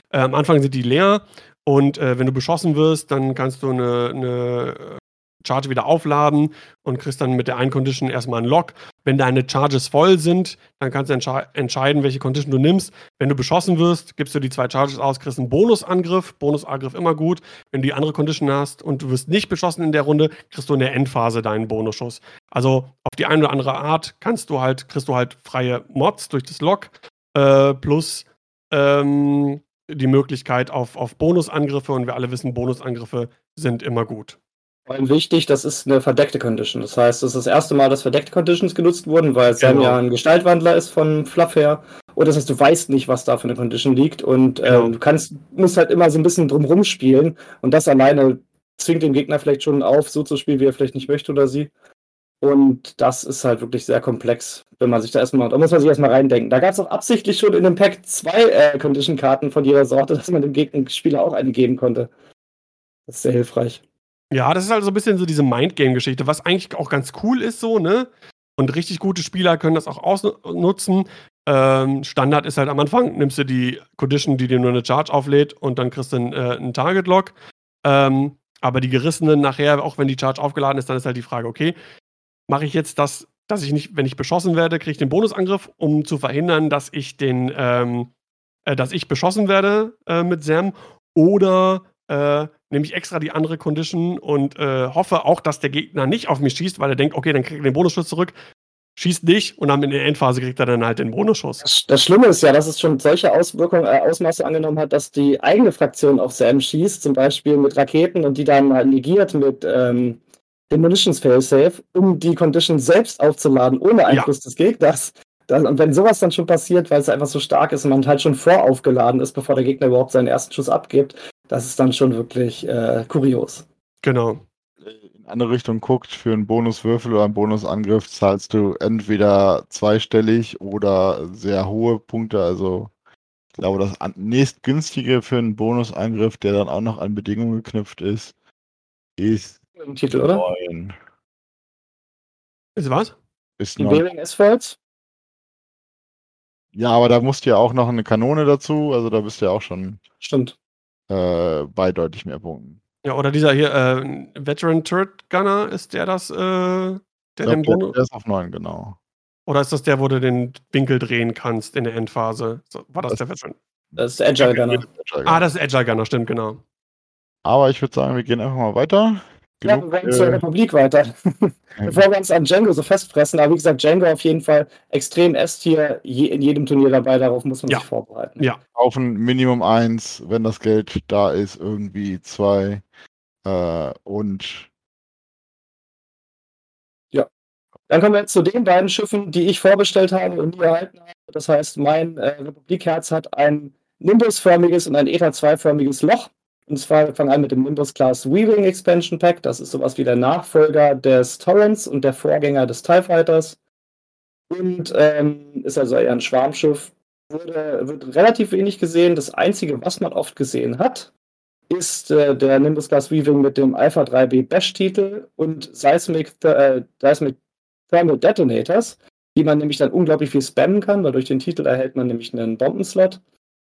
Speaker 1: Äh, am Anfang sind die leer und äh, wenn du beschossen wirst, dann kannst du eine, eine Charge wieder aufladen und kriegst dann mit der einen Condition erstmal einen Lock. Wenn deine Charges voll sind, dann kannst du entsche entscheiden, welche Condition du nimmst. Wenn du beschossen wirst, gibst du die zwei Charges aus, kriegst einen Bonusangriff. Bonusangriff immer gut. Wenn du die andere Condition hast und du wirst nicht beschossen in der Runde, kriegst du in der Endphase deinen Bonusschuss. Also auf die eine oder andere Art kannst du halt, kriegst du halt freie Mods durch das Lock äh, plus ähm, die Möglichkeit auf, auf Bonusangriffe und wir alle wissen, Bonusangriffe sind immer gut.
Speaker 2: Vor allem wichtig, das ist eine verdeckte Condition. Das heißt, es ist das erste Mal, dass verdeckte Conditions genutzt wurden, weil Sam genau. ja ein Gestaltwandler ist von Fluff her. Und das heißt, du weißt nicht, was da für eine Condition liegt. Und äh, genau. du kannst, musst halt immer so ein bisschen drumrum spielen. Und das alleine zwingt den Gegner vielleicht schon auf, so zu spielen, wie er vielleicht nicht möchte oder sie. Und das ist halt wirklich sehr komplex, wenn man sich da erstmal, da muss man sich erstmal reindenken. Da gab es auch absichtlich schon in dem Pack zwei äh, Condition-Karten von jeder Sorte, dass man dem Gegnerspieler auch eine geben konnte. Das ist sehr hilfreich.
Speaker 1: Ja, das ist halt so ein bisschen so diese Mindgame-Geschichte, was eigentlich auch ganz cool ist, so, ne? Und richtig gute Spieler können das auch ausnutzen. Ähm, Standard ist halt am Anfang, nimmst du die Condition, die dir nur eine Charge auflädt und dann kriegst du einen, äh, einen Target-Lock. Ähm, aber die Gerissenen nachher, auch wenn die Charge aufgeladen ist, dann ist halt die Frage, okay, mache ich jetzt das, dass ich nicht, wenn ich beschossen werde, kriege ich den Bonusangriff, um zu verhindern, dass ich den, ähm, äh, dass ich beschossen werde äh, mit Sam. Oder äh, nehme ich extra die andere Condition und äh, hoffe auch, dass der Gegner nicht auf mich schießt, weil er denkt, okay, dann kriegt er den Bonusschuss zurück, schießt nicht und dann in der Endphase kriegt er dann halt den Bonusschuss.
Speaker 2: Das, das Schlimme ist ja, dass es schon solche Auswirkungen, äh, Ausmaße angenommen hat, dass die eigene Fraktion auf Sam schießt, zum Beispiel mit Raketen und die dann halt negiert mit ähm, dem Munitions Failsafe, um die Condition selbst aufzuladen, ohne Einfluss ja. des Gegners. Das, und wenn sowas dann schon passiert, weil es einfach so stark ist und man halt schon voraufgeladen ist, bevor der Gegner überhaupt seinen ersten Schuss abgibt, das ist dann schon wirklich äh, kurios.
Speaker 1: Genau.
Speaker 3: In andere Richtung guckt, für einen Bonuswürfel oder einen Bonusangriff zahlst du entweder zweistellig oder sehr hohe Punkte. Also ich glaube, das nächstgünstige für einen Bonusangriff, der dann auch noch an Bedingungen geknüpft ist, ist
Speaker 2: Im Titel, oder?
Speaker 1: 9. Ist was?
Speaker 3: Ist
Speaker 2: Die Bearing Asphalts?
Speaker 3: Ja, aber da musst du ja auch noch eine Kanone dazu, also da bist du ja auch schon
Speaker 2: Stimmt.
Speaker 3: äh, bei deutlich mehr Punkten.
Speaker 1: Ja, oder dieser hier, äh, Veteran Turret Gunner, ist der das, äh, der
Speaker 3: Ich
Speaker 1: den Bonus.
Speaker 3: der ist auf 9, genau.
Speaker 1: Oder ist das der, wo du den Winkel drehen kannst in der Endphase? So, war das,
Speaker 3: Das
Speaker 1: der Veteran?
Speaker 2: Das ist der Agile Gunner.
Speaker 1: Ah, das ist Agile Gunner, stimmt, genau.
Speaker 3: Aber ich würde sagen, wir gehen einfach mal weiter.
Speaker 2: Ja,
Speaker 3: Genug,
Speaker 2: wir wollen zur
Speaker 3: äh,
Speaker 2: Republik weiter. Bevor wir uns an Django so festfressen, aber wie gesagt, Django auf jeden Fall extrem S-Tier je, in jedem Turnier dabei, darauf muss man
Speaker 1: Ja.
Speaker 2: sich vorbereiten.
Speaker 1: Ja.
Speaker 3: kaufen Minimum 1, wenn das Geld da ist, irgendwie 2. Äh, und
Speaker 2: Dann kommen wir jetzt zu den beiden Schiffen, die ich vorbestellt habe und nie erhalten habe. Das heißt, mein äh, Republikherz hat ein Nimbus-förmiges und ein ETA-2-förmiges Loch. Und zwar wir fangen an mit dem Nimbus Class Weaving Expansion Pack. Das ist sowas wie der Nachfolger des Torrents und der Vorgänger des TIE Fighters. Und ähm, ist also eher ein Schwarmschiff. Wurde, wird relativ wenig gesehen. Das Einzige, was man oft gesehen hat, ist äh, der Nimbus Class Weaving mit dem Alpha 3B Bash-Titel und Seismic, äh, Seismic Thermal Detonators, die man nämlich dann unglaublich viel spammen kann, weil durch den Titel erhält man nämlich einen Bombenslot.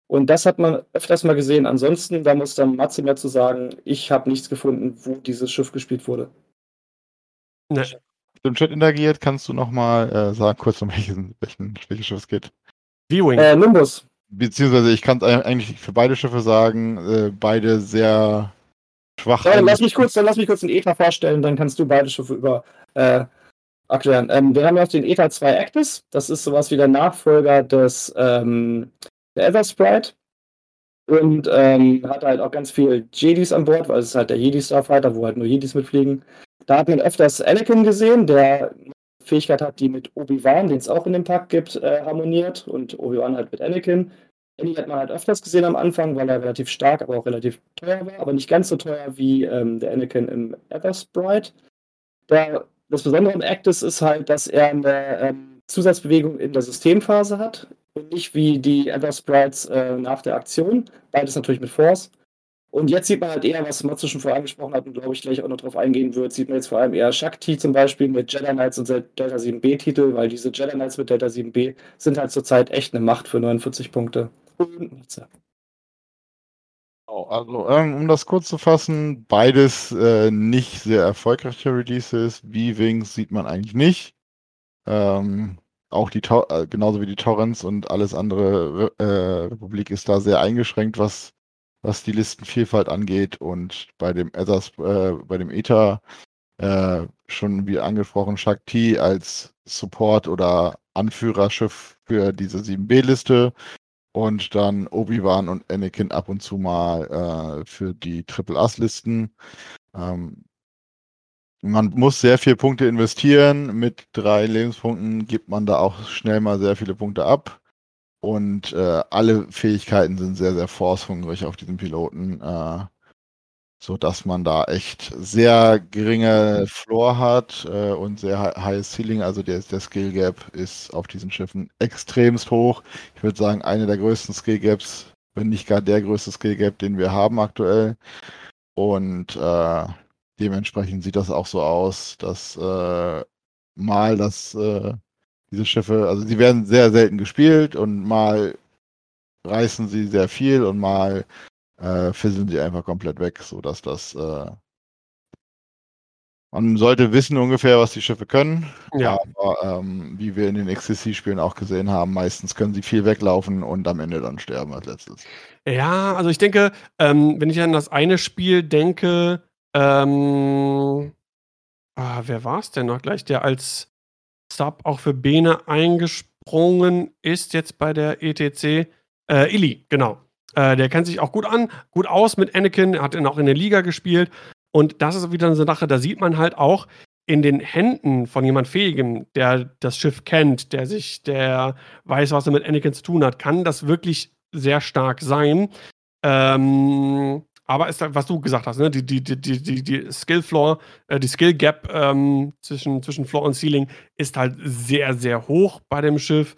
Speaker 2: Und das hat man öfters mal gesehen. Ansonsten, da muss dann Matze mehr zu sagen, ich habe nichts gefunden, wo dieses Schiff gespielt wurde.
Speaker 1: Ne,
Speaker 3: im Chat interagiert, kannst du nochmal äh, sagen, kurz um welchen, welchen, welches Schiff es geht.
Speaker 1: V-Wing.
Speaker 2: Äh, Nimbus.
Speaker 3: Beziehungsweise ich kann es eigentlich für beide Schiffe sagen, äh, beide sehr schwach.
Speaker 2: Ja, dann lass mich kurz, dann lass mich kurz den ETA vorstellen, dann kannst du beide Schiffe über äh, erklären. Ähm, wir haben ja auch den ETA 2 Actis. Das ist sowas wie der Nachfolger des ähm, der Ether Sprite. Und ähm, hat halt auch ganz viel Jedis an Bord, weil es ist halt der Jedi Starfighter, wo halt nur Jedis mitfliegen. Da hat man öfters Anakin gesehen, der eine Fähigkeit hat, die mit Obi-Wan, den es auch in dem Pack gibt, äh, harmoniert. Und Obi-Wan halt mit Anakin. Annie hat man halt öfters gesehen am Anfang, weil er relativ stark, aber auch relativ teuer war, aber nicht ganz so teuer wie ähm, der Anakin im Ether Sprite. Der, das Besondere am Actus ist halt, dass er eine ähm, Zusatzbewegung in der Systemphase hat und nicht wie die Ether Sprites äh, nach der Aktion. Beides natürlich mit Force. Und jetzt sieht man halt eher, was Matze schon vorher angesprochen hat und glaube ich gleich auch noch drauf eingehen wird, sieht man jetzt vor allem eher Shakti zum Beispiel mit Jedi Knights und Delta 7b-Titel, weil diese Jedi Knights mit Delta 7b sind halt zurzeit echt eine Macht für 49 Punkte. Und Matze.
Speaker 3: Genau, Also, ähm, um das kurz zu fassen, beides äh, nicht sehr erfolgreiche Releases. V-Wings sieht man eigentlich nicht. Ähm, auch die äh, genauso wie die Torrents und alles andere Re äh, Republik ist da sehr eingeschränkt, was, was die Listenvielfalt angeht. Und bei dem Ethers, äh, bei dem ETA äh, schon wie angesprochen, Shakti als Support oder Anführerschiff für diese 7B-Liste und dann Obi-Wan und Anakin ab und zu mal äh, für die Triple-Ass-Listen. Ähm, man muss sehr viele Punkte investieren. Mit drei Lebenspunkten gibt man da auch schnell mal sehr viele Punkte ab. Und äh, alle Fähigkeiten sind sehr, sehr force-hungrig auf diesem Piloten, äh, sodass man da echt sehr geringe Floor hat äh, und sehr hi- high Ceiling. Also der, der Skill Gap ist auf diesen Schiffen extremst hoch. Ich würde sagen, eine der größten Skill Gaps, wenn nicht gar der größte Skill Gap, den wir haben aktuell. Und äh, dementsprechend sieht das auch so aus, dass äh, mal das, äh, diese Schiffe, also sie werden sehr selten gespielt und mal reißen sie sehr viel und mal äh, fisseln sie einfach komplett weg, sodass das äh, man sollte wissen ungefähr, was die Schiffe können.
Speaker 1: Ja.
Speaker 3: Aber ähm, wie wir in den XCC-Spielen auch gesehen haben, meistens können sie viel weglaufen und am Ende dann sterben als letztes.
Speaker 1: Ja, also ich denke, ähm, wenn ich an das eine Spiel denke, ähm, ah, wer war es denn noch gleich, der als Sub auch für Bene eingesprungen ist jetzt bei der ETC? Äh, Illy, genau. Äh, der kennt sich auch gut an, gut aus mit Anakin, hat ihn auch in der Liga gespielt. Und das ist wieder eine Sache, da sieht man halt auch in den Händen von jemand Fähigem, der das Schiff kennt, der sich, der weiß, was er mit Anakin zu tun hat, kann das wirklich sehr stark sein. Ähm, aber ist was du gesagt hast, ne? die, die, die, die, die Skill Floor, äh, die Skill Gap ähm, zwischen, zwischen Floor und Ceiling ist halt sehr, sehr hoch bei dem Schiff.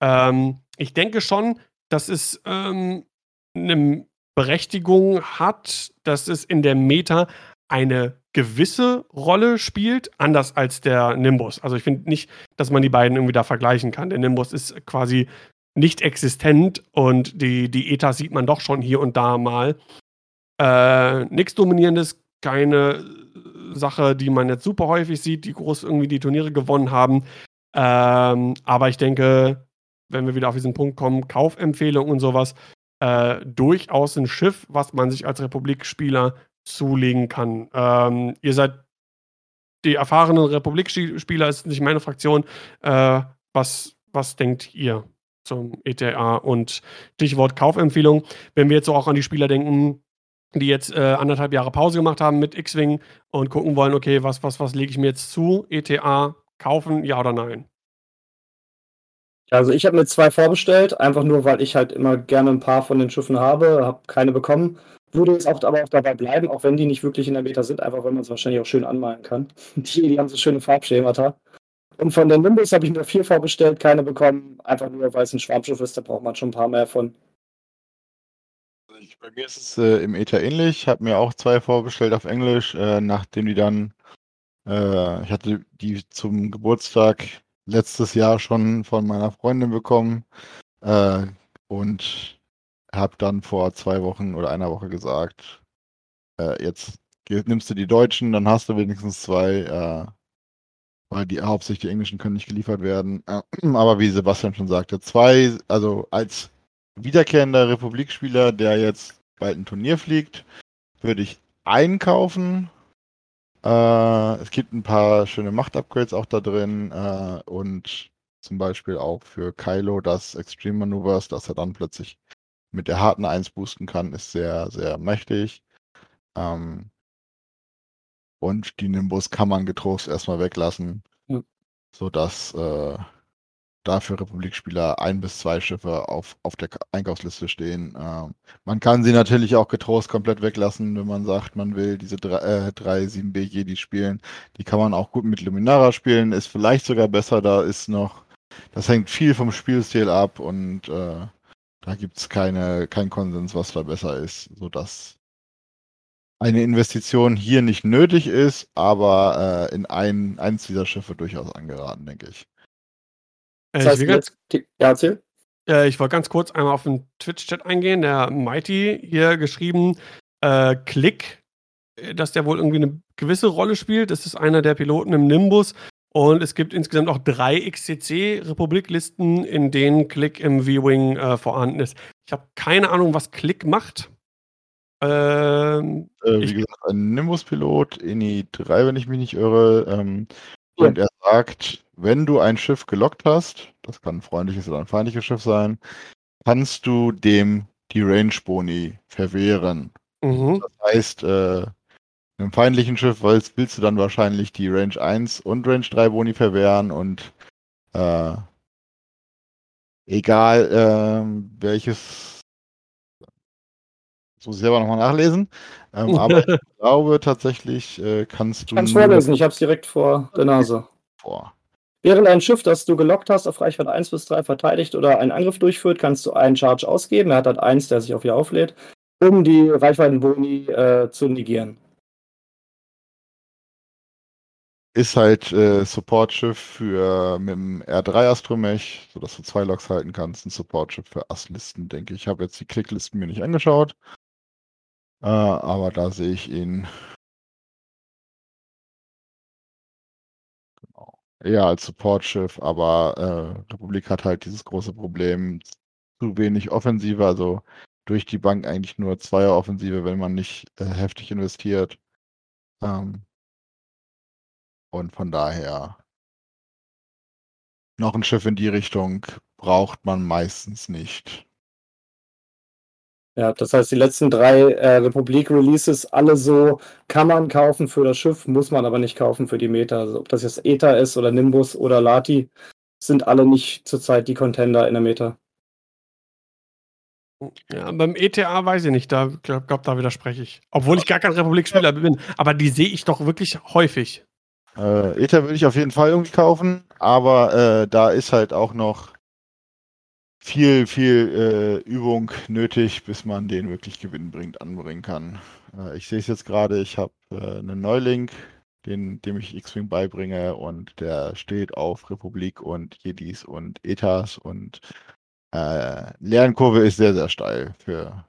Speaker 1: Ähm, ich denke schon, dass es ähm, eine Berechtigung hat, dass es in der Meta eine gewisse Rolle spielt, anders als der Nimbus. Also ich finde nicht, dass man die beiden irgendwie da vergleichen kann. Der Nimbus ist quasi nicht existent und die, die ETA sieht man doch schon hier und da mal. Äh, nichts Dominierendes, keine Sache, die man jetzt super häufig sieht, die groß irgendwie die Turniere gewonnen haben. Ähm, aber ich denke, wenn wir wieder auf diesen Punkt kommen, Kaufempfehlung und sowas, äh, durchaus ein Schiff, was man sich als Republikspieler zulegen kann. Ähm, ihr seid die erfahrenen Republikspieler, ist nicht meine Fraktion. Äh, was, was denkt ihr zum ETA und Stichwort Kaufempfehlung? Wenn wir jetzt so auch an die Spieler denken, die jetzt äh, anderthalb Jahre Pause gemacht haben mit X-Wing und gucken wollen, okay, was, was, was lege ich mir jetzt zu? ETA kaufen, ja oder nein?
Speaker 2: Also ich habe mir zwei vorbestellt, einfach nur, weil ich halt immer gerne ein paar von den Schiffen habe, habe keine bekommen. Würde jetzt auch, aber auch dabei bleiben, auch wenn die nicht wirklich in der Meta sind, einfach weil man es wahrscheinlich auch schön anmalen kann. Die, die haben so schöne Farbschemata. Und von den Nimbus habe ich mir vier vorbestellt, keine bekommen, einfach nur, weil es ein Schwarmschiff ist, da braucht man schon ein paar mehr von.
Speaker 3: Bei mir ist es äh, im ETA ähnlich. Ich habe mir auch zwei vorbestellt auf Englisch, äh, nachdem die dann, äh, ich hatte die zum Geburtstag letztes Jahr schon von meiner Freundin bekommen äh, und habe dann vor zwei Wochen oder einer Woche gesagt, äh, jetzt nimmst du die Deutschen, dann hast du wenigstens zwei, äh, weil die hauptsächlich die Englischen können nicht geliefert werden. Aber wie Sebastian schon sagte, zwei, also als wiederkehrender Republikspieler, der jetzt bald ein Turnier fliegt, würde ich einkaufen äh, es gibt ein paar schöne Macht-Upgrades auch da drin äh, und zum Beispiel auch für Kylo das Extreme Maneuvers, dass er dann plötzlich mit der harten 1 boosten kann, ist sehr, sehr mächtig. Ähm, und die Nimbus kann man getrost erstmal weglassen, ja. sodass äh, da für Republikspieler ein bis zwei Schiffe auf, auf der Einkaufsliste stehen. Ähm, man kann sie natürlich auch getrost komplett weglassen, wenn man sagt, man will diese drei, äh, drei 7B Jedi spielen. Die kann man auch gut mit Luminara spielen, ist vielleicht sogar besser. Da ist noch, das hängt viel vom Spielstil ab und äh, da gibt es keine, keinen Konsens, was da besser ist, sodass eine Investition hier nicht nötig ist, aber äh, in ein, eins dieser Schiffe durchaus angeraten, denke ich.
Speaker 1: Äh, das heißt, ich, ganz, ja, erzähl. Äh, ich wollte ganz kurz einmal auf den Twitch-Chat eingehen. Der Mighty hier geschrieben, äh, Klick, äh, dass der wohl irgendwie eine gewisse Rolle spielt. Das ist einer der Piloten im Nimbus. Und es gibt insgesamt auch drei XCC-Republiklisten, in denen Klick im V-Wing äh, vorhanden ist. Ich habe keine Ahnung, was Klick macht.
Speaker 3: Ähm, äh, wie gesagt, ein Nimbus-Pilot, INI 3, wenn ich mich nicht irre. Ähm, und er sagt, wenn du ein Schiff gelockt hast, das kann ein freundliches oder ein feindliches Schiff sein, kannst du dem die Range-Boni verwehren. Mhm. Das heißt, äh, einem feindlichen Schiff willst, willst, du dann wahrscheinlich die Range 1 und Range 3 Boni verwehren und äh, egal äh, welches muss ich selber nochmal nachlesen. Ähm, aber ich glaube tatsächlich äh, kannst du.
Speaker 2: Ich kann es vorlesen, ich habe es direkt vor der Nase. Vor. Während ein Schiff, das du gelockt hast, auf Reichweite 1 bis 3 verteidigt oder einen Angriff durchführt, kannst du einen Charge ausgeben. Er hat halt 1, der sich auf ihr auflädt, um die Reichweitenboni äh, zu negieren.
Speaker 3: Ist halt äh, Support-Schiff für mit dem R3 Astromech, sodass du zwei Loks halten kannst. Ein Support-Schiff für Asslisten, denke ich. Ich habe jetzt die Klicklisten mir nicht angeschaut. Äh, aber da sehe ich ihn Ja, als Supportschiff, aber äh, Republik hat halt dieses große Problem, zu wenig Offensive, also durch die Bank eigentlich nur Zweier-Offensive, wenn man nicht äh, heftig investiert. Ähm, und von daher noch ein Schiff in die Richtung braucht man meistens nicht.
Speaker 2: Ja, das heißt, die letzten drei äh, Republik-Releases, alle so, kann man kaufen für das Schiff, muss man aber nicht kaufen für die Meta. Also, ob das jetzt ETA ist oder Nimbus oder Lati, sind alle nicht zurzeit die Contender in der Meta.
Speaker 1: Ja, beim ETA weiß ich nicht, da glaube glaub, da widerspreche ich. Obwohl ich gar kein Republik-Spieler bin, aber die sehe ich doch wirklich häufig.
Speaker 3: Äh, ETA würde ich auf jeden Fall irgendwie kaufen, aber äh, da ist halt auch noch viel, viel äh, Übung nötig, bis man den wirklich gewinnbringend anbringen kann. Äh, ich sehe es jetzt gerade, ich habe äh, einen Neuling, den, dem ich X-Wing beibringe und der steht auf Republik und Jedis und Etas und äh, Lernkurve ist sehr, sehr steil für,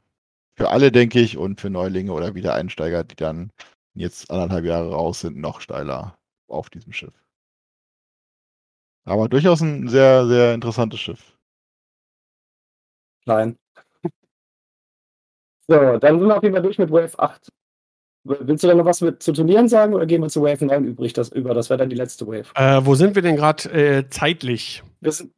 Speaker 3: für alle, denke ich, und für Neulinge oder Wiedereinsteiger, die dann jetzt anderthalb Jahre raus sind, noch steiler auf diesem Schiff. Aber durchaus ein sehr, sehr interessantes Schiff.
Speaker 2: Nein. So, dann sind wir auf jeden Fall durch mit Wave 8. Willst du da noch was mit zu Turnieren sagen oder gehen wir zu Wave 9 übrig das, über? Das wäre dann die letzte Wave.
Speaker 1: Äh, wo sind wir denn gerade äh, zeitlich?
Speaker 2: Wir sind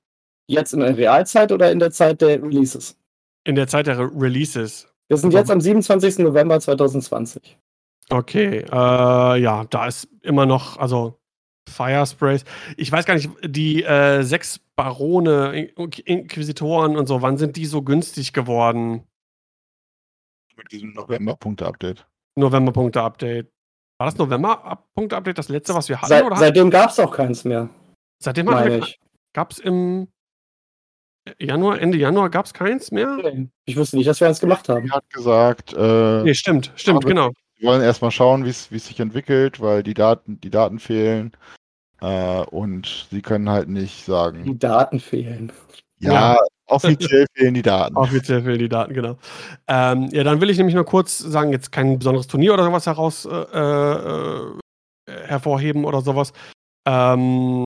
Speaker 2: jetzt in der Realzeit oder in der Zeit der Releases?
Speaker 1: In der Zeit der Re Releases.
Speaker 2: Wir sind jetzt am 27. November 2020.
Speaker 1: Okay, äh, ja, da ist immer noch, also Fire Sprays. Ich weiß gar nicht, die äh, sechs Barone, Inquisitoren und so, wann sind die so günstig geworden?
Speaker 3: Mit diesem November-Punkte-Update.
Speaker 1: November-Punkte-Update. War das November-Punkte-Update das letzte, was wir hatten?
Speaker 2: Seit, seitdem gab es auch keins mehr.
Speaker 1: Seitdem gab es im Januar, Ende Januar gab es keins mehr?
Speaker 2: Ich wusste nicht, dass wir eins gemacht haben.
Speaker 3: Er hat gesagt, äh,
Speaker 1: nee, stimmt, stimmt, genau.
Speaker 3: Wir wollen erstmal schauen, wie es sich entwickelt, weil die Daten, die Daten fehlen. Äh, und sie können halt nicht sagen.
Speaker 2: Die Daten fehlen.
Speaker 3: Ja, ja. offiziell fehlen die Daten.
Speaker 1: Offiziell fehlen die Daten, genau. Ähm, ja, dann will ich nämlich nur kurz sagen, jetzt kein besonderes Turnier oder sowas heraus äh, äh, hervorheben oder sowas. Ähm,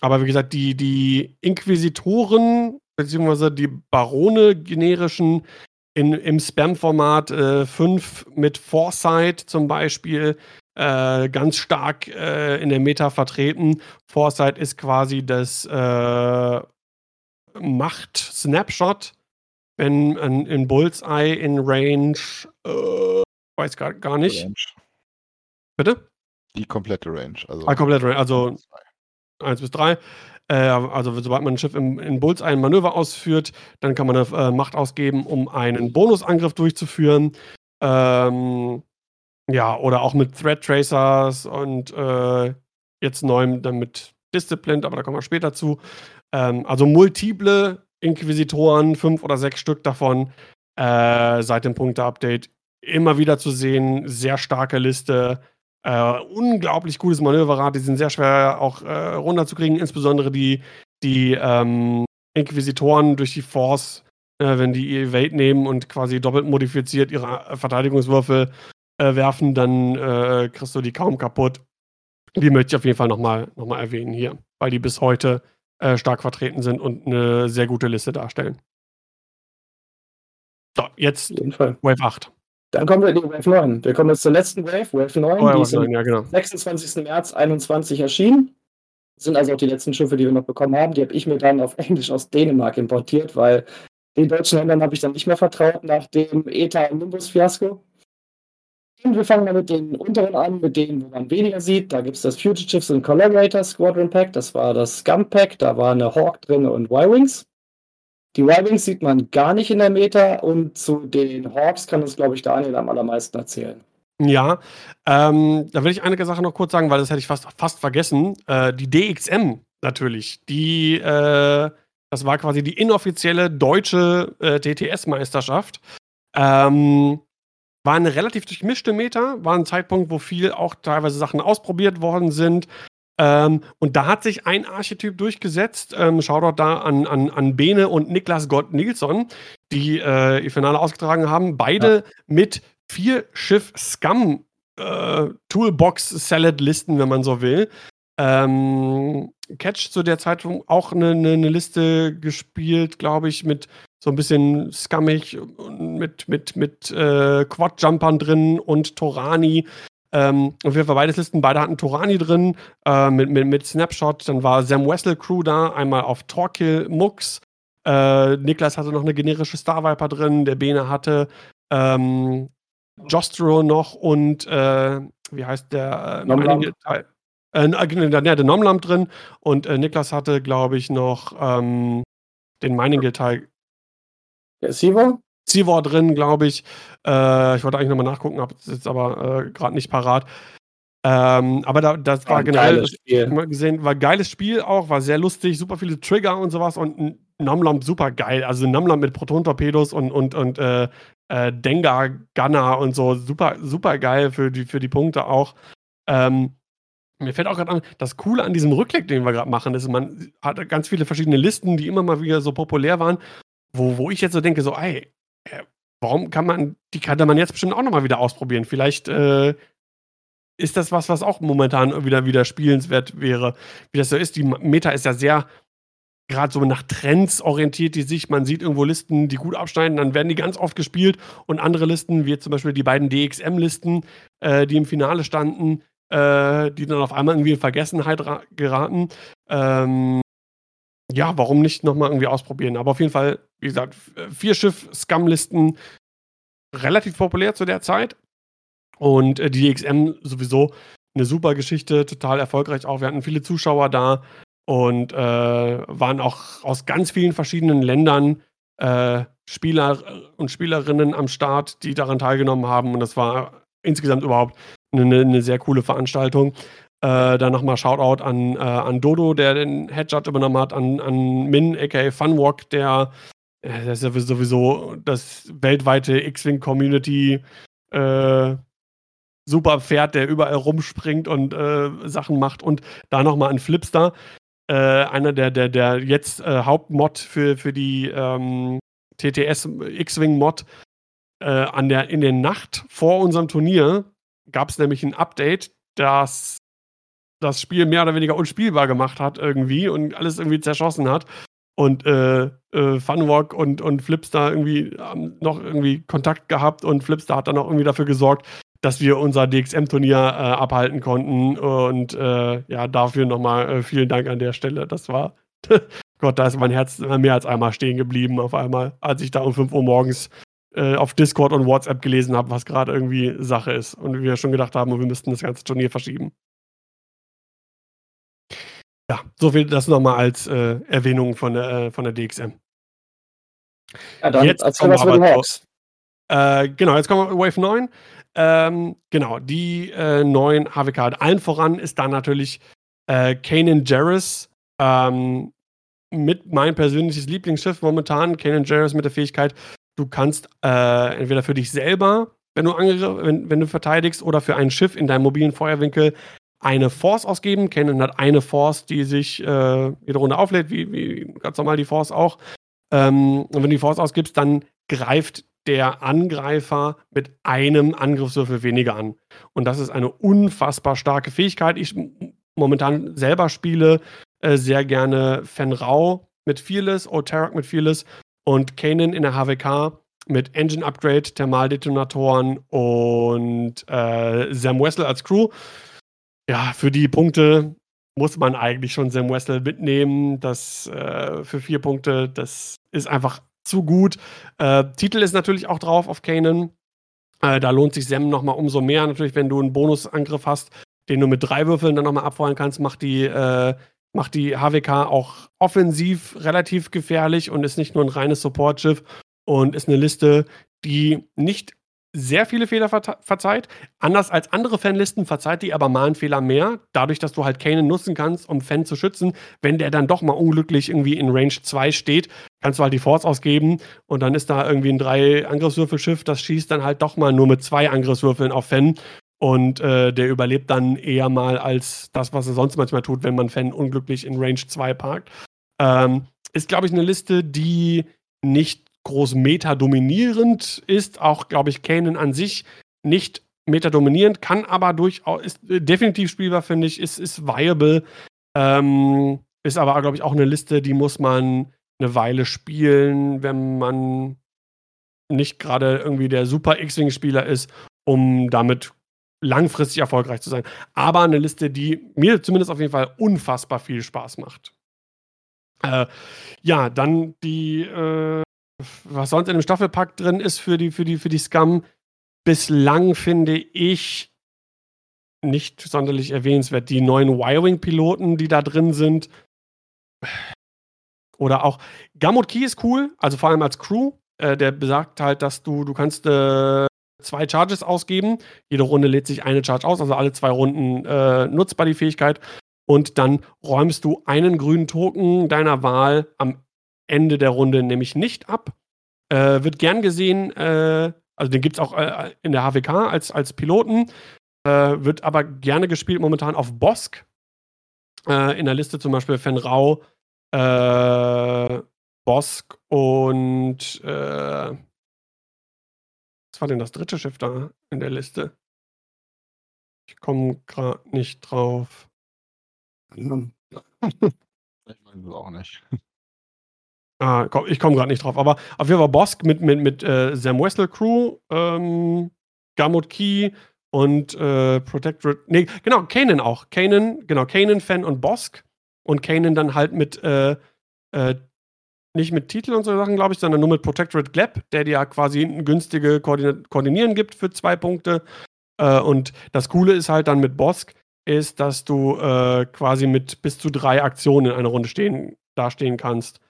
Speaker 1: aber wie gesagt, die, die Inquisitoren beziehungsweise die Barone generischen in, im Spam-Format 5 äh, mit Foresight zum Beispiel äh, ganz stark äh, in der Meta vertreten. Foresight ist quasi das äh, Macht-Snapshot, wenn ein, in Bullseye in Range, äh, weiß gar, gar nicht. Range. Bitte?
Speaker 3: Die komplette Range.
Speaker 1: Also, ah, komplette Range, also 1 bis 3. Äh, also sobald man ein Schiff im, in Bullseye ein Manöver ausführt, dann kann man eine äh, Macht ausgeben, um einen Bonusangriff durchzuführen. Ähm, ja, oder auch mit Thread Tracers und äh, jetzt neuem dann mit Disciplined, aber da kommen wir später zu. Ähm, also multiple Inquisitoren, fünf oder sechs Stück davon äh, seit dem Punkte-Update immer wieder zu sehen. Sehr starke Liste. Äh, unglaublich gutes Manöverrad. Die sind sehr schwer auch äh, runterzukriegen, insbesondere die, die ähm, Inquisitoren durch die Force, äh, wenn die Evade nehmen und quasi doppelt modifiziert ihre Verteidigungswürfel äh, werfen, dann äh, kriegst du die kaum kaputt. Die möchte ich auf jeden Fall nochmal noch mal erwähnen hier, weil die bis heute äh, stark vertreten sind und eine sehr gute Liste darstellen. So, jetzt Wave 8.
Speaker 2: Dann kommen wir in die Wave 9. Wir kommen jetzt zur letzten Wave, Wave 9. Oh, die ist am ja, genau. 26. März 21 erschienen. Das sind also auch die letzten Schiffe, die wir noch bekommen haben. Die habe ich mir dann auf Englisch aus Dänemark importiert, weil den deutschen Händlern habe ich dann nicht mehr vertraut nach dem ETA Nimbus Fiasko. Und wir fangen mal mit den unteren an, mit denen, wo man weniger sieht. Da gibt es das Fugitives and Collaborators Squadron Pack, das war das Scum Pack, da war eine Hawk drin und Y-Wings. Die Y-Wings sieht man gar nicht in der Meta und zu den Hawks kann uns, glaube ich, Daniel am allermeisten erzählen.
Speaker 1: Ja, ähm, da will ich einige Sachen noch kurz sagen, weil das hätte ich fast, fast vergessen. Äh, die DXM natürlich, die, äh, das war quasi die inoffizielle deutsche äh, TTS-Meisterschaft. Ähm, war eine relativ durchmischte Meta, war ein Zeitpunkt, wo viel auch teilweise Sachen ausprobiert worden sind. Ähm, und da hat sich ein Archetyp durchgesetzt. Ähm, Shoutout da an, an, an Bene und Niklas Gott Nilsson, die äh, ihr Finale ausgetragen haben. Beide ja. mit vier Schiff Scum äh, Toolbox Salad Listen, wenn man so will. ähm, Catch zu der Zeit auch eine, eine, Liste gespielt, glaube ich, mit so ein bisschen scummig, mit, mit, mit äh, Quad-Jumpern drin und Torani. Ähm, auf jeden Fall beides Listen, beide hatten Torani drin, äh, mit, mit, mit Snapshot. Dann war Sam Wessel Crew da, einmal auf Torkill Mux. Äh, Niklas hatte noch eine generische Star Viper drin, der Bene hatte ähm, Jostro noch und äh, wie heißt der? Äh, äh, äh der, der Nomlamp drin und äh, Niklas hatte, glaube ich, noch ähm, den Mining-Teil.
Speaker 2: Der Sivor?
Speaker 1: Sivor drin, glaube ich. Äh, ich wollte eigentlich nochmal nachgucken, habe es jetzt aber äh, gerade nicht parat. Ähm, aber da, das war, war generell mal gesehen, war geiles Spiel auch, war sehr lustig, super viele Trigger und sowas und Namlamp super geil. Also Namlamp mit Proton-Torpedos und, und, und äh, äh, Dengar Gunner und so, super, super geil für die, für die Punkte auch. Ähm, mir fällt auch gerade an, das Coole an diesem Rückblick, den wir gerade machen, ist, man hat ganz viele verschiedene Listen, die immer mal wieder so populär waren, wo, wo ich jetzt so denke, so, ey, warum kann man, die kann man jetzt bestimmt auch nochmal wieder ausprobieren. Vielleicht äh, ist das was, was auch momentan wieder, wieder spielenswert wäre. Wie das so ist, die Meta ist ja sehr gerade so nach Trends orientiert die sich. Man sieht irgendwo Listen, die gut abschneiden, dann werden die ganz oft gespielt und andere Listen, wie zum Beispiel die beiden DXM-Listen, äh, die im Finale standen, äh, die dann auf einmal irgendwie in Vergessenheit geraten. Ähm, ja, warum nicht nochmal irgendwie ausprobieren? Aber auf jeden Fall, wie gesagt, vier Schiff-Scum-Listen relativ populär zu der Zeit. Und äh, die DXM sowieso eine super Geschichte, total erfolgreich auch. Wir hatten viele Zuschauer da und äh, waren auch aus ganz vielen verschiedenen Ländern äh, Spieler und Spielerinnen am Start, die daran teilgenommen haben. Und das war insgesamt überhaupt eine, eine sehr coole Veranstaltung. Äh, dann nochmal Shoutout an, äh, an Dodo, der den Headshot übernommen hat, an, an Min, aka Funwalk, der, äh, das ist ja sowieso das weltweite X-Wing-Community äh, super Pferd, der überall rumspringt und äh, Sachen macht. Und da nochmal an Flipstar, äh, einer der, der, der jetzt äh, Hauptmod für, für die ähm, TTS X-Wing-Mod. Äh, an in der Nacht vor unserem Turnier gab es nämlich ein Update, das das Spiel mehr oder weniger unspielbar gemacht hat irgendwie und alles irgendwie zerschossen hat. Und äh, äh, Funwalk und, und Flipstar irgendwie haben noch irgendwie Kontakt gehabt und Flipstar hat dann auch irgendwie dafür gesorgt, dass wir unser DXM-Turnier äh, abhalten konnten. Und äh, ja, dafür nochmal äh, vielen Dank an der Stelle. Das war, Gott, da ist mein Herz mehr als einmal stehen geblieben auf einmal, als ich da um 5 Uhr morgens äh, auf Discord und WhatsApp gelesen habe, was gerade irgendwie Sache ist. Und wir schon gedacht haben, wir müssten das ganze Turnier verschieben. Ja, so viel das nochmal als äh, Erwähnung von der, äh, von der DXM.
Speaker 2: Ja, dann jetzt erzähl was über die Hawks.
Speaker 1: Äh, genau, jetzt kommen wir Wave 9. Ähm, genau, die äh, neuen HWK. Allen voran ist da natürlich äh, Kanan Jarrus ähm, mit mein persönliches Lieblingsschiff momentan. Kanan Jarrus mit der Fähigkeit, du kannst äh, entweder für dich selber, wenn du, wenn, wenn du verteidigst, oder für ein Schiff in deinem mobilen Feuerwinkel eine Force ausgeben. Kanan hat eine Force, die sich äh, jede Runde auflädt, wie, wie ganz normal die Force auch. Ähm, und wenn du die Force ausgibst, dann greift der Angreifer mit einem Angriffswürfel weniger an. Und das ist eine unfassbar starke Fähigkeit. Ich momentan selber spiele äh, sehr gerne Fenrau mit Fearless, Oterak mit Fearless und Kanan in der HWK mit Engine Upgrade, Thermaldetonatoren und äh, Sam Wessel als Crew. Ja, für die Punkte muss man eigentlich schon Sam Wessel mitnehmen. Das äh, für vier Punkte, das ist einfach zu gut. Äh, Titel ist natürlich auch drauf auf Kanan. Äh, da lohnt sich Sam nochmal umso mehr. Natürlich, wenn du einen Bonusangriff hast, den du mit drei Würfeln dann nochmal abfeuern kannst, macht die, äh, macht die HWK auch offensiv relativ gefährlich und ist nicht nur ein reines Supportschiff und ist eine Liste, die nicht sehr viele Fehler ver verzeiht. Anders als andere Fanlisten verzeiht die aber mal einen Fehler mehr, dadurch, dass du halt Kanan nutzen kannst, um Fan zu schützen. Wenn der dann doch mal unglücklich irgendwie in Range 2 steht, kannst du halt die Force ausgeben und dann ist da irgendwie ein drei Angriffswürfelschiff, das schießt dann halt doch mal nur mit zwei Angriffswürfeln auf Fan und äh, der überlebt dann eher mal als das, was er sonst manchmal tut, wenn man Fan unglücklich in Range 2 parkt. Ähm, ist, glaube ich, eine Liste, die nicht groß meta-dominierend ist. Auch, glaube ich, Kanan an sich nicht Meta dominierend, kann aber durchaus, ist äh, definitiv spielbar, finde ich, ist, ist viable. Ähm, ist aber, glaube ich, auch eine Liste, die muss man eine Weile spielen, wenn man nicht gerade irgendwie der super X-Wing-Spieler ist, um damit langfristig erfolgreich zu sein. Aber eine Liste, die mir zumindest auf jeden Fall unfassbar viel Spaß macht. Äh, ja, dann die, äh, was sonst in dem Staffelpack drin ist für die, für die, für die Scum, bislang finde ich nicht sonderlich erwähnenswert. Die neuen Y-Wing-Piloten, die da drin sind. Oder auch Gamut Key ist cool, also vor allem als Crew. Äh, der besagt halt, dass du, du kannst äh, zwei Charges ausgeben. Jede Runde lädt sich eine Charge aus, also alle zwei Runden äh, nutzbar die Fähigkeit. Und dann räumst du einen grünen Token deiner Wahl am Ende der Runde nämlich nicht ab. Äh, wird gern gesehen, äh, also den gibt es auch äh, in der HWK als, als Piloten. Äh, wird aber gerne gespielt momentan auf Bosk. Äh, in der Liste zum Beispiel Fenrau, äh, Bosk und äh, was war denn das dritte Schiff da in der Liste? Ich komme gerade nicht drauf.
Speaker 3: ich weiß es auch nicht.
Speaker 1: Ah, komm, ich komme gerade nicht drauf. Aber auf jeden Fall Bosk mit, mit, mit äh, Sam Wessel Crew, ähm, Gamut Key, und äh, Protectorate. Nee, genau, Kanan auch. Kanan, genau, Kanan, Fan und Bosk. Und Kanan dann halt mit, äh, äh, nicht mit Titel und so Sachen, glaube ich, sondern nur mit Protectorate Glab, der dir quasi ein günstige Koordin Koordinieren gibt für zwei Punkte. Äh, und das Coole ist halt dann mit Bosk, ist, dass du äh, quasi mit bis zu drei Aktionen in einer Runde stehen, dastehen kannst.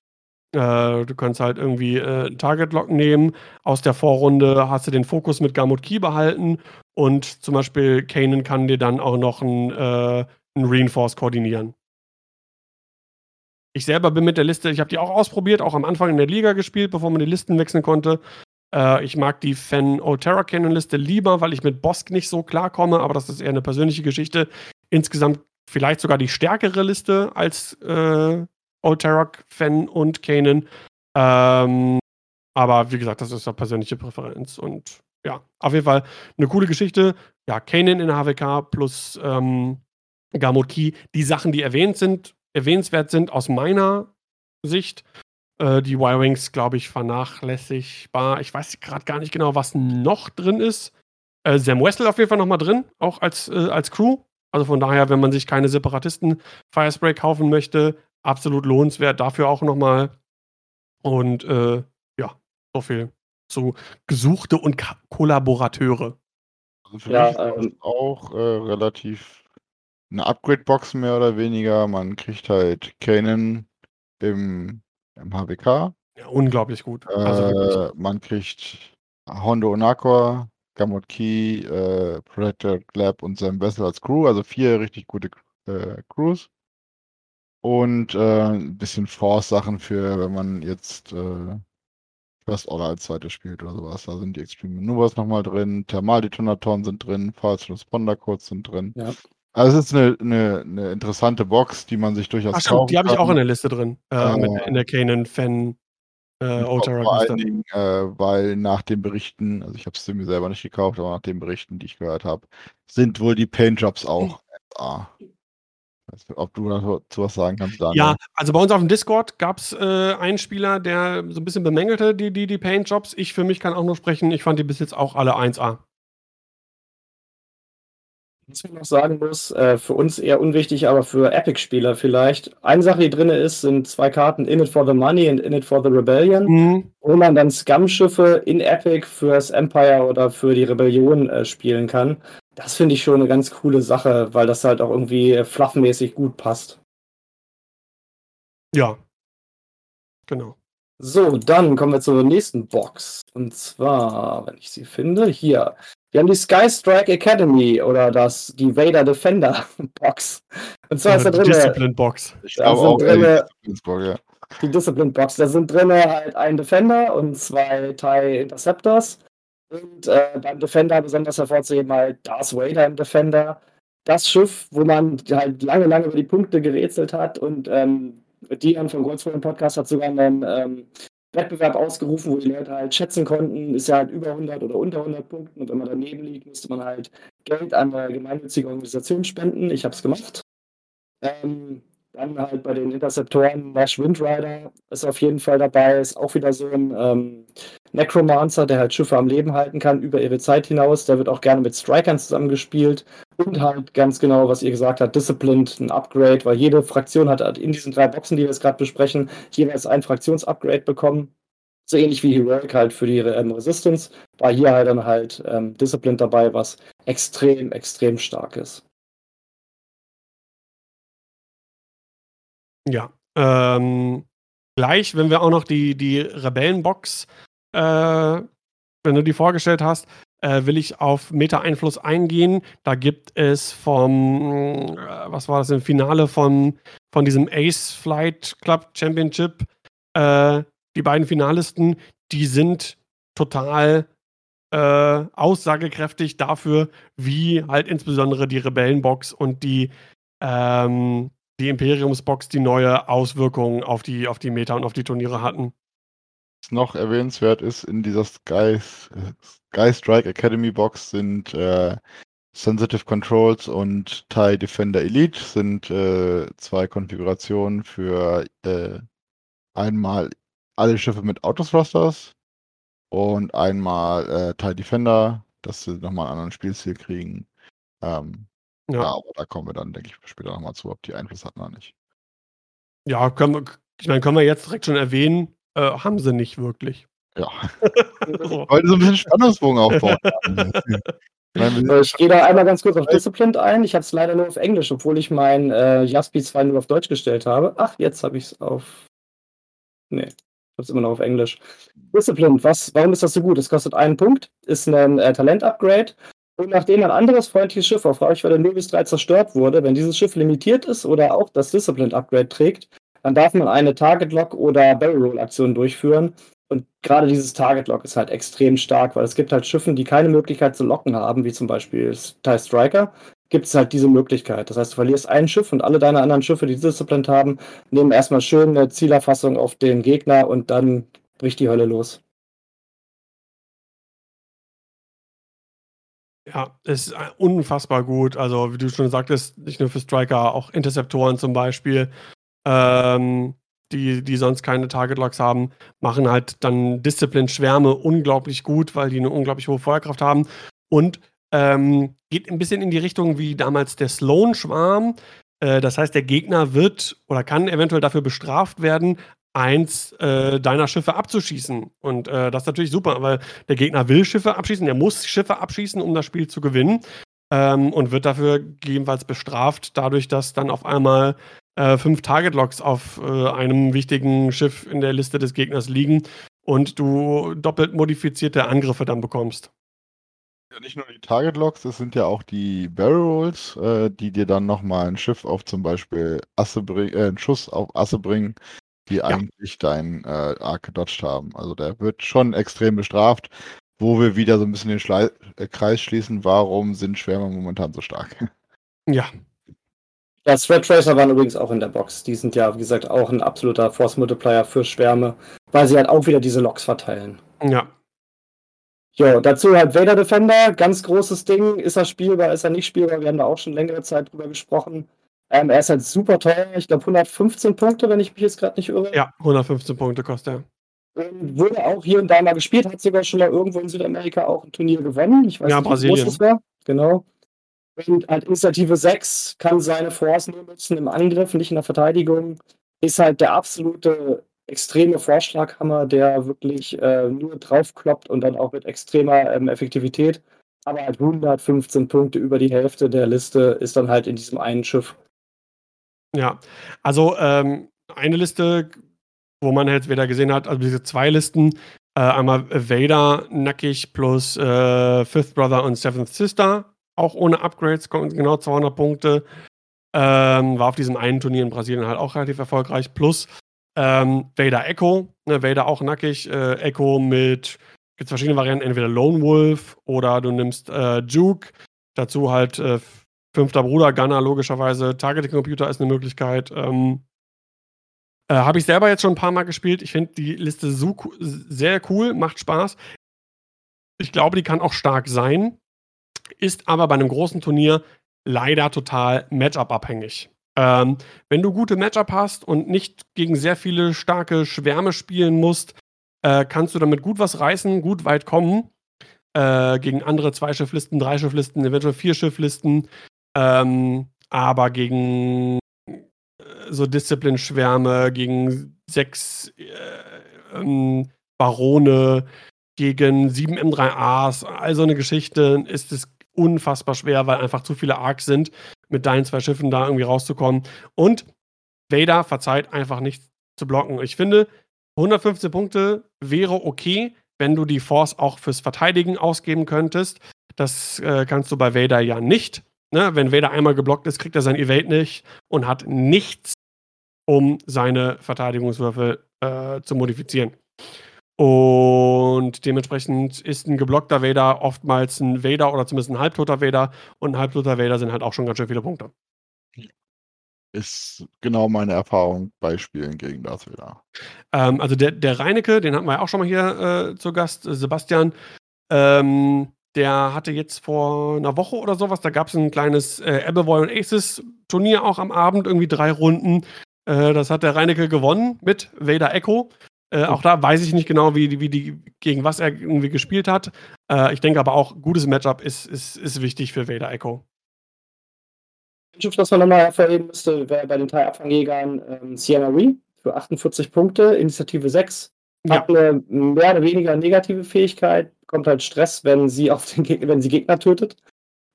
Speaker 1: Äh, du kannst halt irgendwie äh, Target Lock nehmen. Aus der Vorrunde hast du den Fokus mit Gamut Key behalten und zum Beispiel Kanan kann dir dann auch noch ein, äh, ein Reinforce koordinieren. Ich selber bin mit der Liste, ich habe die auch ausprobiert, auch am Anfang in der Liga gespielt, bevor man die Listen wechseln konnte. Äh, ich mag die Fan O'Terra Cannon Liste lieber, weil ich mit Bosk nicht so klarkomme, aber das ist eher eine persönliche Geschichte. Insgesamt vielleicht sogar die stärkere Liste als äh, Alterok, Fan und Kanan. Ähm, aber wie gesagt, das ist eine persönliche Präferenz. Und ja, auf jeden Fall eine coole Geschichte. Ja, Kanan in der HWK plus ähm, Gamut Key. Die Sachen, die erwähnt sind, erwähnenswert sind aus meiner Sicht. Äh, die Y-Wings, glaube ich, vernachlässigbar. Ich weiß gerade gar nicht genau, was noch drin ist. Äh, Sam Wessel auf jeden Fall nochmal drin, auch als, äh, als Crew. Also von daher, wenn man sich keine Separatisten Firespray kaufen möchte, absolut lohnenswert dafür auch nochmal. Und äh, ja, so viel zu gesuchte und Ka Kollaborateure.
Speaker 3: Also für ja, mich ist ähm, auch äh, relativ eine Upgrade-Box mehr oder weniger. Man kriegt halt Kanan im, im HWK.
Speaker 1: Ja, unglaublich gut.
Speaker 3: Also äh, man kriegt Hondo Onakor, Gamut Key, äh, Predator Lab und sein Vessel als Crew, also vier richtig gute äh, Crews. Und äh, ein bisschen Force-Sachen für, wenn man jetzt äh, First Order als zweite spielt oder sowas. Da sind die Extreme Maneuvers nochmal drin, Thermaldetonatoren sind drin, False Responder Codes sind drin. Ja. Also es ist eine, eine, eine, interessante Box, die man sich durchaus
Speaker 1: Ach, stimmt, die habe ich auch in der Liste drin. Äh, mit, in der Canon Fan
Speaker 3: äh, Vor allen Dingen, äh, weil nach den Berichten, also ich habe es mir selber nicht gekauft, aber nach den Berichten, die ich gehört habe, sind wohl die Paintjobs auch SA. Ob du dazu was sagen kannst,
Speaker 1: Daniel. Ja, also bei uns auf dem Discord gab es äh, einen Spieler, der so ein bisschen bemängelte die, die, die Paint-Jobs. Ich für mich kann auch nur sprechen, ich fand die bis jetzt auch alle 1A.
Speaker 2: Was ich noch sagen muss, äh, für uns eher unwichtig, aber für Epic-Spieler vielleicht. Eine Sache, die drin ist, sind zwei Karten In It for the Money und In It for the Rebellion, mhm. wo man dann Scum-Schiffe in Epic fürs Empire oder für die Rebellion äh, spielen kann. Das finde ich schon eine ganz coole Sache, weil das halt auch irgendwie fluffmäßig gut passt.
Speaker 1: Ja. Genau.
Speaker 2: So, dann kommen wir zur nächsten Box. Und zwar, wenn ich sie finde, hier. Wir haben die Sky Strike Academy oder das, die Vader Defender Box. Und zwar ist da drin.
Speaker 1: Die Discipline Box.
Speaker 2: Ich glaube auch drinne, ja. Die Discipline Box. Da sind drin halt ein Defender und zwei TIE Interceptors. Und äh, beim Defender besonders hervorzuheben halt Darth Vader im Defender. Das Schiff, wo man halt lange, lange über die Punkte gerätselt hat und ähm, Dian vom Goldspoon Podcast hat sogar einen ähm, Wettbewerb ausgerufen, wo die Leute halt schätzen konnten, ist ja halt über 100 oder unter 100 Punkten und wenn man daneben liegt, müsste man halt Geld an eine gemeinnützige Organisation spenden. Ich habe es gemacht. Ähm, dann halt bei den Interceptoren Nash Windrider ist auf jeden Fall dabei, ist auch wieder so ein ähm, Necromancer, der halt Schiffe am Leben halten kann über ihre Zeit hinaus. Der wird auch gerne mit Strikern zusammengespielt und halt ganz genau, was ihr gesagt habt, Disciplined, ein Upgrade, weil jede Fraktion hat halt in diesen drei Boxen, die wir jetzt gerade besprechen, jeweils ein Fraktionsupgrade bekommen. So ähnlich wie Heroic halt für die ähm, Resistance, war hier halt dann halt ähm, Disciplined dabei, was extrem, extrem stark ist.
Speaker 1: Ja. Ähm, gleich, wenn wir auch noch die, die Rebellenbox, wenn du die vorgestellt hast, äh, will ich auf Meta-Einfluss eingehen. Da gibt es vom, äh, was war das im Finale von, von diesem Ace Flight Club Championship, äh, die beiden Finalisten, die sind total äh, aussagekräftig dafür, wie halt insbesondere die Rebellenbox und die ähm, die Imperiumsbox die neue Auswirkungen auf die, auf die Meta und auf die Turniere hatten.
Speaker 3: Noch erwähnenswert ist, in dieser Sky, Sky Strike Academy Box sind äh, Sensitive Controls und TIE Defender Elite sind äh, zwei Konfigurationen für äh, einmal alle Schiffe mit Autothrusters und einmal äh, TIE Defender, dass sie nochmal einen anderen Spielstil kriegen. Ähm, ja. ja, aber da kommen wir dann, denke ich, später nochmal zu, ob die Einfluss hatten oder nicht.
Speaker 1: Ja, können wir, ich meine, können wir jetzt direkt schon erwähnen, äh, haben sie nicht wirklich.
Speaker 3: Ja. Heute so ein bisschen Spannungsbogen aufbauen.
Speaker 2: ich gehe da einmal ganz kurz auf Disciplined ein. Ich habe es leider nur auf Englisch, obwohl ich mein äh, Jaspi 2 nur auf Deutsch gestellt habe. Ach, jetzt habe ich es auf. Nee, ich habe es immer noch auf Englisch. Disciplined, was, warum ist das so gut? Es kostet einen Punkt, ist ein äh, Talent-Upgrade und nachdem ein anderes freundliches Schiff auf Reichweite 0 bis 3 zerstört wurde, wenn dieses Schiff limitiert ist oder auch das Disciplined Upgrade trägt, dann darf man eine Target Lock oder Barrel Roll Aktion durchführen. Und gerade dieses Target Lock ist halt extrem stark, weil es gibt halt Schiffen, die keine Möglichkeit zu locken haben, wie zum Beispiel TIE Striker, gibt es halt diese Möglichkeit. Das heißt, du verlierst ein Schiff und alle deine anderen Schiffe, die Disciplined haben, nehmen erstmal schön eine Zielerfassung auf den Gegner und dann bricht die Hölle los.
Speaker 1: Ja, ist äh, unfassbar gut. Also, wie du schon sagtest, nicht nur für Striker, auch Interceptoren zum Beispiel, ähm, die, die sonst keine Target-Locks haben, machen halt dann Discipline-Schwärme unglaublich gut, weil die eine unglaublich hohe Feuerkraft haben. Und ähm, geht ein bisschen in die Richtung wie damals der Sloan-Schwarm. Äh, das heißt, der Gegner wird oder kann eventuell dafür bestraft werden, eins äh, deiner Schiffe abzuschießen. Und äh, das ist natürlich super, weil der Gegner will Schiffe abschießen, er muss Schiffe abschießen, um das Spiel zu gewinnen. Ähm, und wird dafür gegebenenfalls bestraft, dadurch, dass dann auf einmal äh, fünf Target-Locks auf äh, einem wichtigen Schiff in der Liste des Gegners liegen und du doppelt modifizierte Angriffe dann bekommst.
Speaker 3: Ja, nicht nur die Target-Locks, es sind ja auch die Barrel Rolls, äh, die dir dann nochmal ein Schiff auf zum Beispiel Asse bringen, äh, einen Schuss auf Asse bringen, die ja. eigentlich deinen äh, Arc gedodged haben. Also der wird schon extrem bestraft, wo wir wieder so ein bisschen den Schle äh, Kreis schließen, warum sind Schwärme momentan so stark?
Speaker 1: Ja.
Speaker 2: Ja, Thread Tracer waren übrigens auch in der Box. Die sind ja, wie gesagt, auch ein absoluter Force Multiplier für Schwärme, weil sie halt auch wieder diese Loks verteilen.
Speaker 1: Ja.
Speaker 2: Ja, dazu halt Vader Defender, ganz großes Ding. Ist er spielbar, ist er nicht spielbar? Wir haben da auch schon längere Zeit drüber gesprochen. Ähm, er ist halt super teuer. Ich glaube 115 Punkte, wenn ich mich jetzt gerade nicht irre.
Speaker 1: Ja, 115 Punkte kostet er.
Speaker 2: Ähm, wurde auch hier und da mal gespielt, hat sogar schon mal irgendwo in Südamerika auch ein Turnier gewonnen. Ich weiß
Speaker 1: ja,
Speaker 2: nicht,
Speaker 1: Brasilien.
Speaker 2: wie groß das war. Genau. Und halt Initiative 6 kann seine Force nur nutzen im Angriff, nicht in der Verteidigung. Ist halt der absolute extreme Vorschlaghammer, der wirklich äh, nur draufkloppt und dann auch mit extremer ähm, Effektivität. Aber halt 115 Punkte über die Hälfte der Liste ist dann halt in diesem einen Schiff.
Speaker 1: Ja, also ähm, eine Liste, wo man jetzt wieder gesehen hat, also diese zwei Listen, äh, einmal Vader nackig plus äh, Fifth Brother und Seventh Sister, auch ohne Upgrades, genau 200 Punkte. Ähm, war auf diesem einen Turnier in Brasilien halt auch relativ erfolgreich. Plus ähm, Vader Echo, ne, Vader auch nackig, äh, Echo mit, gibt es verschiedene Varianten, entweder Lone Wolf oder du nimmst äh, Juke, dazu halt äh, Fünfter Bruder, Gunner, logischerweise. Targeting Computer ist eine Möglichkeit. Ähm, Äh, Habe ich selber jetzt schon ein paar Mal gespielt. Ich finde die Liste so sehr cool, macht Spaß. Ich glaube, die kann auch stark sein, ist aber bei einem großen Turnier leider total Matchup-abhängig. Ähm, wenn du gute Matchup hast und nicht gegen sehr viele starke Schwärme spielen musst, äh, kannst du damit gut was reißen, gut weit kommen. Äh, gegen andere Zwei-Schifflisten, Drei-Schifflisten, eventuell Vier-Schifflisten. Ähm, aber gegen äh, so Disziplin-Schwärme, gegen sechs äh, ähm, Barone, gegen sieben M3As, all so eine Geschichte ist es unfassbar schwer, weil einfach zu viele Arcs sind, mit deinen zwei Schiffen da irgendwie rauszukommen. Und Vader verzeiht einfach nicht zu blocken. Ich finde, 115 Punkte wäre okay, wenn du die Force auch fürs Verteidigen ausgeben könntest. Das äh, kannst du bei Vader ja nicht. Ne? Wenn Vader einmal geblockt ist, kriegt er sein Evade nicht und hat nichts, um seine Verteidigungswürfel äh, zu modifizieren. Und dementsprechend ist ein geblockter Vader oftmals ein Vader oder zumindest ein halbtoter Vader. Und ein halbtoter Vader sind halt auch schon ganz schön viele Punkte.
Speaker 3: Ist genau meine Erfahrung bei Spielen gegen Darth Vader.
Speaker 1: Ähm, also der, der Reinecke, den hatten wir ja auch schon mal hier äh, zu Gast, äh, Sebastian. Ähm, der hatte jetzt vor einer Woche oder sowas, da gab es ein kleines äh, Appleboy und Aces Turnier auch am Abend, irgendwie drei Runden. Äh, das hat der Reinecke gewonnen mit Vader Echo. Äh, auch da weiß ich nicht genau, wie, wie die, gegen was er irgendwie gespielt hat. Äh, ich denke aber auch, gutes Matchup ist, ist, ist wichtig für Vader Echo.
Speaker 2: Ein Schiff, das man nochmal hervorheben müsste, wäre bei den Teilabfangjägern ähm, Sienna Ree für 48 Punkte, Initiative 6. Ja. Hat eine mehr oder weniger negative Fähigkeit, bekommt halt Stress, wenn sie auf den Gegner, wenn sie Gegner tötet.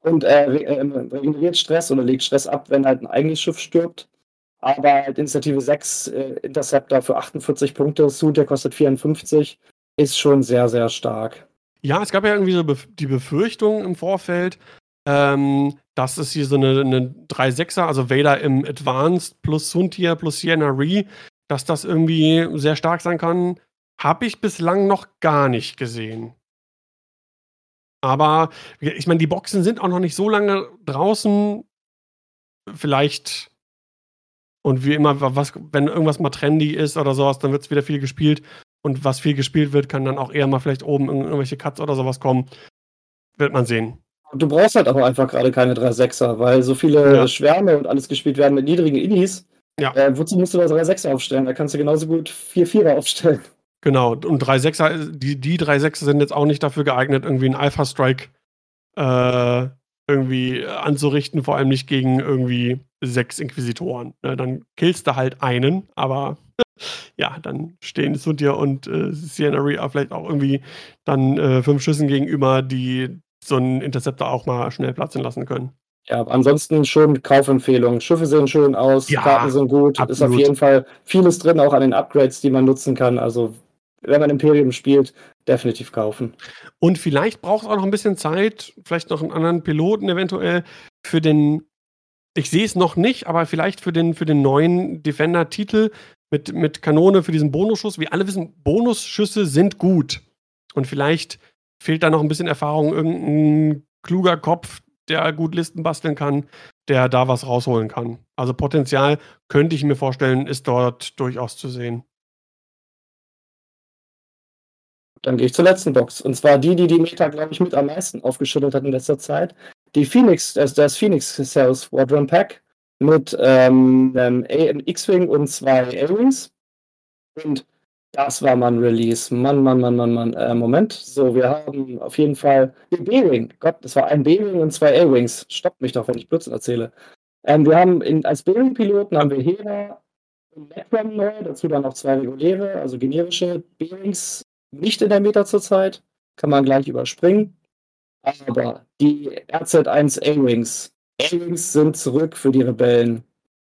Speaker 2: Und äh, äh, regeneriert Stress oder legt Stress ab, wenn halt ein eigenes Schiff stirbt. Aber Initiative 6, äh, Interceptor für 48 Punkte, Suit, der kostet 54, ist schon sehr, sehr stark.
Speaker 1: Ja, es gab ja irgendwie so die Befürchtung im Vorfeld, ähm, dass es hier so eine, eine 3-6er, also Vader im Advanced plus Suntier plus Sienna Ree, dass das irgendwie sehr stark sein kann. Habe ich bislang noch gar nicht gesehen. Aber ich meine, die Boxen sind auch noch nicht so lange draußen. Vielleicht und wie immer, was, wenn irgendwas mal trendy ist oder sowas, dann wird es wieder viel gespielt. Und was viel gespielt wird, kann dann auch eher mal vielleicht oben irgendwelche Cuts oder sowas kommen. Wird man sehen.
Speaker 2: Du brauchst halt aber einfach gerade keine 3-6er, weil so viele ja. Schwärme und alles gespielt werden mit niedrigen Innis. Ja. Äh, wozu musst du da 3-6er aufstellen? Da kannst du genauso gut 4-4er aufstellen.
Speaker 1: Genau, und 3-6er, die, die 3-6er sind jetzt auch nicht dafür geeignet, irgendwie einen Alpha-Strike äh, irgendwie anzurichten, vor allem nicht gegen irgendwie sechs Inquisitoren. Ne, dann killst du halt einen, aber ja, dann stehen Sundir und äh, Sienna Rhea vielleicht auch irgendwie dann äh, fünf Schüssen gegenüber, die so einen Interceptor auch mal schnell platzen lassen können.
Speaker 2: Ja, ansonsten schon Kaufempfehlungen. Schiffe sehen schön aus, ja, Karten sind gut, absolut. ist auf jeden Fall vieles drin, auch an den Upgrades, die man nutzen kann. Also wenn man Imperium spielt, definitiv kaufen.
Speaker 1: Und vielleicht braucht es auch noch ein bisschen Zeit, vielleicht noch einen anderen Piloten eventuell für den, ich sehe es noch nicht, aber vielleicht für den, für den neuen Defender-Titel mit, mit Kanone für diesen Bonusschuss. Wir alle wissen, Bonusschüsse sind gut. Und vielleicht fehlt da noch ein bisschen Erfahrung, irgendein kluger Kopf, der gut Listen basteln kann, der da was rausholen kann. Also Potenzial könnte ich mir vorstellen, ist dort durchaus zu sehen.
Speaker 2: Dann gehe ich zur letzten Box. Und zwar die, die die Meta, glaube ich, mit am meisten aufgeschüttet hat in letzter Zeit. Die Phoenix, das, das Phoenix Cell Squadron Pack mit ähm, einem X-Wing und zwei A-Wings. Und das war mal ein Release. Mann, Mann, Mann, Mann, Mann. Äh, Moment. So, wir haben auf jeden Fall den B-Wing. Gott, das war ein B-Wing und zwei A-Wings. Stoppt mich doch, wenn ich Blödsinn erzähle. Ähm, wir haben in, als B-Wing-Piloten haben wir Hera und Necrom neu, dazu dann noch zwei reguläre, also generische B-Wings nicht in der Meta zurzeit, kann man gleich überspringen. Aber die RZ1 A-Wings, A-Wings sind zurück für die Rebellen.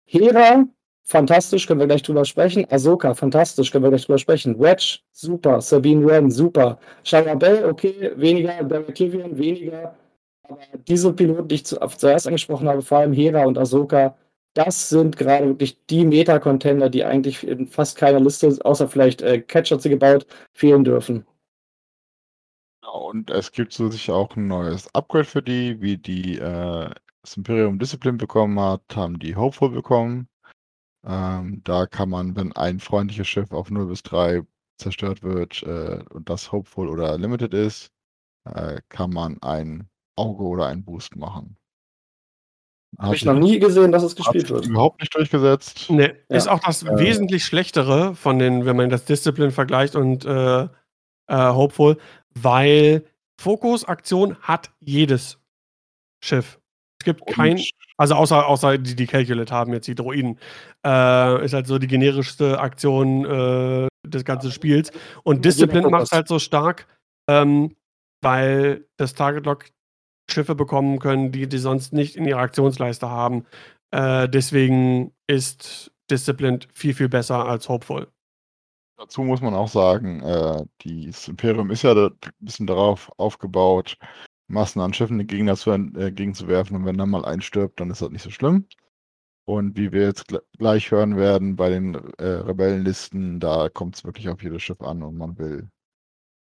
Speaker 2: Hera, fantastisch, können wir gleich drüber sprechen. Ahsoka, fantastisch, können wir gleich drüber sprechen. Wedge, super. Sabine Wren, super. Shara Bell, okay, weniger. Barry Kivian, weniger. Aber diese Piloten, die ich zuerst angesprochen habe, vor allem Hera und Ahsoka, das sind gerade wirklich die Meta-Contender, die eigentlich in fast keiner Liste, außer vielleicht äh, Catcher sie gebaut, fehlen dürfen.
Speaker 3: Und es gibt so sicher auch ein neues Upgrade für die, wie die äh, das Imperium Discipline bekommen hat, haben die Hopeful bekommen. Ähm, da kann man, wenn ein freundliches Schiff auf 0 bis 3 zerstört wird äh, und das Hopeful oder Limited ist, äh, kann man ein Auge oder ein Boost machen.
Speaker 2: Habe ich noch nie gesehen, dass es gespielt wird.
Speaker 3: überhaupt nicht durchgesetzt.
Speaker 1: Ne,
Speaker 2: Ja.
Speaker 1: ist auch das
Speaker 3: Äh.
Speaker 1: wesentlich schlechtere von den, wenn man das Discipline vergleicht und äh, äh, Hopeful, weil Fokusaktion hat jedes Schiff. Es gibt kein, also außer, außer die, die Calculate haben jetzt die Droiden, äh, ist halt so die generischste Aktion äh, des ganzen Spiels. Und Discipline macht
Speaker 2: Fokus.
Speaker 1: halt so stark, ähm, weil das Target Lock Schiffe bekommen können, die die sonst nicht in ihrer Aktionsleiste haben. Äh, deswegen ist Disciplined viel, viel besser als Hopeful.
Speaker 3: dazu muss man auch sagen, äh, das Imperium ist ja ein bisschen darauf aufgebaut, Massen an Schiffen den Gegner zu, äh. Und wenn dann mal ein stirbt, dann ist das nicht so schlimm. Und wie wir jetzt gl gleich hören werden bei den äh, Rebellenlisten, da kommt es wirklich auf jedes Schiff an und man will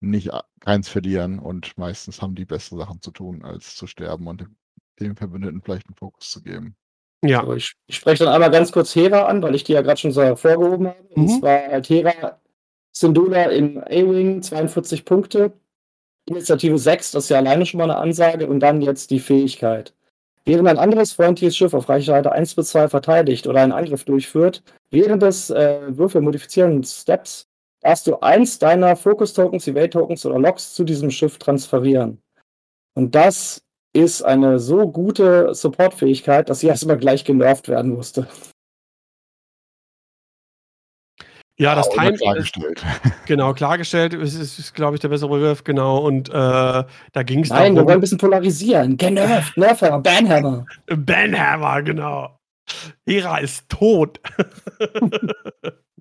Speaker 3: nicht keins verlieren. Und meistens haben die bessere Sachen zu tun, als zu sterben und dem, dem Verbündeten vielleicht einen Fokus zu geben.
Speaker 1: Ja,
Speaker 2: So, ich, ich spreche dann einmal ganz kurz Hera an, weil ich die ja gerade schon so hervorgehoben habe. Und
Speaker 1: Mhm.
Speaker 2: zwar halt Hera Syndulla im A-Wing, 42 Punkte. Initiative 6, das ist ja alleine schon mal eine Ansage. Und dann jetzt die Fähigkeit. Während ein anderes freundliches Schiff auf Reichweite 1 bis 2 verteidigt oder einen Angriff durchführt, während des äh, würfelmodifizierenden Steps darfst du eins deiner Focus-Tokens, Evade-Tokens oder Logs zu diesem Schiff transferieren. Und das ist eine so gute Support-Fähigkeit, dass sie erstmal gleich genervt werden musste.
Speaker 1: ja, das Time,
Speaker 3: klargestellt.
Speaker 1: genau, klargestellt, ist, ist, ist glaube ich, der bessere Begriff, genau. Und äh, da ging es
Speaker 2: Nein, wir
Speaker 1: darum.
Speaker 2: wollen ein bisschen polarisieren. Genervt, Nerfhammer, Banhammer.
Speaker 1: Banhammer, genau. Hera ist tot.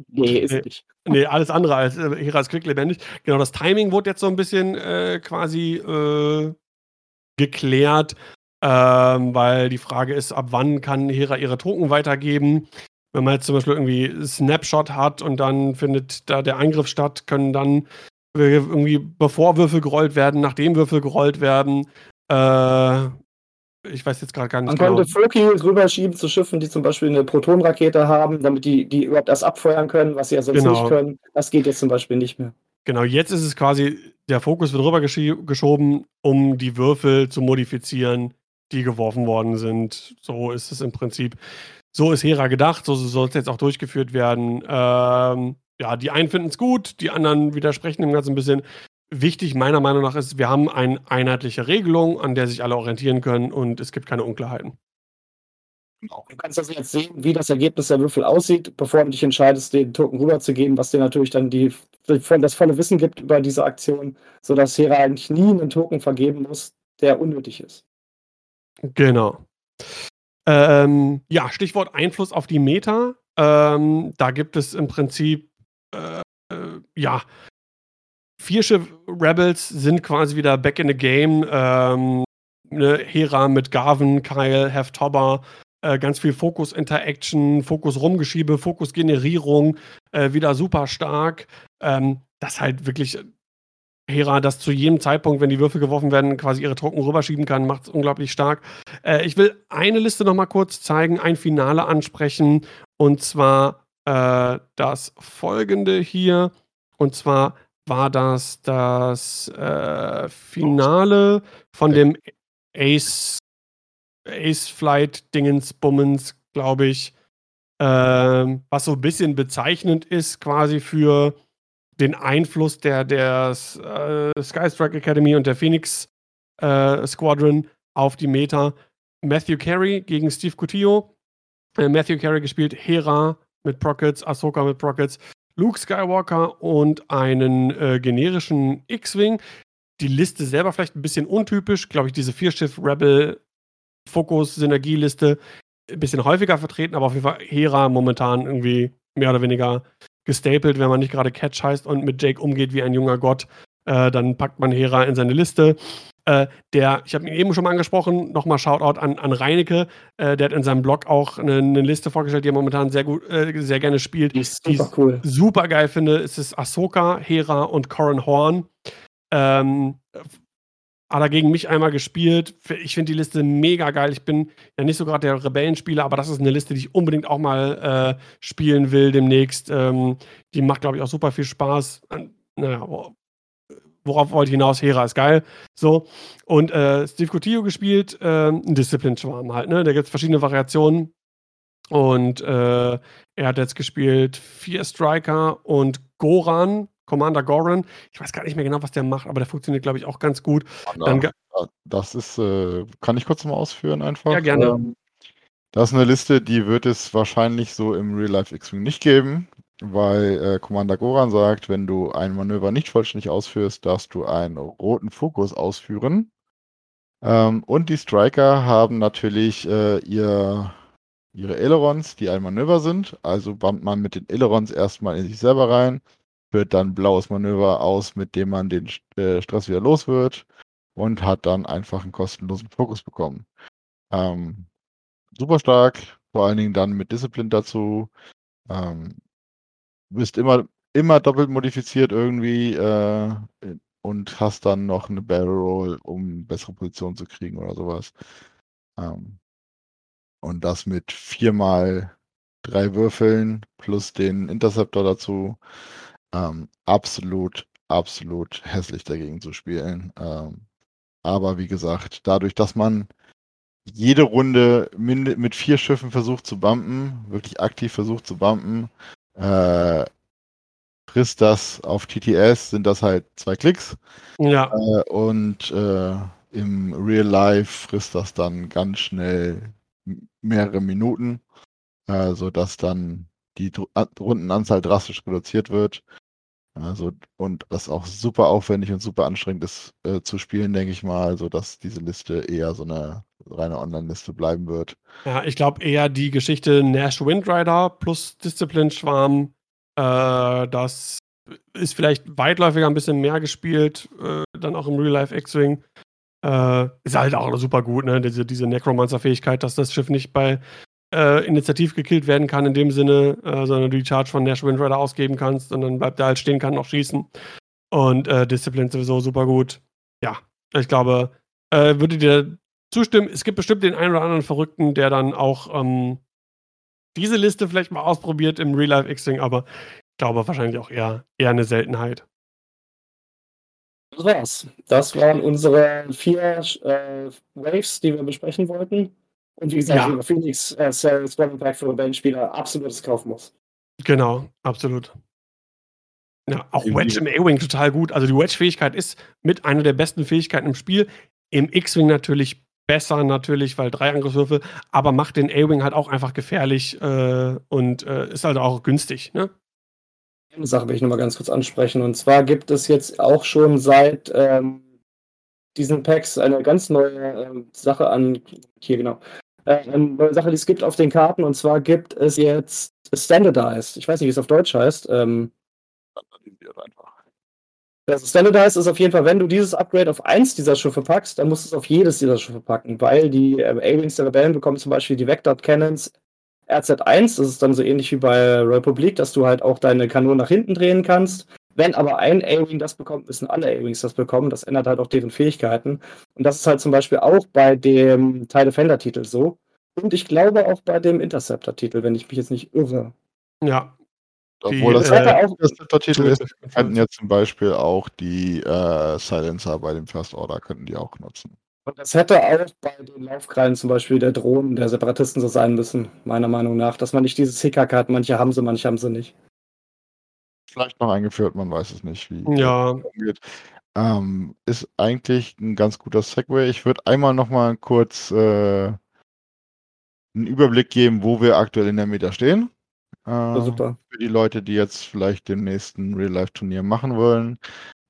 Speaker 2: Nee, ist
Speaker 1: Nee.
Speaker 2: nicht.
Speaker 1: nee, alles andere als äh, Hera ist quicklebendig. Genau, das Timing wurde jetzt so ein bisschen äh, quasi äh, geklärt, ähm, weil die Frage ist, ab wann kann Hera ihre Token weitergeben? Wenn man jetzt zum Beispiel irgendwie Snapshot hat und dann findet da der Angriff statt, können dann irgendwie bevor Würfel gerollt werden, nachdem Würfel gerollt werden. Äh, ich weiß jetzt gerade gar nicht
Speaker 2: Man
Speaker 1: genau.
Speaker 2: konnte Floki rüberschieben zu Schiffen, die zum Beispiel eine Protonrakete haben, damit die, die überhaupt erst abfeuern können, was sie ja sonst
Speaker 1: Genau.
Speaker 2: nicht können. Das geht jetzt zum Beispiel nicht mehr.
Speaker 1: Genau, jetzt ist es quasi, der Fokus wird rüber geschi- geschoben, um die Würfel zu modifizieren, die geworfen worden sind. So ist es im Prinzip. So ist Hera gedacht, so soll es jetzt auch durchgeführt werden. Ähm, ja, die einen finden es gut, die anderen widersprechen dem Ganzen ein bisschen. Wichtig meiner Meinung nach ist, wir haben eine einheitliche Regelung, an der sich alle orientieren können und es gibt keine Unklarheiten.
Speaker 3: Genau.
Speaker 2: Du kannst also jetzt sehen, wie das Ergebnis der Würfel aussieht, bevor du dich entscheidest, den Token rüberzugeben, was dir natürlich dann die, das volle Wissen gibt über diese Aktion, sodass Hera eigentlich nie einen Token vergeben muss, der unnötig ist.
Speaker 1: Genau. Ähm, ja, Stichwort Einfluss auf die Meta. Ähm, da gibt es im Prinzip, äh, äh, ja, Vierschiff Rebels sind quasi wieder back in the game. Ähm, ne, Hera mit Garvin, Kyle, Heft Tobber, äh, ganz viel Fokus-Interaction, Fokus-Rumgeschiebe, Fokus-Generierung, äh, wieder super stark. Ähm, das halt wirklich Hera das zu jedem Zeitpunkt, wenn die Würfel geworfen werden, quasi ihre Token rüberschieben kann, macht es unglaublich stark. Äh, ich will eine Liste noch mal kurz zeigen, ein Finale ansprechen und zwar äh, das folgende hier. Und zwar war das das äh, Finale von dem Ace, Ace Flight Dingens Bummens, glaube ich, ähm, was so ein bisschen bezeichnend ist quasi für den Einfluss der, der äh, Skystrike Academy und der Phoenix äh, Squadron auf die Meta. Matthew Carey gegen Steve Coutillo. Äh, Matthew Carey gespielt Hera mit Prockets, Ahsoka mit Prockets, Luke Skywalker und einen äh, generischen X-Wing. Die Liste selber vielleicht ein bisschen untypisch, glaube ich, diese Vierschiff-Rebel-Fokus-Synergieliste ein bisschen häufiger vertreten, aber auf jeden Fall Hera momentan irgendwie mehr oder weniger gestapelt, wenn man nicht gerade Catch heißt und mit Jake umgeht wie ein junger Gott, äh, dann packt man Hera in seine Liste. Äh, der, ich habe ihn eben schon mal angesprochen, nochmal Shoutout an, an Reinecke, äh, der hat in seinem Blog auch eine, eine Liste vorgestellt, die er momentan sehr gut, äh, sehr gerne spielt.
Speaker 2: Die ist super cool.
Speaker 1: super geil finde, ist es Ahsoka, Hera und Corin Horn. Ähm, hat er gegen mich einmal gespielt. Ich finde die Liste mega geil. Ich bin ja nicht so gerade der Rebellenspieler, aber das ist eine Liste, die ich unbedingt auch mal äh, spielen will demnächst. Ähm, die macht, glaube ich, auch super viel Spaß. Naja, worauf wollte ich hinaus? Hera ist geil. So. Und äh, Steve Coutillo gespielt, äh, ein Discipline-Schwarm halt, ne? Da gibt es verschiedene Variationen. Und äh, er hat jetzt gespielt vier Striker und Goran, Commander Goran. Ich weiß gar nicht mehr genau, was der macht, aber der funktioniert, glaube ich, auch ganz gut.
Speaker 3: Na, das ist, äh, kann ich kurz mal ausführen einfach?
Speaker 1: Ja, gerne. Ähm,
Speaker 3: das ist eine Liste, die wird es wahrscheinlich so im Real Life X-Wing nicht geben, weil äh, Commander Goran sagt, wenn du ein Manöver nicht vollständig ausführst, darfst du einen roten Fokus ausführen. Ähm, und die Striker haben natürlich äh, ihr ihre Ailerons, die ein Manöver sind. Also bammt man mit den Ailerons erstmal in sich selber rein, führt dann blaues Manöver aus, mit dem man den äh, Stress wieder los wird und hat dann einfach einen kostenlosen Fokus bekommen. Ähm, super stark, vor allen Dingen dann mit Discipline dazu. Ähm, bist immer, immer doppelt modifiziert irgendwie äh, und hast dann noch eine Barrel Roll, um bessere Position zu kriegen oder sowas. Ähm, und das mit viermal drei Würfeln plus den Interceptor dazu. Ähm, absolut, absolut hässlich dagegen zu spielen. Ähm, aber wie gesagt, dadurch, dass man jede Runde mit vier Schiffen versucht zu bumpen, wirklich aktiv versucht zu bumpen, äh, frisst das auf TTS, sind das halt zwei Klicks.
Speaker 1: Ja.
Speaker 3: Äh, und äh, im Real Life frisst das dann ganz schnell mehrere Minuten, äh, sodass dann die Rundenanzahl drastisch reduziert wird. Also, und das auch super aufwendig und super anstrengend ist äh, zu spielen, denke ich mal, sodass diese Liste eher so eine reine Online-Liste bleiben wird.
Speaker 1: Ja, ich glaube eher die Geschichte Nash Windrider plus Discipline Schwarm, äh, das ist vielleicht weitläufiger ein bisschen mehr gespielt, äh, dann auch im Real Life X-Wing. Äh, ist halt auch super gut, ne? Diese, diese Necromancer-Fähigkeit, dass das Schiff nicht bei äh, Initiativ gekillt werden kann in dem Sinne, äh, sondern du die Charge von Nash Windrider ausgeben kannst und dann bleibt er halt stehen, kann noch schießen. Und äh, Disziplin sowieso super gut. Ja, ich glaube, äh, würde dir zustimmen. Es gibt bestimmt den einen oder anderen Verrückten, der dann auch ähm, diese Liste vielleicht mal ausprobiert im Real Life X-Wing, aber ich glaube wahrscheinlich auch eher, eher eine Seltenheit.
Speaker 2: Das war's. Das waren unsere vier äh, Waves, die wir besprechen wollten. Und wie gesagt, ja. Phoenix äh, Squadron Pack für Rebellenspieler absolutes Kaufmuss.
Speaker 1: Genau, absolut. Ja, auch Wedge im A-Wing total gut. Also die Wedge-Fähigkeit ist mit einer der besten Fähigkeiten im Spiel. Im X-Wing natürlich besser, natürlich, weil drei Angriffswürfe, aber macht den A-Wing halt auch einfach gefährlich äh, und äh, ist halt auch günstig. Ne?
Speaker 2: Eine Sache will ich nochmal ganz kurz ansprechen. Und zwar gibt es jetzt auch schon seit ähm, diesen Packs eine ganz neue ähm, Sache an, hier genau, äh, eine neue Sache, die es gibt auf den Karten. Und zwar gibt es jetzt Standardized. Ich weiß nicht, wie es auf Deutsch heißt. Ähm, das Standardized ist auf jeden Fall, wenn du dieses Upgrade auf eins dieser Schiffe packst, dann musst du es auf jedes dieser Schiffe packen, weil die äh, A-Wings der Rebellen bekommen zum Beispiel die Vector Cannons RZ1, das ist dann so ähnlich wie bei Republik, dass du halt auch deine Kanonen nach hinten drehen kannst. Wenn aber ein A-Wing das bekommt, müssen alle A-Wings das bekommen. Das ändert halt auch deren Fähigkeiten. Und das ist halt zum Beispiel auch bei dem TIE Defender-Titel so. Und ich glaube auch bei dem Interceptor-Titel, wenn ich mich jetzt nicht irre.
Speaker 3: Ja. Obwohl das äh, auch Interceptor-Titel ist, könnten ja zum Beispiel auch die äh, Silencer bei dem First Order könnten die auch nutzen.
Speaker 2: Und das hätte auch bei den Laufkrallen zum Beispiel der Drohnen der Separatisten so sein müssen, meiner Meinung nach, dass man nicht dieses Hickhack hat. Manche haben sie, manche haben sie nicht.
Speaker 3: Vielleicht noch eingeführt, man weiß es nicht, wie
Speaker 1: ja.
Speaker 3: Ähm, ist eigentlich ein ganz guter Segway. Ich würde einmal noch mal kurz äh, einen Überblick geben, wo wir aktuell in der Meta stehen.
Speaker 2: Äh, super.
Speaker 3: Für die Leute, die jetzt vielleicht den nächsten Real-Life-Turnier machen wollen.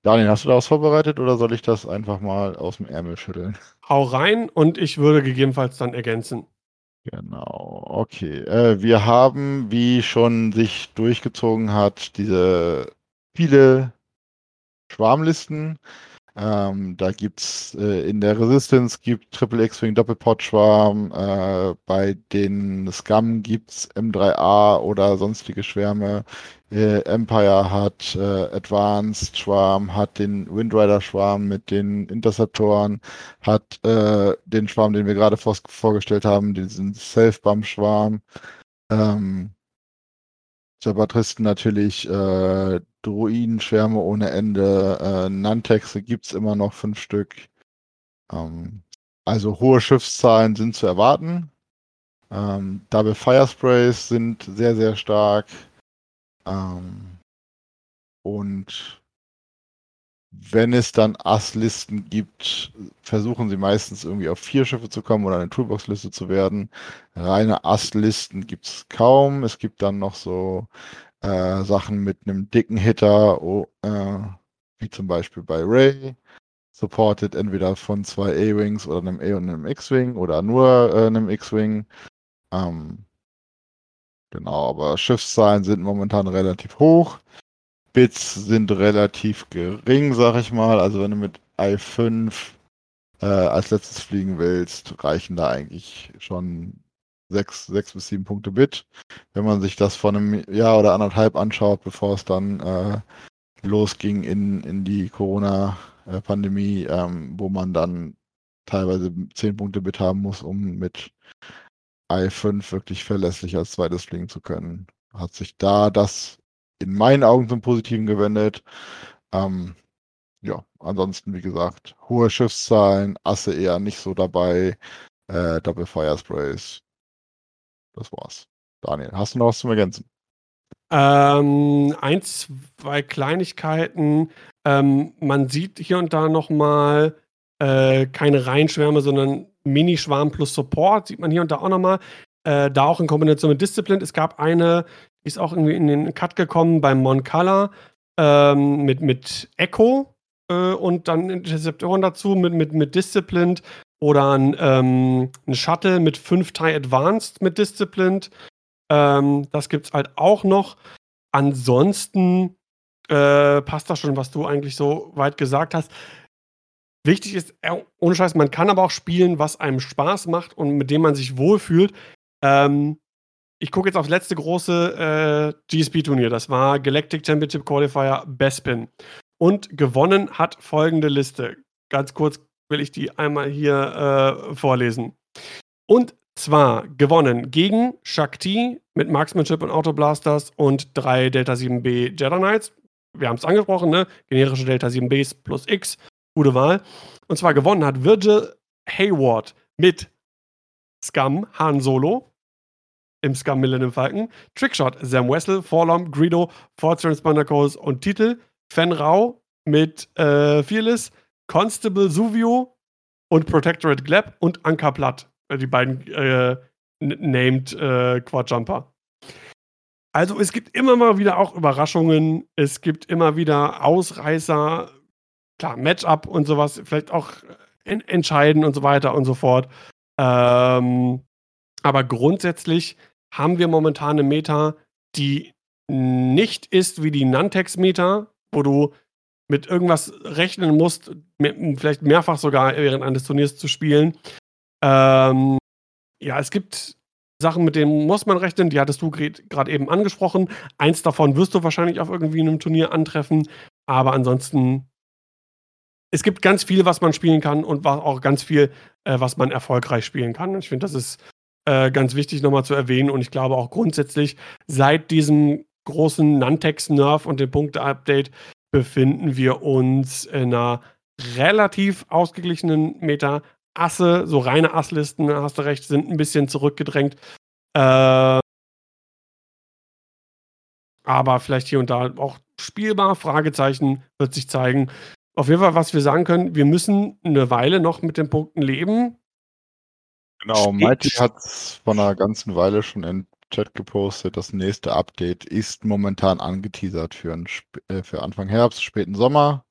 Speaker 3: Daniel, hast du da was vorbereitet oder soll ich das einfach mal aus dem Ärmel schütteln?
Speaker 1: Hau rein und ich würde gegebenenfalls dann ergänzen.
Speaker 3: Genau, okay. Äh, wir haben, wie schon sich durchgezogen hat, diese viele Schwarmlisten. Ähm, da gibt es äh, in der Resistance gibt Triple X-Wing Doppelpot-Schwarm, äh, bei den Scum gibt es M3A oder sonstige Schwärme. Äh, Empire hat äh, Advanced Schwarm, hat den Windrider Schwarm mit den Interceptoren, hat äh, den Schwarm, den wir gerade vor vorgestellt haben, diesen Self-Bump Schwarm. Ähm, Jabatristen natürlich, äh, Druidenschwärme ohne Ende, äh, Nantexe gibt es immer noch fünf Stück. Ähm, also hohe Schiffszahlen sind zu erwarten. Ähm, Double Fire Sprays sind sehr, sehr stark. Ähm, und wenn es dann Asslisten gibt, versuchen sie meistens irgendwie auf vier Schiffe zu kommen oder eine Toolbox-Liste zu werden. Reine Asslisten gibt es kaum. Es gibt dann noch so äh, Sachen mit einem dicken Hitter, oh, äh, wie zum Beispiel bei Ray. Supported entweder von zwei A-Wings oder einem A und einem X-Wing oder nur äh, einem X-Wing. Ähm, genau, aber Schiffszahlen sind momentan relativ hoch. Bits sind relativ gering, sag ich mal. Also wenn du mit i5 äh, als letztes fliegen willst, reichen da eigentlich schon sechs, sechs bis sieben Punkte Bit. Wenn man sich das vor einem Jahr oder anderthalb anschaut, bevor es dann äh, losging in, in die Corona-Pandemie, ähm, wo man dann teilweise zehn Punkte Bit haben muss, um mit i5 wirklich verlässlich als zweites fliegen zu können. Hat sich da das in meinen Augen zum Positiven gewendet. Ähm, ja, ansonsten, wie gesagt, hohe Schiffszahlen, Asse eher nicht so dabei, äh, Double Fire Sprays. Das war's. Daniel, hast du noch was zum Ergänzen?
Speaker 1: Ähm, ein, zwei Kleinigkeiten. Ähm, man sieht hier und da nochmal äh, keine Reihenschwärme, sondern Mini-Schwarm plus Support. Sieht man hier und da auch nochmal. Äh, da auch in Kombination mit Discipline. Es gab eine, ist auch irgendwie in den Cut gekommen beim Mon Color ähm, mit, mit Echo äh, und dann Interceptoren dazu mit, mit, mit Disciplined oder ein, ähm, ein Shuttle mit 5 TIE Advanced mit Disciplined. Ähm, das gibt es halt auch noch. Ansonsten äh, passt das schon, was du eigentlich so weit gesagt hast. Wichtig ist, äh, ohne Scheiß, man kann aber auch spielen, was einem Spaß macht und mit dem man sich wohlfühlt. Ähm, ich gucke jetzt aufs letzte große äh, GSP-Turnier. Das war Galactic Championship Qualifier Bespin. Und gewonnen hat folgende Liste. Ganz kurz will ich die einmal hier äh, vorlesen. Und zwar gewonnen gegen Shakti mit Marksmanship und Autoblasters und drei Delta 7B Jedi Knights. Wir haben es angesprochen, ne? Generische Delta 7Bs plus X. Gute Wahl. Und zwar gewonnen hat Virgil Hayward mit Scum Han Solo im Scum Millennium Falcon, Trickshot Sam Wessel, Forlom, Greedo, Ford Transponder Codes und Titel, Fen Rao mit äh, Fearless, Constable Suvio und Protectorate Gleb und Anker Platt. Äh, die beiden äh, named äh, Quadjumper. Also es gibt immer mal wieder auch Überraschungen. Es gibt immer wieder Ausreißer. Klar, Matchup und sowas. Vielleicht auch en entscheiden und so weiter und so fort. Ähm, aber grundsätzlich haben wir momentan eine Meta, die nicht ist wie die Nantex-Meta, wo du mit irgendwas rechnen musst, vielleicht mehrfach sogar während eines Turniers zu spielen. Ähm, ja, es gibt Sachen, mit denen muss man rechnen, die hattest du gerade eben angesprochen. Eins davon wirst du wahrscheinlich auf irgendwie einem Turnier antreffen, aber ansonsten es gibt ganz viel, was man spielen kann und auch ganz viel, äh, was man erfolgreich spielen kann. Ich finde, das ist äh, ganz wichtig nochmal zu erwähnen. Und ich glaube auch grundsätzlich, seit diesem großen Nantex-Nerf und dem Punkte-Update befinden wir uns in einer relativ ausgeglichenen Meta. Asse, so reine Asslisten, hast du recht, sind ein bisschen zurückgedrängt. Äh, aber vielleicht hier und da auch spielbar. Fragezeichen wird sich zeigen. Auf jeden Fall, was wir sagen können, wir müssen eine Weile noch mit den Punkten leben.
Speaker 3: Genau, Mighty hat es vor einer ganzen Weile schon in Chat gepostet. Das nächste Update ist momentan angeteasert für, ein, äh, für Anfang Herbst, späten Sommer.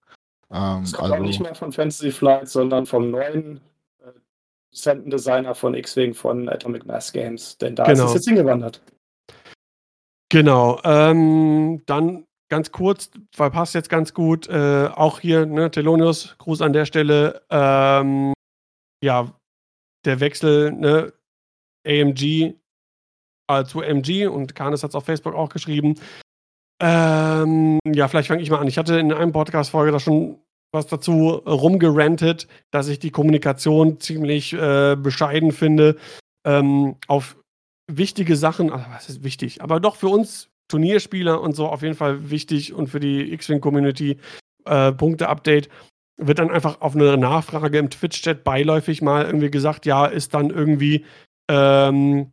Speaker 2: Ähm, das kommt also, auch nicht mehr von Fantasy Flight, sondern vom neuen äh, Designer von X-Wing von Atomic Mass Games. Denn da genau. ist es jetzt hingewandert.
Speaker 1: Genau. Ähm, dann ganz kurz, weil passt jetzt ganz gut. Äh, auch hier, ne, Telonius, Gruß an der Stelle. Ähm, ja, der Wechsel, ne, AMG äh, zu MG und Kanis hat es auf Facebook auch geschrieben. Ähm, ja, vielleicht fange ich mal an. Ich hatte in einem Podcast-Folge da schon was dazu rumgerantet, dass ich die Kommunikation ziemlich äh, bescheiden finde. Ähm, auf wichtige Sachen, also was ist wichtig, aber doch für uns Turnierspieler und so auf jeden Fall wichtig und für die X-Wing-Community äh, Punkte-Update wird dann einfach auf eine Nachfrage im Twitch-Chat beiläufig mal irgendwie gesagt, ja, ist dann irgendwie ähm,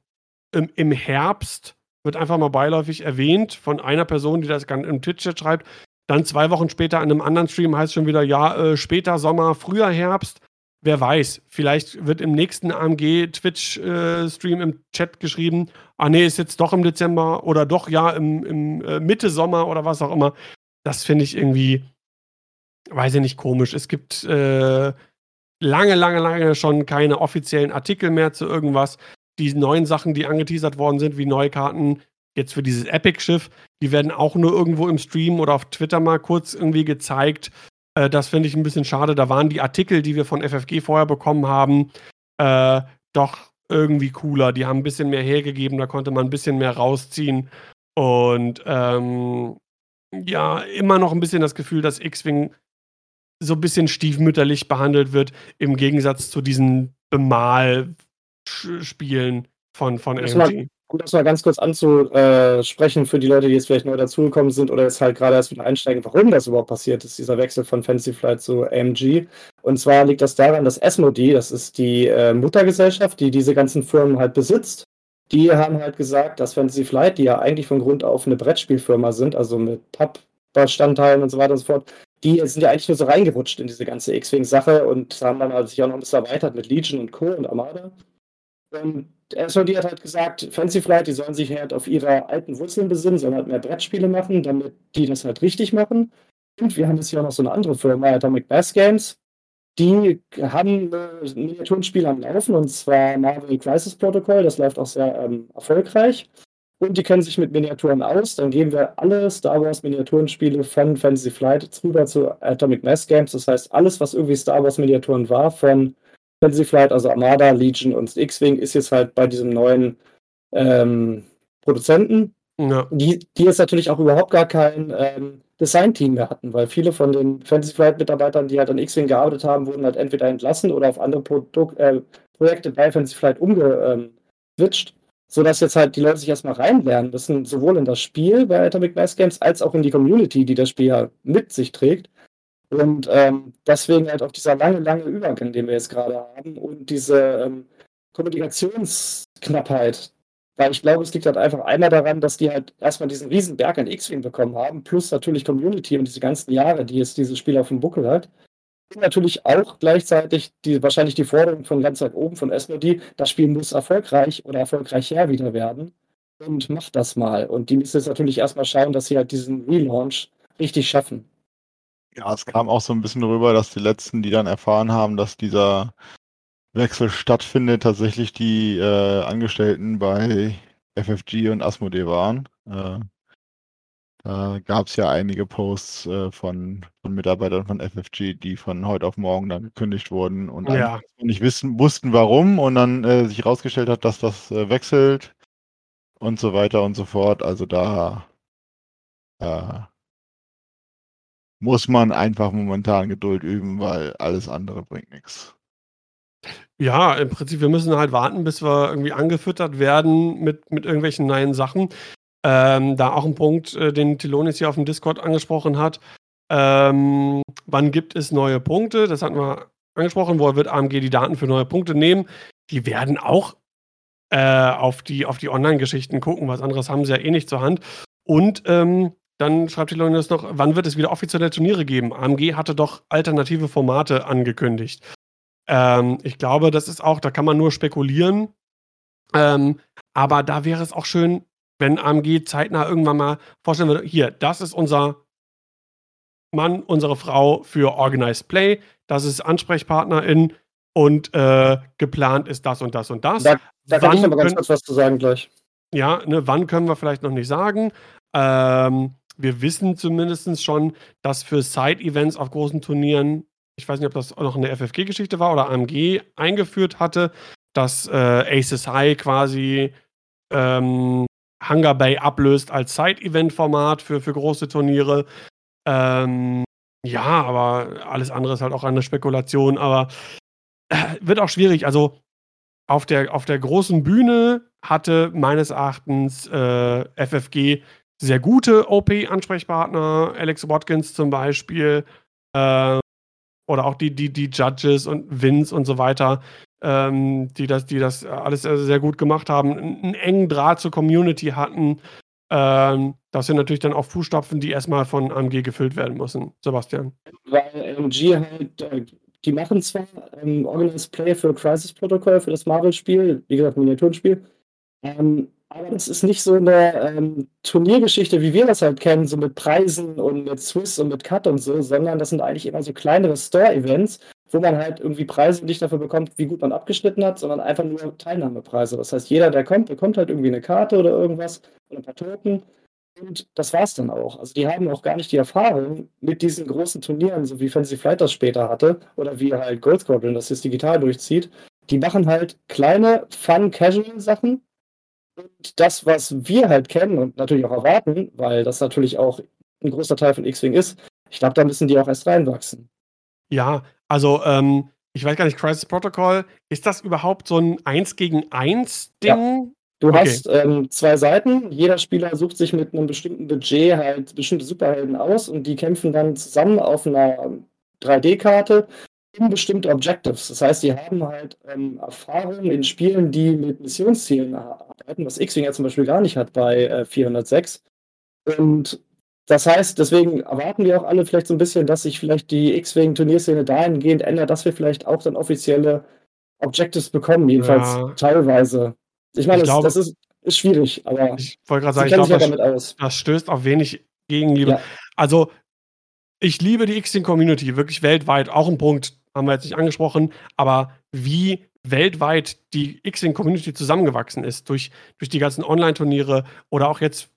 Speaker 1: im, im, Herbst, wird einfach mal beiläufig erwähnt von einer Person, die das im Twitch-Chat schreibt. Dann zwei Wochen später in einem anderen Stream heißt schon wieder, ja, äh, später Sommer, früher Herbst. Wer weiß, vielleicht wird im nächsten AMG-Twitch-Stream äh, im Chat geschrieben, ah nee, ist jetzt doch im Dezember oder doch ja im, im äh, Mitte Sommer oder was auch immer. Das finde ich irgendwie, weiß ich nicht, komisch. Es gibt äh, lange, lange, lange schon keine offiziellen Artikel mehr zu irgendwas. Die neuen Sachen, die angeteasert worden sind, wie neue Karten jetzt für dieses Epic-Schiff, die werden auch nur irgendwo im Stream oder auf Twitter mal kurz irgendwie gezeigt. Äh, das finde ich ein bisschen schade. Da waren die Artikel, die wir von FFG vorher bekommen haben, äh, doch irgendwie cooler. Die haben ein bisschen mehr hergegeben, da konnte man ein bisschen mehr rausziehen. Und ähm, ja, immer noch ein bisschen das Gefühl, dass X-Wing so ein bisschen stiefmütterlich behandelt wird, im Gegensatz zu diesen Bemalspielen von, von AMG
Speaker 2: gut, das mal ganz kurz anzusprechen für die Leute, die jetzt vielleicht neu dazugekommen sind oder jetzt halt gerade erst wieder einsteigen, warum das überhaupt passiert ist, dieser Wechsel von Fantasy Flight zu AMG. Und zwar liegt das daran, dass Esmodi, das ist die äh, Muttergesellschaft, die diese ganzen Firmen halt besitzt, die haben halt gesagt, dass Fantasy Flight, die ja eigentlich von Grund auf eine Brettspielfirma sind, also mit Pappbestandteilen und so weiter und so fort, die sind ja eigentlich nur so reingerutscht in diese ganze X-Wing-Sache und haben dann halt sich auch noch ein bisschen erweitert mit Legion und Co. und Armada. Und SOD hat halt gesagt, Fancy Flight, die sollen sich halt auf ihre alten Wurzeln besinnen, sollen halt mehr Brettspiele machen, damit die das halt richtig machen. Und wir haben jetzt hier auch noch so eine andere Firma, Atomic Bass Games. Die haben äh, ein Miniaturenspiel am Laufen, und zwar Marvel Crisis Protocol. Das läuft auch sehr ähm, erfolgreich. Und die kennen sich mit Miniaturen aus. Dann geben wir alle Star Wars Miniaturenspiele von Fantasy Flight rüber zu Atomic Mass Games. Das heißt, alles, was irgendwie Star Wars Miniaturen war, von Fantasy Flight, also Armada, Legion und X-Wing, ist jetzt halt bei diesem neuen ähm, Produzenten, ja. die, die jetzt natürlich auch überhaupt gar kein ähm, Design-Team mehr hatten, weil viele von den Fantasy Flight-Mitarbeitern, die halt an X-Wing gearbeitet haben, wurden halt entweder entlassen oder auf andere Produk äh, Projekte bei Fantasy Flight umgeswitcht, ähm, sodass jetzt halt die Leute sich erstmal reinlernen müssen, sowohl in das Spiel bei Atomic Mass Games als auch in die Community, die das Spiel ja mit sich trägt. Und ähm, deswegen halt auch dieser lange, lange Übergang, den wir jetzt gerade haben und diese ähm, Kommunikationsknappheit. Weil ich glaube, es liegt halt einfach einmal daran, dass die halt erstmal diesen riesen Berg an X-Wing bekommen haben, plus natürlich Community und diese ganzen Jahre, die jetzt dieses Spiel auf dem Buckel hat. Natürlich auch gleichzeitig die, wahrscheinlich die Forderung von ganz weit oben von Esmodi, das Spiel muss erfolgreich oder erfolgreicher wieder werden. Und macht das mal. Und die müssen jetzt natürlich erstmal schauen, dass sie halt diesen Relaunch richtig schaffen.
Speaker 3: Ja, es kam auch so ein bisschen rüber, dass die letzten, die dann erfahren haben, dass dieser Wechsel stattfindet, tatsächlich die äh, Angestellten bei FFG und Asmodee waren. Äh, da gab es ja einige Posts äh, von, von Mitarbeitern von FFG, die von heute auf morgen dann gekündigt wurden und
Speaker 1: ja.
Speaker 3: nicht wissen, wussten warum und dann äh, sich herausgestellt hat, dass das äh, wechselt und so weiter und so fort. Also da äh, muss man einfach momentan Geduld üben, weil alles andere bringt nichts.
Speaker 1: Ja, im Prinzip, wir müssen halt warten, bis wir irgendwie angefüttert werden mit, mit irgendwelchen neuen Sachen. Ähm, da auch ein Punkt, äh, den Tilonis hier auf dem Discord angesprochen hat. Ähm, wann gibt es neue Punkte? Das hatten wir angesprochen. Wo wird AMG die Daten für neue Punkte nehmen? Die werden auch äh, auf die, auf die Online-Geschichten gucken. Was anderes haben sie ja eh nicht zur Hand. Und ähm, dann schreibt Leute noch, wann wird es wieder offizielle Turniere geben? AMG hatte doch alternative Formate angekündigt. Ähm, ich glaube, das ist auch, da kann man nur spekulieren. Ähm, aber da wäre es auch schön, wenn AMG zeitnah irgendwann mal vorstellen würde, hier, das ist unser Mann, unsere Frau für Organized Play, das ist Ansprechpartnerin und äh, geplant ist das und das und das.
Speaker 2: Da, da kann ich aber ganz kurz was zu sagen gleich.
Speaker 1: Ja, ne, wann können wir vielleicht noch nicht sagen. Ähm, wir wissen zumindest schon, dass für Side-Events auf großen Turnieren, ich weiß nicht, ob das noch eine FFG-Geschichte war oder AMG eingeführt hatte, dass äh, Aces High quasi ähm, Hunger Bay ablöst als Side-Event-Format für, für große Turniere. Ähm, ja, aber alles andere ist halt auch eine Spekulation, aber äh, wird auch schwierig. Also auf der, auf der großen Bühne hatte meines Erachtens äh, FFG sehr gute OP-Ansprechpartner, Alex Watkins zum Beispiel, äh, oder auch die, die, die Judges und Vince und so weiter, ähm, die, das, die das alles sehr gut gemacht haben, einen engen Draht zur Community hatten. Ähm, das sind natürlich dann auch Fußstapfen, die erstmal von AMG gefüllt werden müssen. Sebastian.
Speaker 2: Weil AMG halt, äh, die machen zwar ähm, Organized Play für Crisis Protocol, für das Marvel-Spiel, wie gesagt, Miniaturenspiel, ähm, aber das ist nicht so eine ähm, Turniergeschichte, wie wir das halt kennen, so mit Preisen und mit Swiss und mit Cut und so, sondern das sind eigentlich immer so kleinere Store-Events, wo man halt irgendwie Preise nicht dafür bekommt, wie gut man abgeschnitten hat, sondern einfach nur Teilnahmepreise. Das heißt, jeder, der kommt, bekommt halt irgendwie eine Karte oder irgendwas oder ein paar Token. Und das war's dann auch. Also die haben auch gar nicht die Erfahrung mit diesen großen Turnieren, so wie Fantasy Flight das später hatte, oder wie halt Gold Squadron das jetzt digital durchzieht. Die machen halt kleine, fun, casual Sachen, und das, was wir halt kennen und natürlich auch erwarten, weil das natürlich auch ein großer Teil von X-Wing ist, ich glaube, da müssen die auch erst reinwachsen.
Speaker 1: Ja, also ähm, ich weiß gar nicht, Crisis Protocol, ist das überhaupt so ein 1 gegen 1 Ding? Ja.
Speaker 2: Du okay. hast ähm, zwei Seiten, jeder Spieler sucht sich mit einem bestimmten Budget halt bestimmte Superhelden aus und die kämpfen dann zusammen auf einer 3D-Karte in bestimmte Objectives. Das heißt, die haben halt ähm, Erfahrungen in Spielen, die mit Missionszielen arbeiten, was X-Wing ja zum Beispiel gar nicht hat bei äh, 406. Und das heißt, deswegen erwarten wir auch alle vielleicht so ein bisschen, dass sich vielleicht die X-Wing-Turnierszene dahingehend ändert, dass wir vielleicht auch dann offizielle Objectives bekommen, jedenfalls ja. teilweise. Ich meine, ich das, glaube, das ist, ist, schwierig, aber
Speaker 1: ich wollte gerade sagen, ich glaube, ja das, das, stößt auf wenig Gegenliebe. Ja. Also, ich liebe die X-Wing-Community wirklich weltweit. Auch ein Punkt, haben wir jetzt nicht angesprochen, aber wie weltweit die X-Wing-Community zusammengewachsen ist durch, durch die ganzen Online-Turniere oder auch jetzt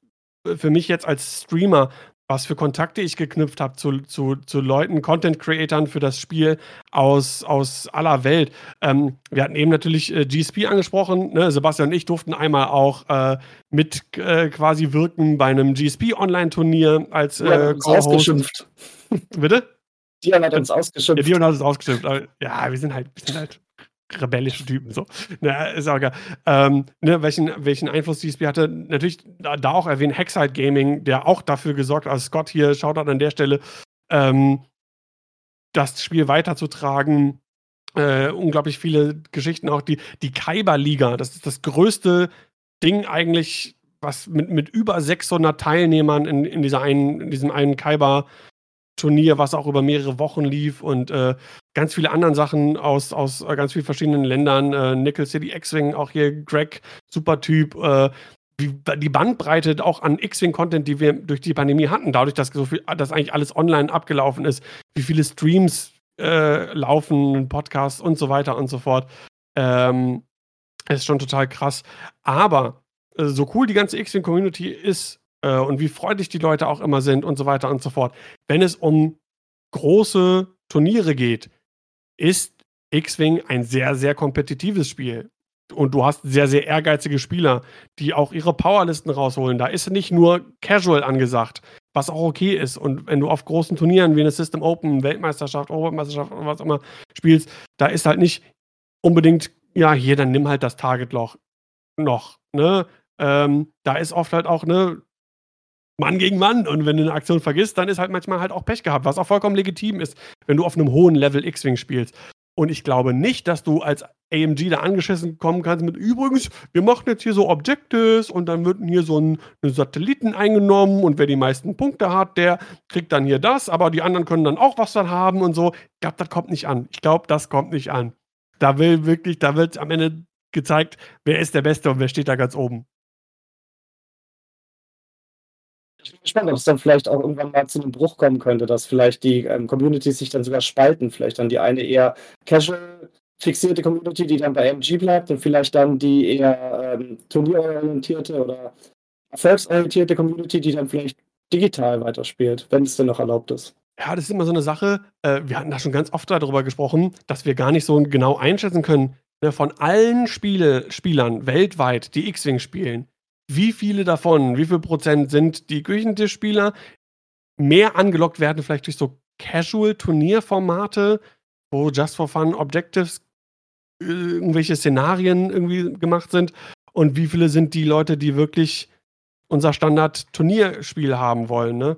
Speaker 1: für mich jetzt als Streamer, was für Kontakte ich geknüpft habe zu, zu, zu Leuten, Content-Creatern für das Spiel aus, aus aller Welt. Ähm, wir hatten eben natürlich äh, GSP angesprochen. Ne? Sebastian und ich durften einmal auch äh, mit äh, quasi wirken bei einem GSP-Online-Turnier als
Speaker 2: äh, ja, Co-Host.
Speaker 1: Bitte?
Speaker 2: Dion hat uns ausgeschimpft.
Speaker 1: Ja, Dion hat uns ausgeschimpft. ja, wir sind halt, wir sind halt rebellische Typen. So. Na, ist auch geil. Ähm, ne, welchen, welchen Einfluss DSP hatte, natürlich da, da auch erwähnen, Hexite Gaming, der auch dafür gesorgt hat, also Scott hier, schaut an der Stelle, ähm, das Spiel weiterzutragen. Äh, unglaublich viele Geschichten auch. Die, die Kaiba-Liga, das ist das größte Ding eigentlich, was mit, mit über 600 Teilnehmern in, in, dieser einen, in diesem einen Kaiba- Turnier, was auch über mehrere Wochen lief und äh, ganz viele anderen Sachen aus, aus äh, ganz vielen verschiedenen Ländern. Äh, Nickel City X-Wing, auch hier Greg, super Typ. Äh, die, Bandbreite auch an X-Wing-Content, die wir durch die Pandemie hatten, dadurch, dass so viel, dass eigentlich alles online abgelaufen ist, wie viele Streams äh, laufen, Podcasts und so weiter und so fort. Ähm, ist schon total krass. Aber äh, so cool die ganze X-Wing-Community ist, äh, und wie freundlich die Leute auch immer sind und so weiter und so fort. Wenn es um große Turniere geht, ist X-Wing ein sehr, sehr kompetitives Spiel. Und du hast sehr, sehr ehrgeizige Spieler, die auch ihre Powerlisten rausholen. Da ist nicht nur Casual angesagt, was auch okay ist. Und wenn du auf großen Turnieren wie eine System Open, Weltmeisterschaft, Europameisterschaft oder was auch immer spielst, da ist halt nicht unbedingt, ja, hier, dann nimm halt das Targetloch noch. Ne? Ähm, da ist oft halt auch, ne, Mann gegen Mann. Und wenn du eine Aktion vergisst, dann ist halt manchmal halt auch Pech gehabt, was auch vollkommen legitim ist, wenn du auf einem hohen Level X-Wing spielst. Und ich glaube nicht, dass du als AMG da angeschissen kommen kannst mit übrigens, wir machen jetzt hier so Objectives und dann wird hier so ein, Satelliten eingenommen und wer die meisten Punkte hat, der kriegt dann hier das, aber die anderen können dann auch was dann haben und so. Ich glaube, das kommt nicht an. Ich glaube, das kommt nicht an. Da will wirklich, da wird am Ende gezeigt, wer ist der Beste und wer steht da ganz oben.
Speaker 2: Ich bin gespannt, ob es dann vielleicht auch irgendwann mal zu einem Bruch kommen könnte, dass vielleicht die ähm, Communities sich dann sogar spalten. Vielleicht dann die eine eher casual fixierte Community, die dann bei MG bleibt und vielleicht dann die eher ähm, turnierorientierte oder erfolgsorientierte Community, die dann vielleicht digital weiterspielt, wenn es denn noch erlaubt ist.
Speaker 1: Ja, das ist immer so eine Sache. Äh, wir hatten da schon ganz oft darüber gesprochen, dass wir gar nicht so genau einschätzen können, ne, von allen Spiele Spielern weltweit, die X-Wing spielen, wie viele davon, wie viel Prozent sind die Küchentischspieler, mehr angelockt werden vielleicht durch so Casual-Turnierformate, wo Just for Fun Objectives äh, irgendwelche Szenarien irgendwie gemacht sind und wie viele sind die Leute, die wirklich unser Standard-Turnierspiel haben wollen, ne?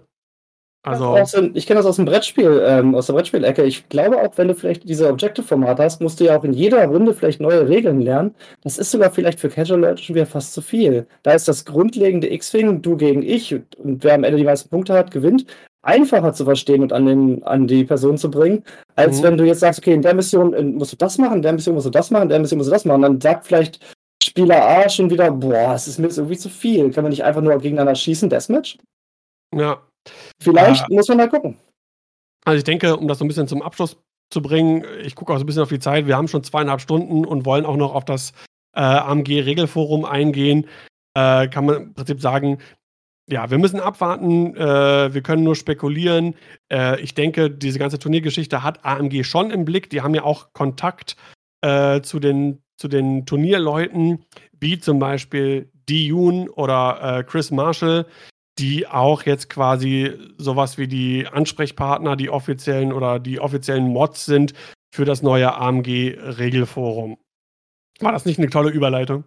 Speaker 1: Also.
Speaker 2: ich kenne das aus dem Brettspiel, ähm, aus der Brettspielecke. Ich glaube auch, wenn du vielleicht diese Objective-Format hast, musst du ja auch in jeder Runde vielleicht neue Regeln lernen. Das ist sogar vielleicht für Casual-Leute schon wieder fast zu viel. Da ist das grundlegende X-Wing, du gegen ich, und wer am Ende die meisten Punkte hat, gewinnt, einfacher zu verstehen und an, den, an die Person zu bringen, als mhm. wenn du jetzt sagst, okay, in der Mission musst du das machen, in der Mission musst du das machen, in der Mission musst du das machen. Dann sagt vielleicht Spieler A schon wieder, boah, es ist mir irgendwie zu viel. Kann man nicht einfach nur gegeneinander schießen, Deathmatch?
Speaker 1: Ja,
Speaker 2: Vielleicht äh, muss man mal gucken.
Speaker 1: Also ich denke, um das so ein bisschen zum Abschluss zu bringen, ich gucke auch so ein bisschen auf die Zeit. Wir haben schon zweieinhalb Stunden und wollen auch noch auf das äh, AMG-Regelforum eingehen. Äh, kann man im Prinzip sagen, ja, wir müssen abwarten, äh, wir können nur spekulieren. Äh, ich denke, diese ganze Turniergeschichte hat AMG schon im Blick. Die haben ja auch Kontakt äh, zu, den, zu den Turnierleuten, wie zum Beispiel Diyun oder äh, Chris Marshall, die auch jetzt quasi sowas wie die Ansprechpartner, die offiziellen oder die offiziellen Mods sind für das neue AMG-Regelforum. War das nicht eine tolle Überleitung?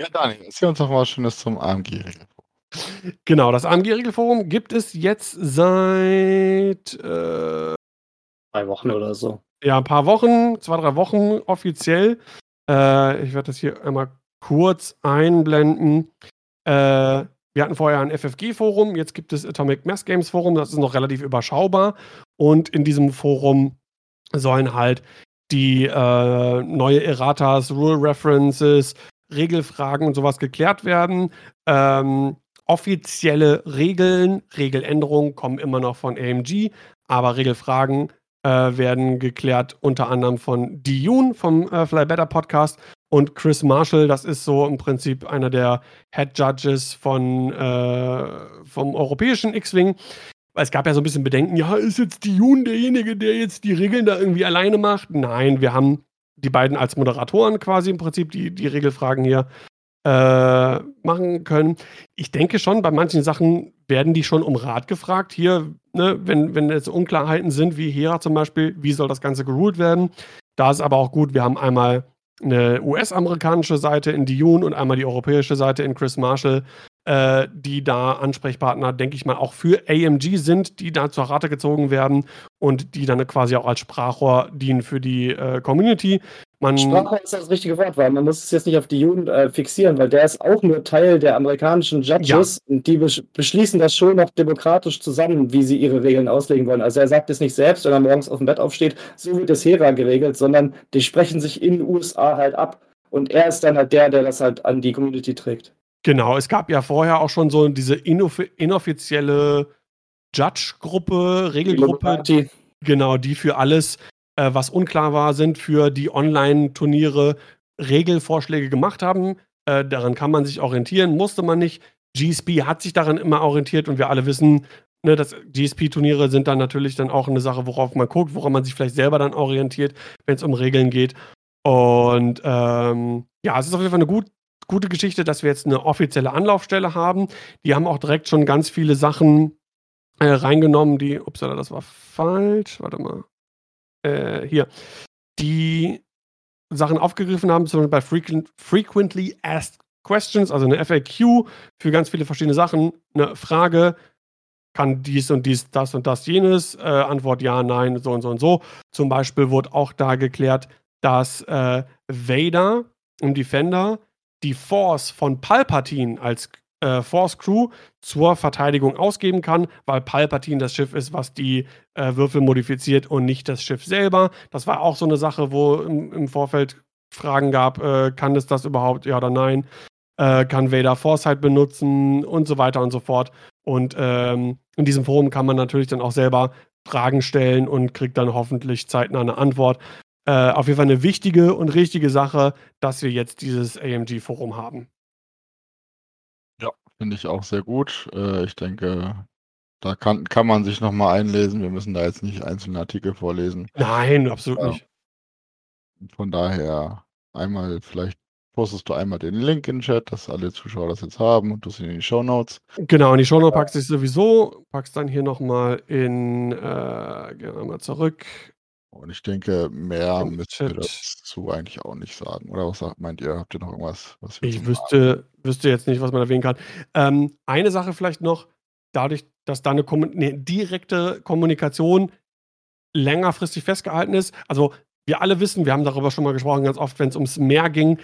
Speaker 3: Ja, Daniel, erzähl uns doch mal was Schönes zum AMG-Regelforum.
Speaker 1: Genau, das AMG-Regelforum gibt es jetzt seit äh,
Speaker 2: drei Wochen oder so.
Speaker 1: Ja, ein paar Wochen, zwei, drei Wochen offiziell. Äh, ich werde das hier einmal kurz einblenden. Äh, wir hatten vorher ein FFG-Forum, jetzt gibt es Atomic Mass Games Forum, das ist noch relativ überschaubar. Und in diesem Forum sollen halt die äh, neue Erratas, Rule References, Regelfragen und sowas geklärt werden. Ähm, offizielle Regeln, Regeländerungen kommen immer noch von AMG, aber Regelfragen äh, werden geklärt unter anderem von Diyun vom äh, Fly Better Podcast und Chris Marshall, das ist so im Prinzip einer der Head Judges von, äh, vom europäischen X-Wing. Es gab ja so ein bisschen Bedenken, ja, ist jetzt die Jun derjenige, der jetzt die Regeln da irgendwie alleine macht? Nein, wir haben die beiden als Moderatoren quasi im Prinzip die, die Regelfragen hier äh, machen können. Ich denke schon, bei manchen Sachen werden die schon um Rat gefragt. Hier, ne, wenn, wenn jetzt Unklarheiten sind, wie Hera zum Beispiel, wie soll das Ganze geruled werden? Da ist aber auch gut, wir haben einmal eine US-amerikanische Seite in Dune und einmal die europäische Seite in Chris Marshall, äh, die da Ansprechpartner, denke ich mal, auch für AMG sind, die da zur Rate gezogen werden und die dann quasi auch als Sprachrohr dienen für die äh, Community.
Speaker 2: Man Sprachrohr ist das richtige Wort, weil man muss es jetzt nicht auf die Juden äh, fixieren, weil der ist auch nur Teil der amerikanischen Judges ja. und die besch beschließen das schon noch demokratisch zusammen, wie sie ihre Regeln auslegen wollen. Also er sagt es nicht selbst, wenn er morgens auf dem Bett aufsteht, so wird das Hera geregelt, sondern die sprechen sich in den USA halt ab und er ist dann halt der, der das halt an die Community trägt.
Speaker 1: Genau, es gab ja vorher auch schon so diese inoff inoffizielle Judge-Gruppe, Regelgruppe, genau, die für alles äh, was unklar war, sind für die Online-Turniere Regelvorschläge gemacht haben. Äh, daran kann man sich orientieren, musste man nicht. GSP hat sich daran immer orientiert und wir alle wissen, ne, dass GSP-Turniere sind dann natürlich dann auch eine Sache, worauf man guckt, woran man sich vielleicht selber dann orientiert, wenn es um Regeln geht. Und ähm, ja, es ist auf jeden Fall eine gut, gute Geschichte, dass wir jetzt eine offizielle Anlaufstelle haben. Die haben auch direkt schon ganz viele Sachen äh, reingenommen, die, upsala, das war falsch, warte mal äh, hier, die Sachen aufgegriffen haben, zum Beispiel bei Frequent, Frequently Asked Questions, also eine FAQ für ganz viele verschiedene Sachen, eine Frage, kann dies und dies, das und das, jenes, äh, Antwort ja, nein, so und so und so. Zum Beispiel wurde auch da geklärt, dass äh, Vader im Defender die Force von Palpatine als äh, Force Crew zur Verteidigung ausgeben kann, weil Palpatine das Schiff ist, was die äh, Würfel modifiziert und nicht das Schiff selber. Das war auch so eine Sache, wo im, im Vorfeld Fragen gab, äh, kann es das überhaupt, ja oder nein? Äh, kann Vader Foresight benutzen und so weiter und so fort. Und ähm, in diesem Forum kann man natürlich dann auch selber Fragen stellen und kriegt dann hoffentlich zeitnah eine Antwort. Äh, auf jeden Fall eine wichtige und richtige Sache, dass wir jetzt dieses AMG-Forum haben.
Speaker 3: Finde ich auch sehr gut. Äh, ich denke, da kann, kann man sich nochmal einlesen. Wir müssen da jetzt nicht einzelne Artikel vorlesen.
Speaker 1: Nein, absolut
Speaker 3: Ja.
Speaker 1: nicht.
Speaker 3: Von daher einmal, vielleicht postest du einmal den Link in den Chat, dass alle Zuschauer das jetzt haben und du es in die Show Notes.
Speaker 1: Genau, in die Shownote packst du es sowieso. Packst dann hier nochmal in, äh, gehen wir mal zurück.
Speaker 3: Und ich denke, mehr
Speaker 1: Im
Speaker 3: müssen wir
Speaker 1: Chat.
Speaker 3: dazu eigentlich auch nicht sagen. Oder was sagt, meint ihr? Habt ihr noch irgendwas, was wir
Speaker 1: Ich
Speaker 3: zum
Speaker 1: wüsste, wüsste jetzt nicht, was man erwähnen kann. Ähm, eine Sache vielleicht noch, dadurch, dass da eine, Kommun- eine direkte Kommunikation längerfristig festgehalten ist. Also wir alle wissen, wir haben darüber schon mal gesprochen, ganz oft, wenn es ums Meer ging.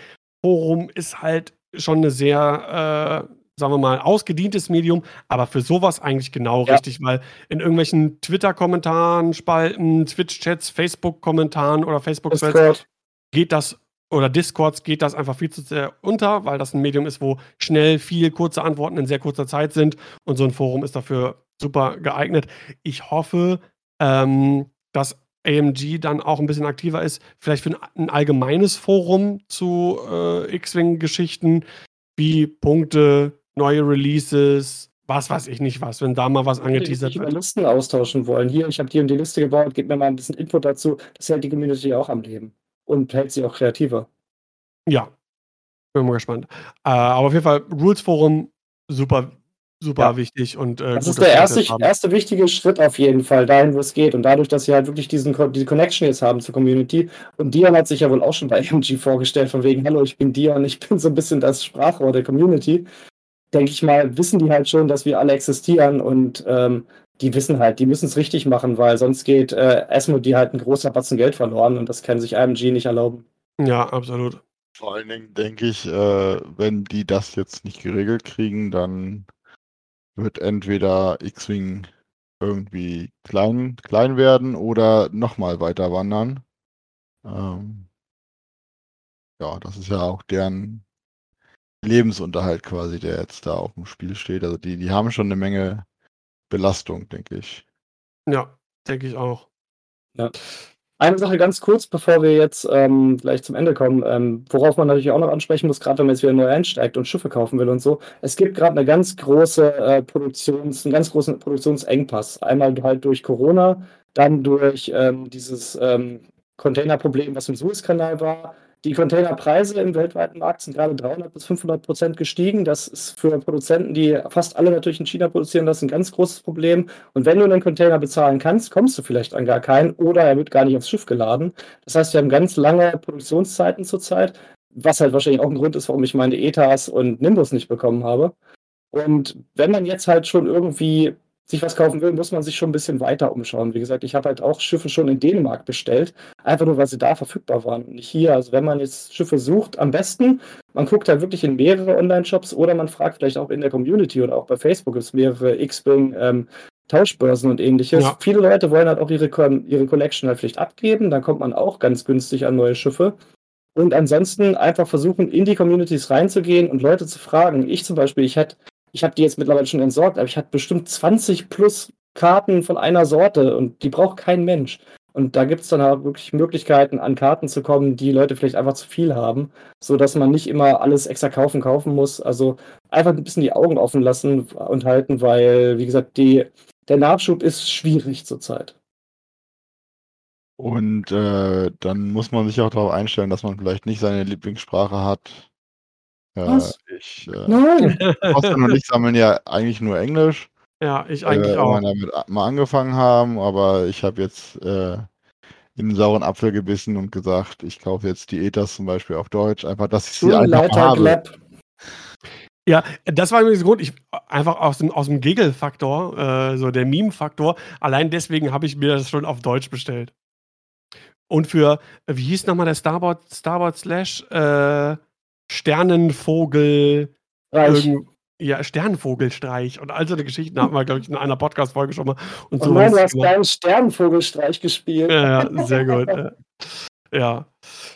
Speaker 1: Forum ist halt schon eine sehr, äh, sagen wir mal, ausgedientes Medium, aber für sowas eigentlich genau
Speaker 2: Ja.
Speaker 1: richtig, weil in irgendwelchen Twitter-Kommentaren, Spalten, Twitch-Chats, Facebook-Kommentaren oder Facebook-Threads
Speaker 2: Discord.
Speaker 1: geht das oder Discords geht das einfach viel zu sehr unter, weil das ein Medium ist, wo schnell viel kurze Antworten in sehr kurzer Zeit sind und so ein Forum ist dafür super geeignet. Ich hoffe, ähm, dass AMG dann auch ein bisschen aktiver ist, vielleicht für ein, ein allgemeines Forum zu äh, X-Wing-Geschichten wie Punkte, neue Releases, was weiß ich nicht was, wenn da mal was angeteasert wird.
Speaker 2: Listen austauschen wollen. Hier, ich habe die und die Liste gebaut, gib mir mal ein bisschen Input dazu. Das hält die Community auch am Leben und hält sie auch kreativer.
Speaker 1: Ja, bin mal gespannt. Äh, aber auf jeden Fall, Rules Forum, super, super
Speaker 2: Ja.
Speaker 1: wichtig und äh,
Speaker 2: Das ist der erste, erste wichtige Schritt auf jeden Fall, dahin, wo es geht. Und dadurch, dass sie halt wirklich diesen, diese Connection jetzt haben zur Community. Und Dion hat sich ja wohl auch schon bei AMG vorgestellt, von wegen, hallo, ich bin Dion, ich bin so ein bisschen das Sprachrohr der Community. Denke ich mal, wissen die halt schon, dass wir alle existieren und ähm, die wissen halt, die müssen es richtig machen, weil sonst geht äh, Asmodee halt ein großer Batzen Geld verloren und das kann sich AMG nicht erlauben.
Speaker 1: Ja, absolut.
Speaker 3: Vor allen Dingen denke ich, äh, wenn die das jetzt nicht geregelt kriegen, dann wird entweder X-Wing irgendwie klein, klein werden oder nochmal weiter wandern. Ähm, ja, das ist ja auch deren Lebensunterhalt quasi, der jetzt da auf dem Spiel steht. Also die, die haben schon eine Menge Belastung, denke ich.
Speaker 1: Ja, denke ich auch.
Speaker 2: Eine Sache ganz kurz, bevor wir jetzt ähm, gleich zum Ende kommen, ähm, worauf man natürlich auch noch ansprechen muss, gerade wenn man jetzt wieder neu einsteigt und Schiffe kaufen will und so. Es gibt gerade eine ganz große äh, Produktions, einen ganz großen Produktionsengpass. Einmal halt durch Corona, dann durch ähm, dieses ähm, Containerproblem, was im Suezkanal war. Die Containerpreise im weltweiten Markt sind gerade 300 bis 500 Prozent gestiegen. Das ist für Produzenten, die fast alle natürlich in China produzieren, das ein ganz großes Problem. Und wenn du einen Container bezahlen kannst, kommst du vielleicht an gar keinen oder er wird gar nicht aufs Schiff geladen. Das heißt, wir haben ganz lange Produktionszeiten zurzeit, was halt wahrscheinlich auch ein Grund ist, warum ich meine ETAs und Nimbus nicht bekommen habe. Und wenn man jetzt halt schon irgendwie sich was kaufen will, muss man sich schon ein bisschen weiter umschauen. Wie gesagt, ich habe halt auch Schiffe schon in Dänemark bestellt, einfach nur, weil sie da verfügbar waren und nicht hier. Also wenn man jetzt Schiffe sucht, am besten, man guckt halt wirklich in mehrere Online-Shops oder man fragt vielleicht auch in der Community oder auch bei Facebook gibt es mehrere X-Wing ähm, Tauschbörsen und ähnliches.
Speaker 1: Ja.
Speaker 2: Viele Leute wollen halt auch ihre, ihre Collection halt vielleicht abgeben, dann kommt man auch ganz günstig an neue Schiffe. Und ansonsten einfach versuchen, in die Communities reinzugehen und Leute zu fragen. Ich zum Beispiel, ich hätte, ich habe die jetzt mittlerweile schon entsorgt, aber ich hatte bestimmt 20 plus Karten von einer Sorte und die braucht kein Mensch. Und da gibt es dann halt wirklich Möglichkeiten, an Karten zu kommen, die Leute vielleicht einfach zu viel haben, sodass man nicht immer alles extra kaufen, kaufen muss. Also einfach ein bisschen die Augen offen lassen und halten, weil, wie gesagt, die, der Nachschub ist schwierig zurzeit.
Speaker 3: Und äh, dann muss man sich auch darauf einstellen, dass man vielleicht nicht seine Lieblingssprache hat. Äh,
Speaker 2: Was?
Speaker 3: ich, äh,
Speaker 2: Nein!
Speaker 3: Thorsten und ich sammeln ja eigentlich nur Englisch.
Speaker 1: Ja, ich eigentlich
Speaker 3: äh,
Speaker 1: auch.
Speaker 3: wir damit mal angefangen haben, aber ich habe jetzt äh, in den sauren Apfel gebissen und gesagt, ich kaufe jetzt die Ethas zum Beispiel auf Deutsch, einfach, dass ich sie einfach mal
Speaker 2: Schulleiter
Speaker 3: habe.
Speaker 2: Gleb.
Speaker 1: Ja, das war übrigens der Grund, ich, einfach aus dem, aus dem Giggle-Faktor, äh, so der Meme-Faktor, allein deswegen habe ich mir das schon auf Deutsch bestellt. Und für, äh, wie hieß nochmal der Starboard, Starboard Slash, äh, Sternenvogel, ja, Sternenvogelstreich und all so eine Geschichten haben wir, glaube ich, in einer Podcast-Folge schon mal. Und
Speaker 2: Und nein, du hast deinen Sternenvogelstreich gespielt.
Speaker 1: Ja, ja, sehr gut. ja.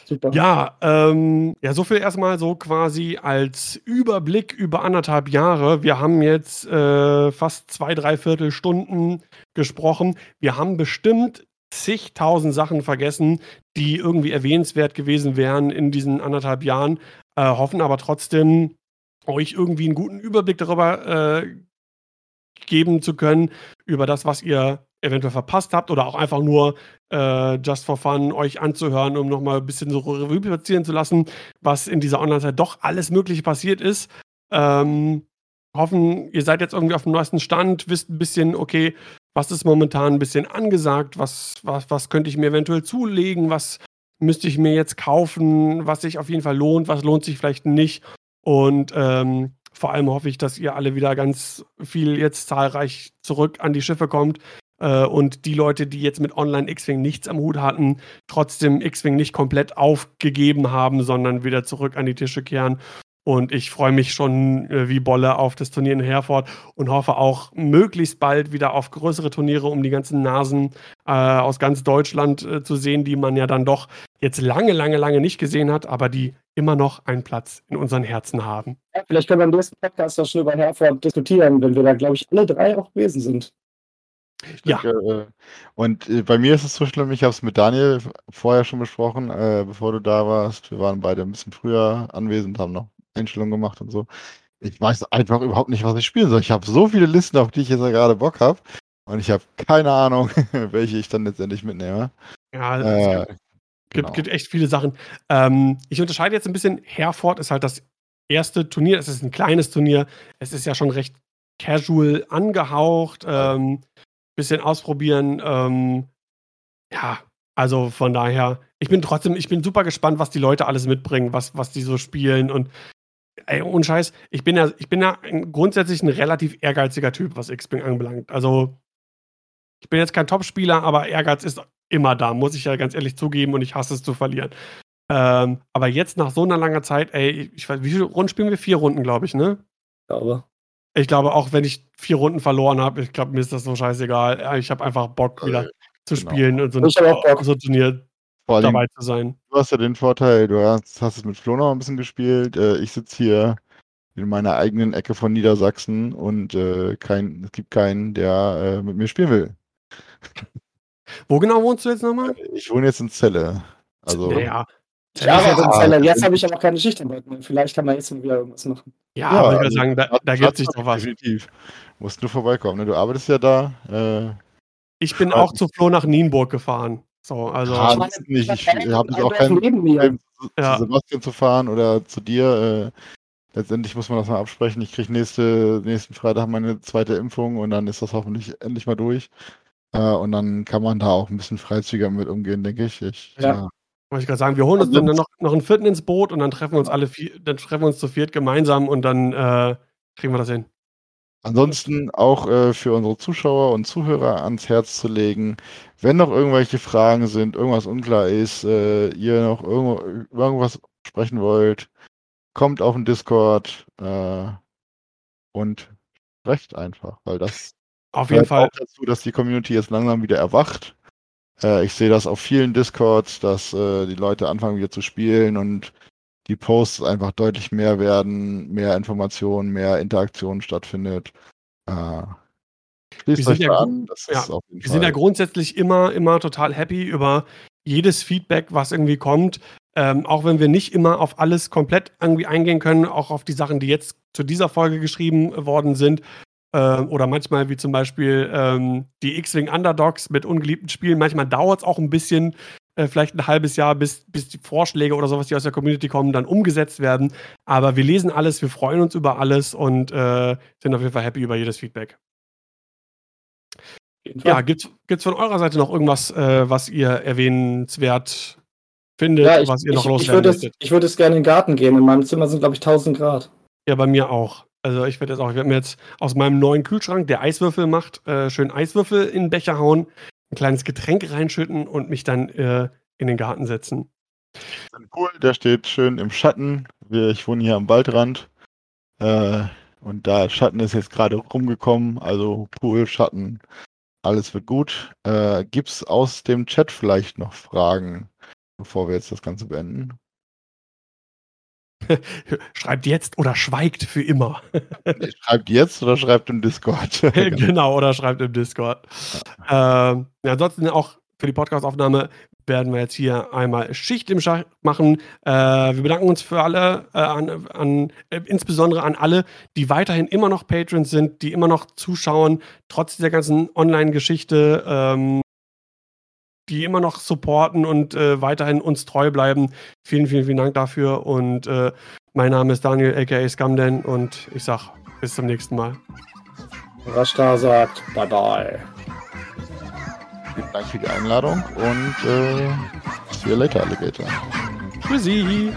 Speaker 2: Super.
Speaker 1: Ja, ähm, ja, so viel erstmal so quasi als Überblick über anderthalb Jahre. Wir haben jetzt äh, fast zwei, dreiviertel Stunden gesprochen. Wir haben bestimmt zigtausend Sachen vergessen, die irgendwie erwähnenswert gewesen wären in diesen anderthalb Jahren, äh, hoffen aber trotzdem, euch irgendwie einen guten Überblick darüber äh, geben zu können über das, was ihr eventuell verpasst habt oder auch einfach nur äh, just for fun euch anzuhören, um nochmal ein bisschen so Revue passieren zu lassen, was in dieser Online-Zeit doch alles Mögliche passiert ist. Ähm, hoffen, ihr seid jetzt irgendwie auf dem neuesten Stand, wisst ein bisschen, okay, was ist momentan ein bisschen angesagt, was, was, was könnte ich mir eventuell zulegen, was müsste ich mir jetzt kaufen, was sich auf jeden Fall lohnt, was lohnt sich vielleicht nicht. Und ähm, vor allem hoffe ich, dass ihr alle wieder ganz viel jetzt zahlreich zurück an die Schiffe kommt äh, und die Leute, die jetzt mit Online X-Wing nichts am Hut hatten, trotzdem X-Wing nicht komplett aufgegeben haben, sondern wieder zurück an die Tische kehren und ich freue mich schon äh, wie Bolle auf das Turnier in Herford und hoffe auch möglichst bald wieder auf größere Turniere, um die ganzen Nasen äh, aus ganz Deutschland äh, zu sehen, die man ja dann doch jetzt lange, lange, lange nicht gesehen hat, aber die immer noch einen Platz in unseren Herzen haben.
Speaker 2: Ja, vielleicht können wir im nächsten Podcast ja schon über Herford diskutieren, wenn wir da, glaube ich, alle drei auch gewesen sind.
Speaker 3: Ja. Denke, äh, und äh, bei mir ist es so schlimm, ich habe es mit Daniel vorher schon besprochen, äh, bevor du da warst. Wir waren beide ein bisschen früher anwesend, haben noch Einstellungen gemacht und so. Ich weiß einfach überhaupt nicht, was ich spielen soll. Ich habe so viele Listen, auf die ich jetzt gerade Bock habe. Und ich habe keine Ahnung, welche ich dann letztendlich mitnehme.
Speaker 1: Ja, es äh, gibt, genau. gibt, echt viele Sachen. Ähm, ich unterscheide jetzt ein bisschen. Herford ist halt das erste Turnier. Es ist ein kleines Turnier. Es ist ja schon recht casual angehaucht. Ähm, bisschen ausprobieren. Ähm, ja, also von daher, ich bin trotzdem, ich bin super gespannt, was die Leute alles mitbringen, was, was die so spielen und ey, ohne Scheiß, ich bin ja, ich bin ja grundsätzlich ein relativ ehrgeiziger Typ, was X-Wing anbelangt. Also, ich bin jetzt kein Topspieler, aber Ehrgeiz ist immer da, muss ich ja ganz ehrlich zugeben und ich hasse es zu verlieren. Ähm, aber jetzt nach so einer langen Zeit, ey, ich weiß, wie viele Runden spielen wir? Vier Runden, glaube ich, ne?
Speaker 2: Ich glaube.
Speaker 1: Ich glaube, auch wenn ich vier Runden verloren habe, ich glaube, mir ist das so scheißegal. Ich habe einfach Bock, wieder äh, zu genau. spielen und so,
Speaker 2: ich auch Bock.
Speaker 1: so ein Turnier vor dabei zu sein.
Speaker 3: Du hast ja den Vorteil, du hast, hast es mit Flo noch ein bisschen gespielt. Äh, ich sitze hier in meiner eigenen Ecke von Niedersachsen und äh, kein, es gibt keinen, der äh, mit mir spielen will.
Speaker 1: Wo genau wohnst du jetzt nochmal?
Speaker 3: Ich wohne jetzt in Celle. Also,
Speaker 1: naja.
Speaker 2: Ja, aber Zelle. Jetzt habe ich aber keine Schichtarbeit mehr. Vielleicht kann man jetzt wieder irgendwas machen.
Speaker 1: Ja, ja aber ich würde sagen, da, da gibt sich doch was.
Speaker 3: Definitiv. Musst du vorbeikommen. Ne? Du arbeitest ja da. Äh,
Speaker 1: ich bin auch zu Flo nach Nienburg gefahren. So, also
Speaker 3: ja, nicht. Ich, ich habe auch kein Problem, zu, ja. Sebastian zu fahren oder zu dir. Äh, letztendlich muss man das mal absprechen. Ich kriege nächste, nächsten Freitag meine zweite Impfung und dann ist das hoffentlich endlich mal durch. Äh, und dann kann man da auch ein bisschen freizügiger mit umgehen, denke ich. ich
Speaker 1: ja. ja. Wollte ich gerade sagen, wir holen uns dann noch, noch einen vierten ins Boot und dann treffen wir uns alle vier, dann treffen wir uns zu viert gemeinsam und dann äh, kriegen wir das hin.
Speaker 3: Ansonsten auch äh, für unsere Zuschauer und Zuhörer ans Herz zu legen, wenn noch irgendwelche Fragen sind, irgendwas unklar ist, äh, ihr noch irgendwo, irgendwas sprechen wollt, kommt auf den Discord äh, und sprecht einfach, weil das
Speaker 1: auf jeden Fall
Speaker 3: dazu, dass die Community jetzt langsam wieder erwacht. Äh, ich sehe das auf vielen Discords, dass äh, die Leute anfangen wieder zu spielen und die Posts einfach deutlich mehr werden, mehr Informationen, mehr Interaktion stattfindet. Äh,
Speaker 1: wir sind, ja, an, ja, wir sind ja grundsätzlich immer, immer total happy über jedes Feedback, was irgendwie kommt. Ähm, auch wenn wir nicht immer auf alles komplett irgendwie eingehen können, auch auf die Sachen, die jetzt zu dieser Folge geschrieben worden sind. Äh, oder manchmal, wie zum Beispiel ähm, die X-Wing Underdogs mit ungeliebten Spielen. Manchmal dauert es auch ein bisschen, äh, vielleicht ein halbes Jahr, bis, bis die Vorschläge oder sowas, die aus der Community kommen, dann umgesetzt werden. Aber wir lesen alles, wir freuen uns über alles und äh, sind auf jeden Fall happy über jedes Feedback. Ja, gibt es von eurer Seite noch irgendwas, äh, was ihr erwähnenswert findet, ja, ich, was ihr noch ich, loswerden
Speaker 2: ich würde, ich würde es gerne in den Garten gehen. In meinem Zimmer sind, glaube ich, 1000 Grad.
Speaker 1: Ja, bei mir auch. Also ich werde jetzt auch, ich werde mir jetzt aus meinem neuen Kühlschrank, der Eiswürfel macht, äh, schön Eiswürfel in den Becher hauen ein kleines Getränk reinschütten und mich dann äh, in den Garten setzen.
Speaker 3: Ein Pool, der steht schön im Schatten. Ich wohne hier am Waldrand. Äh, und da Schatten ist jetzt gerade rumgekommen, also Pool, Schatten, alles wird gut. Äh, Gibt es aus dem Chat vielleicht noch Fragen, bevor wir jetzt das Ganze beenden?
Speaker 1: schreibt jetzt oder schweigt für immer.
Speaker 3: schreibt jetzt oder schreibt im Discord.
Speaker 1: genau, oder schreibt im Discord. Ja. Ähm, ansonsten auch für die Podcastaufnahme werden wir jetzt hier einmal Schicht im Schach machen. Äh, wir bedanken uns für alle, äh, an, an, äh, insbesondere an alle, die weiterhin immer noch Patrons sind, die immer noch zuschauen, trotz dieser ganzen Online-Geschichte, ähm, die immer noch supporten und äh, weiterhin uns treu bleiben. Vielen, vielen, vielen Dank dafür. Und äh, mein Name ist Daniel, aka Scamden, und ich sag bis zum nächsten Mal.
Speaker 2: Rashta sagt Bye bye.
Speaker 3: Vielen Dank für die Einladung und äh, see you later, Alligator.
Speaker 1: Tschüssi.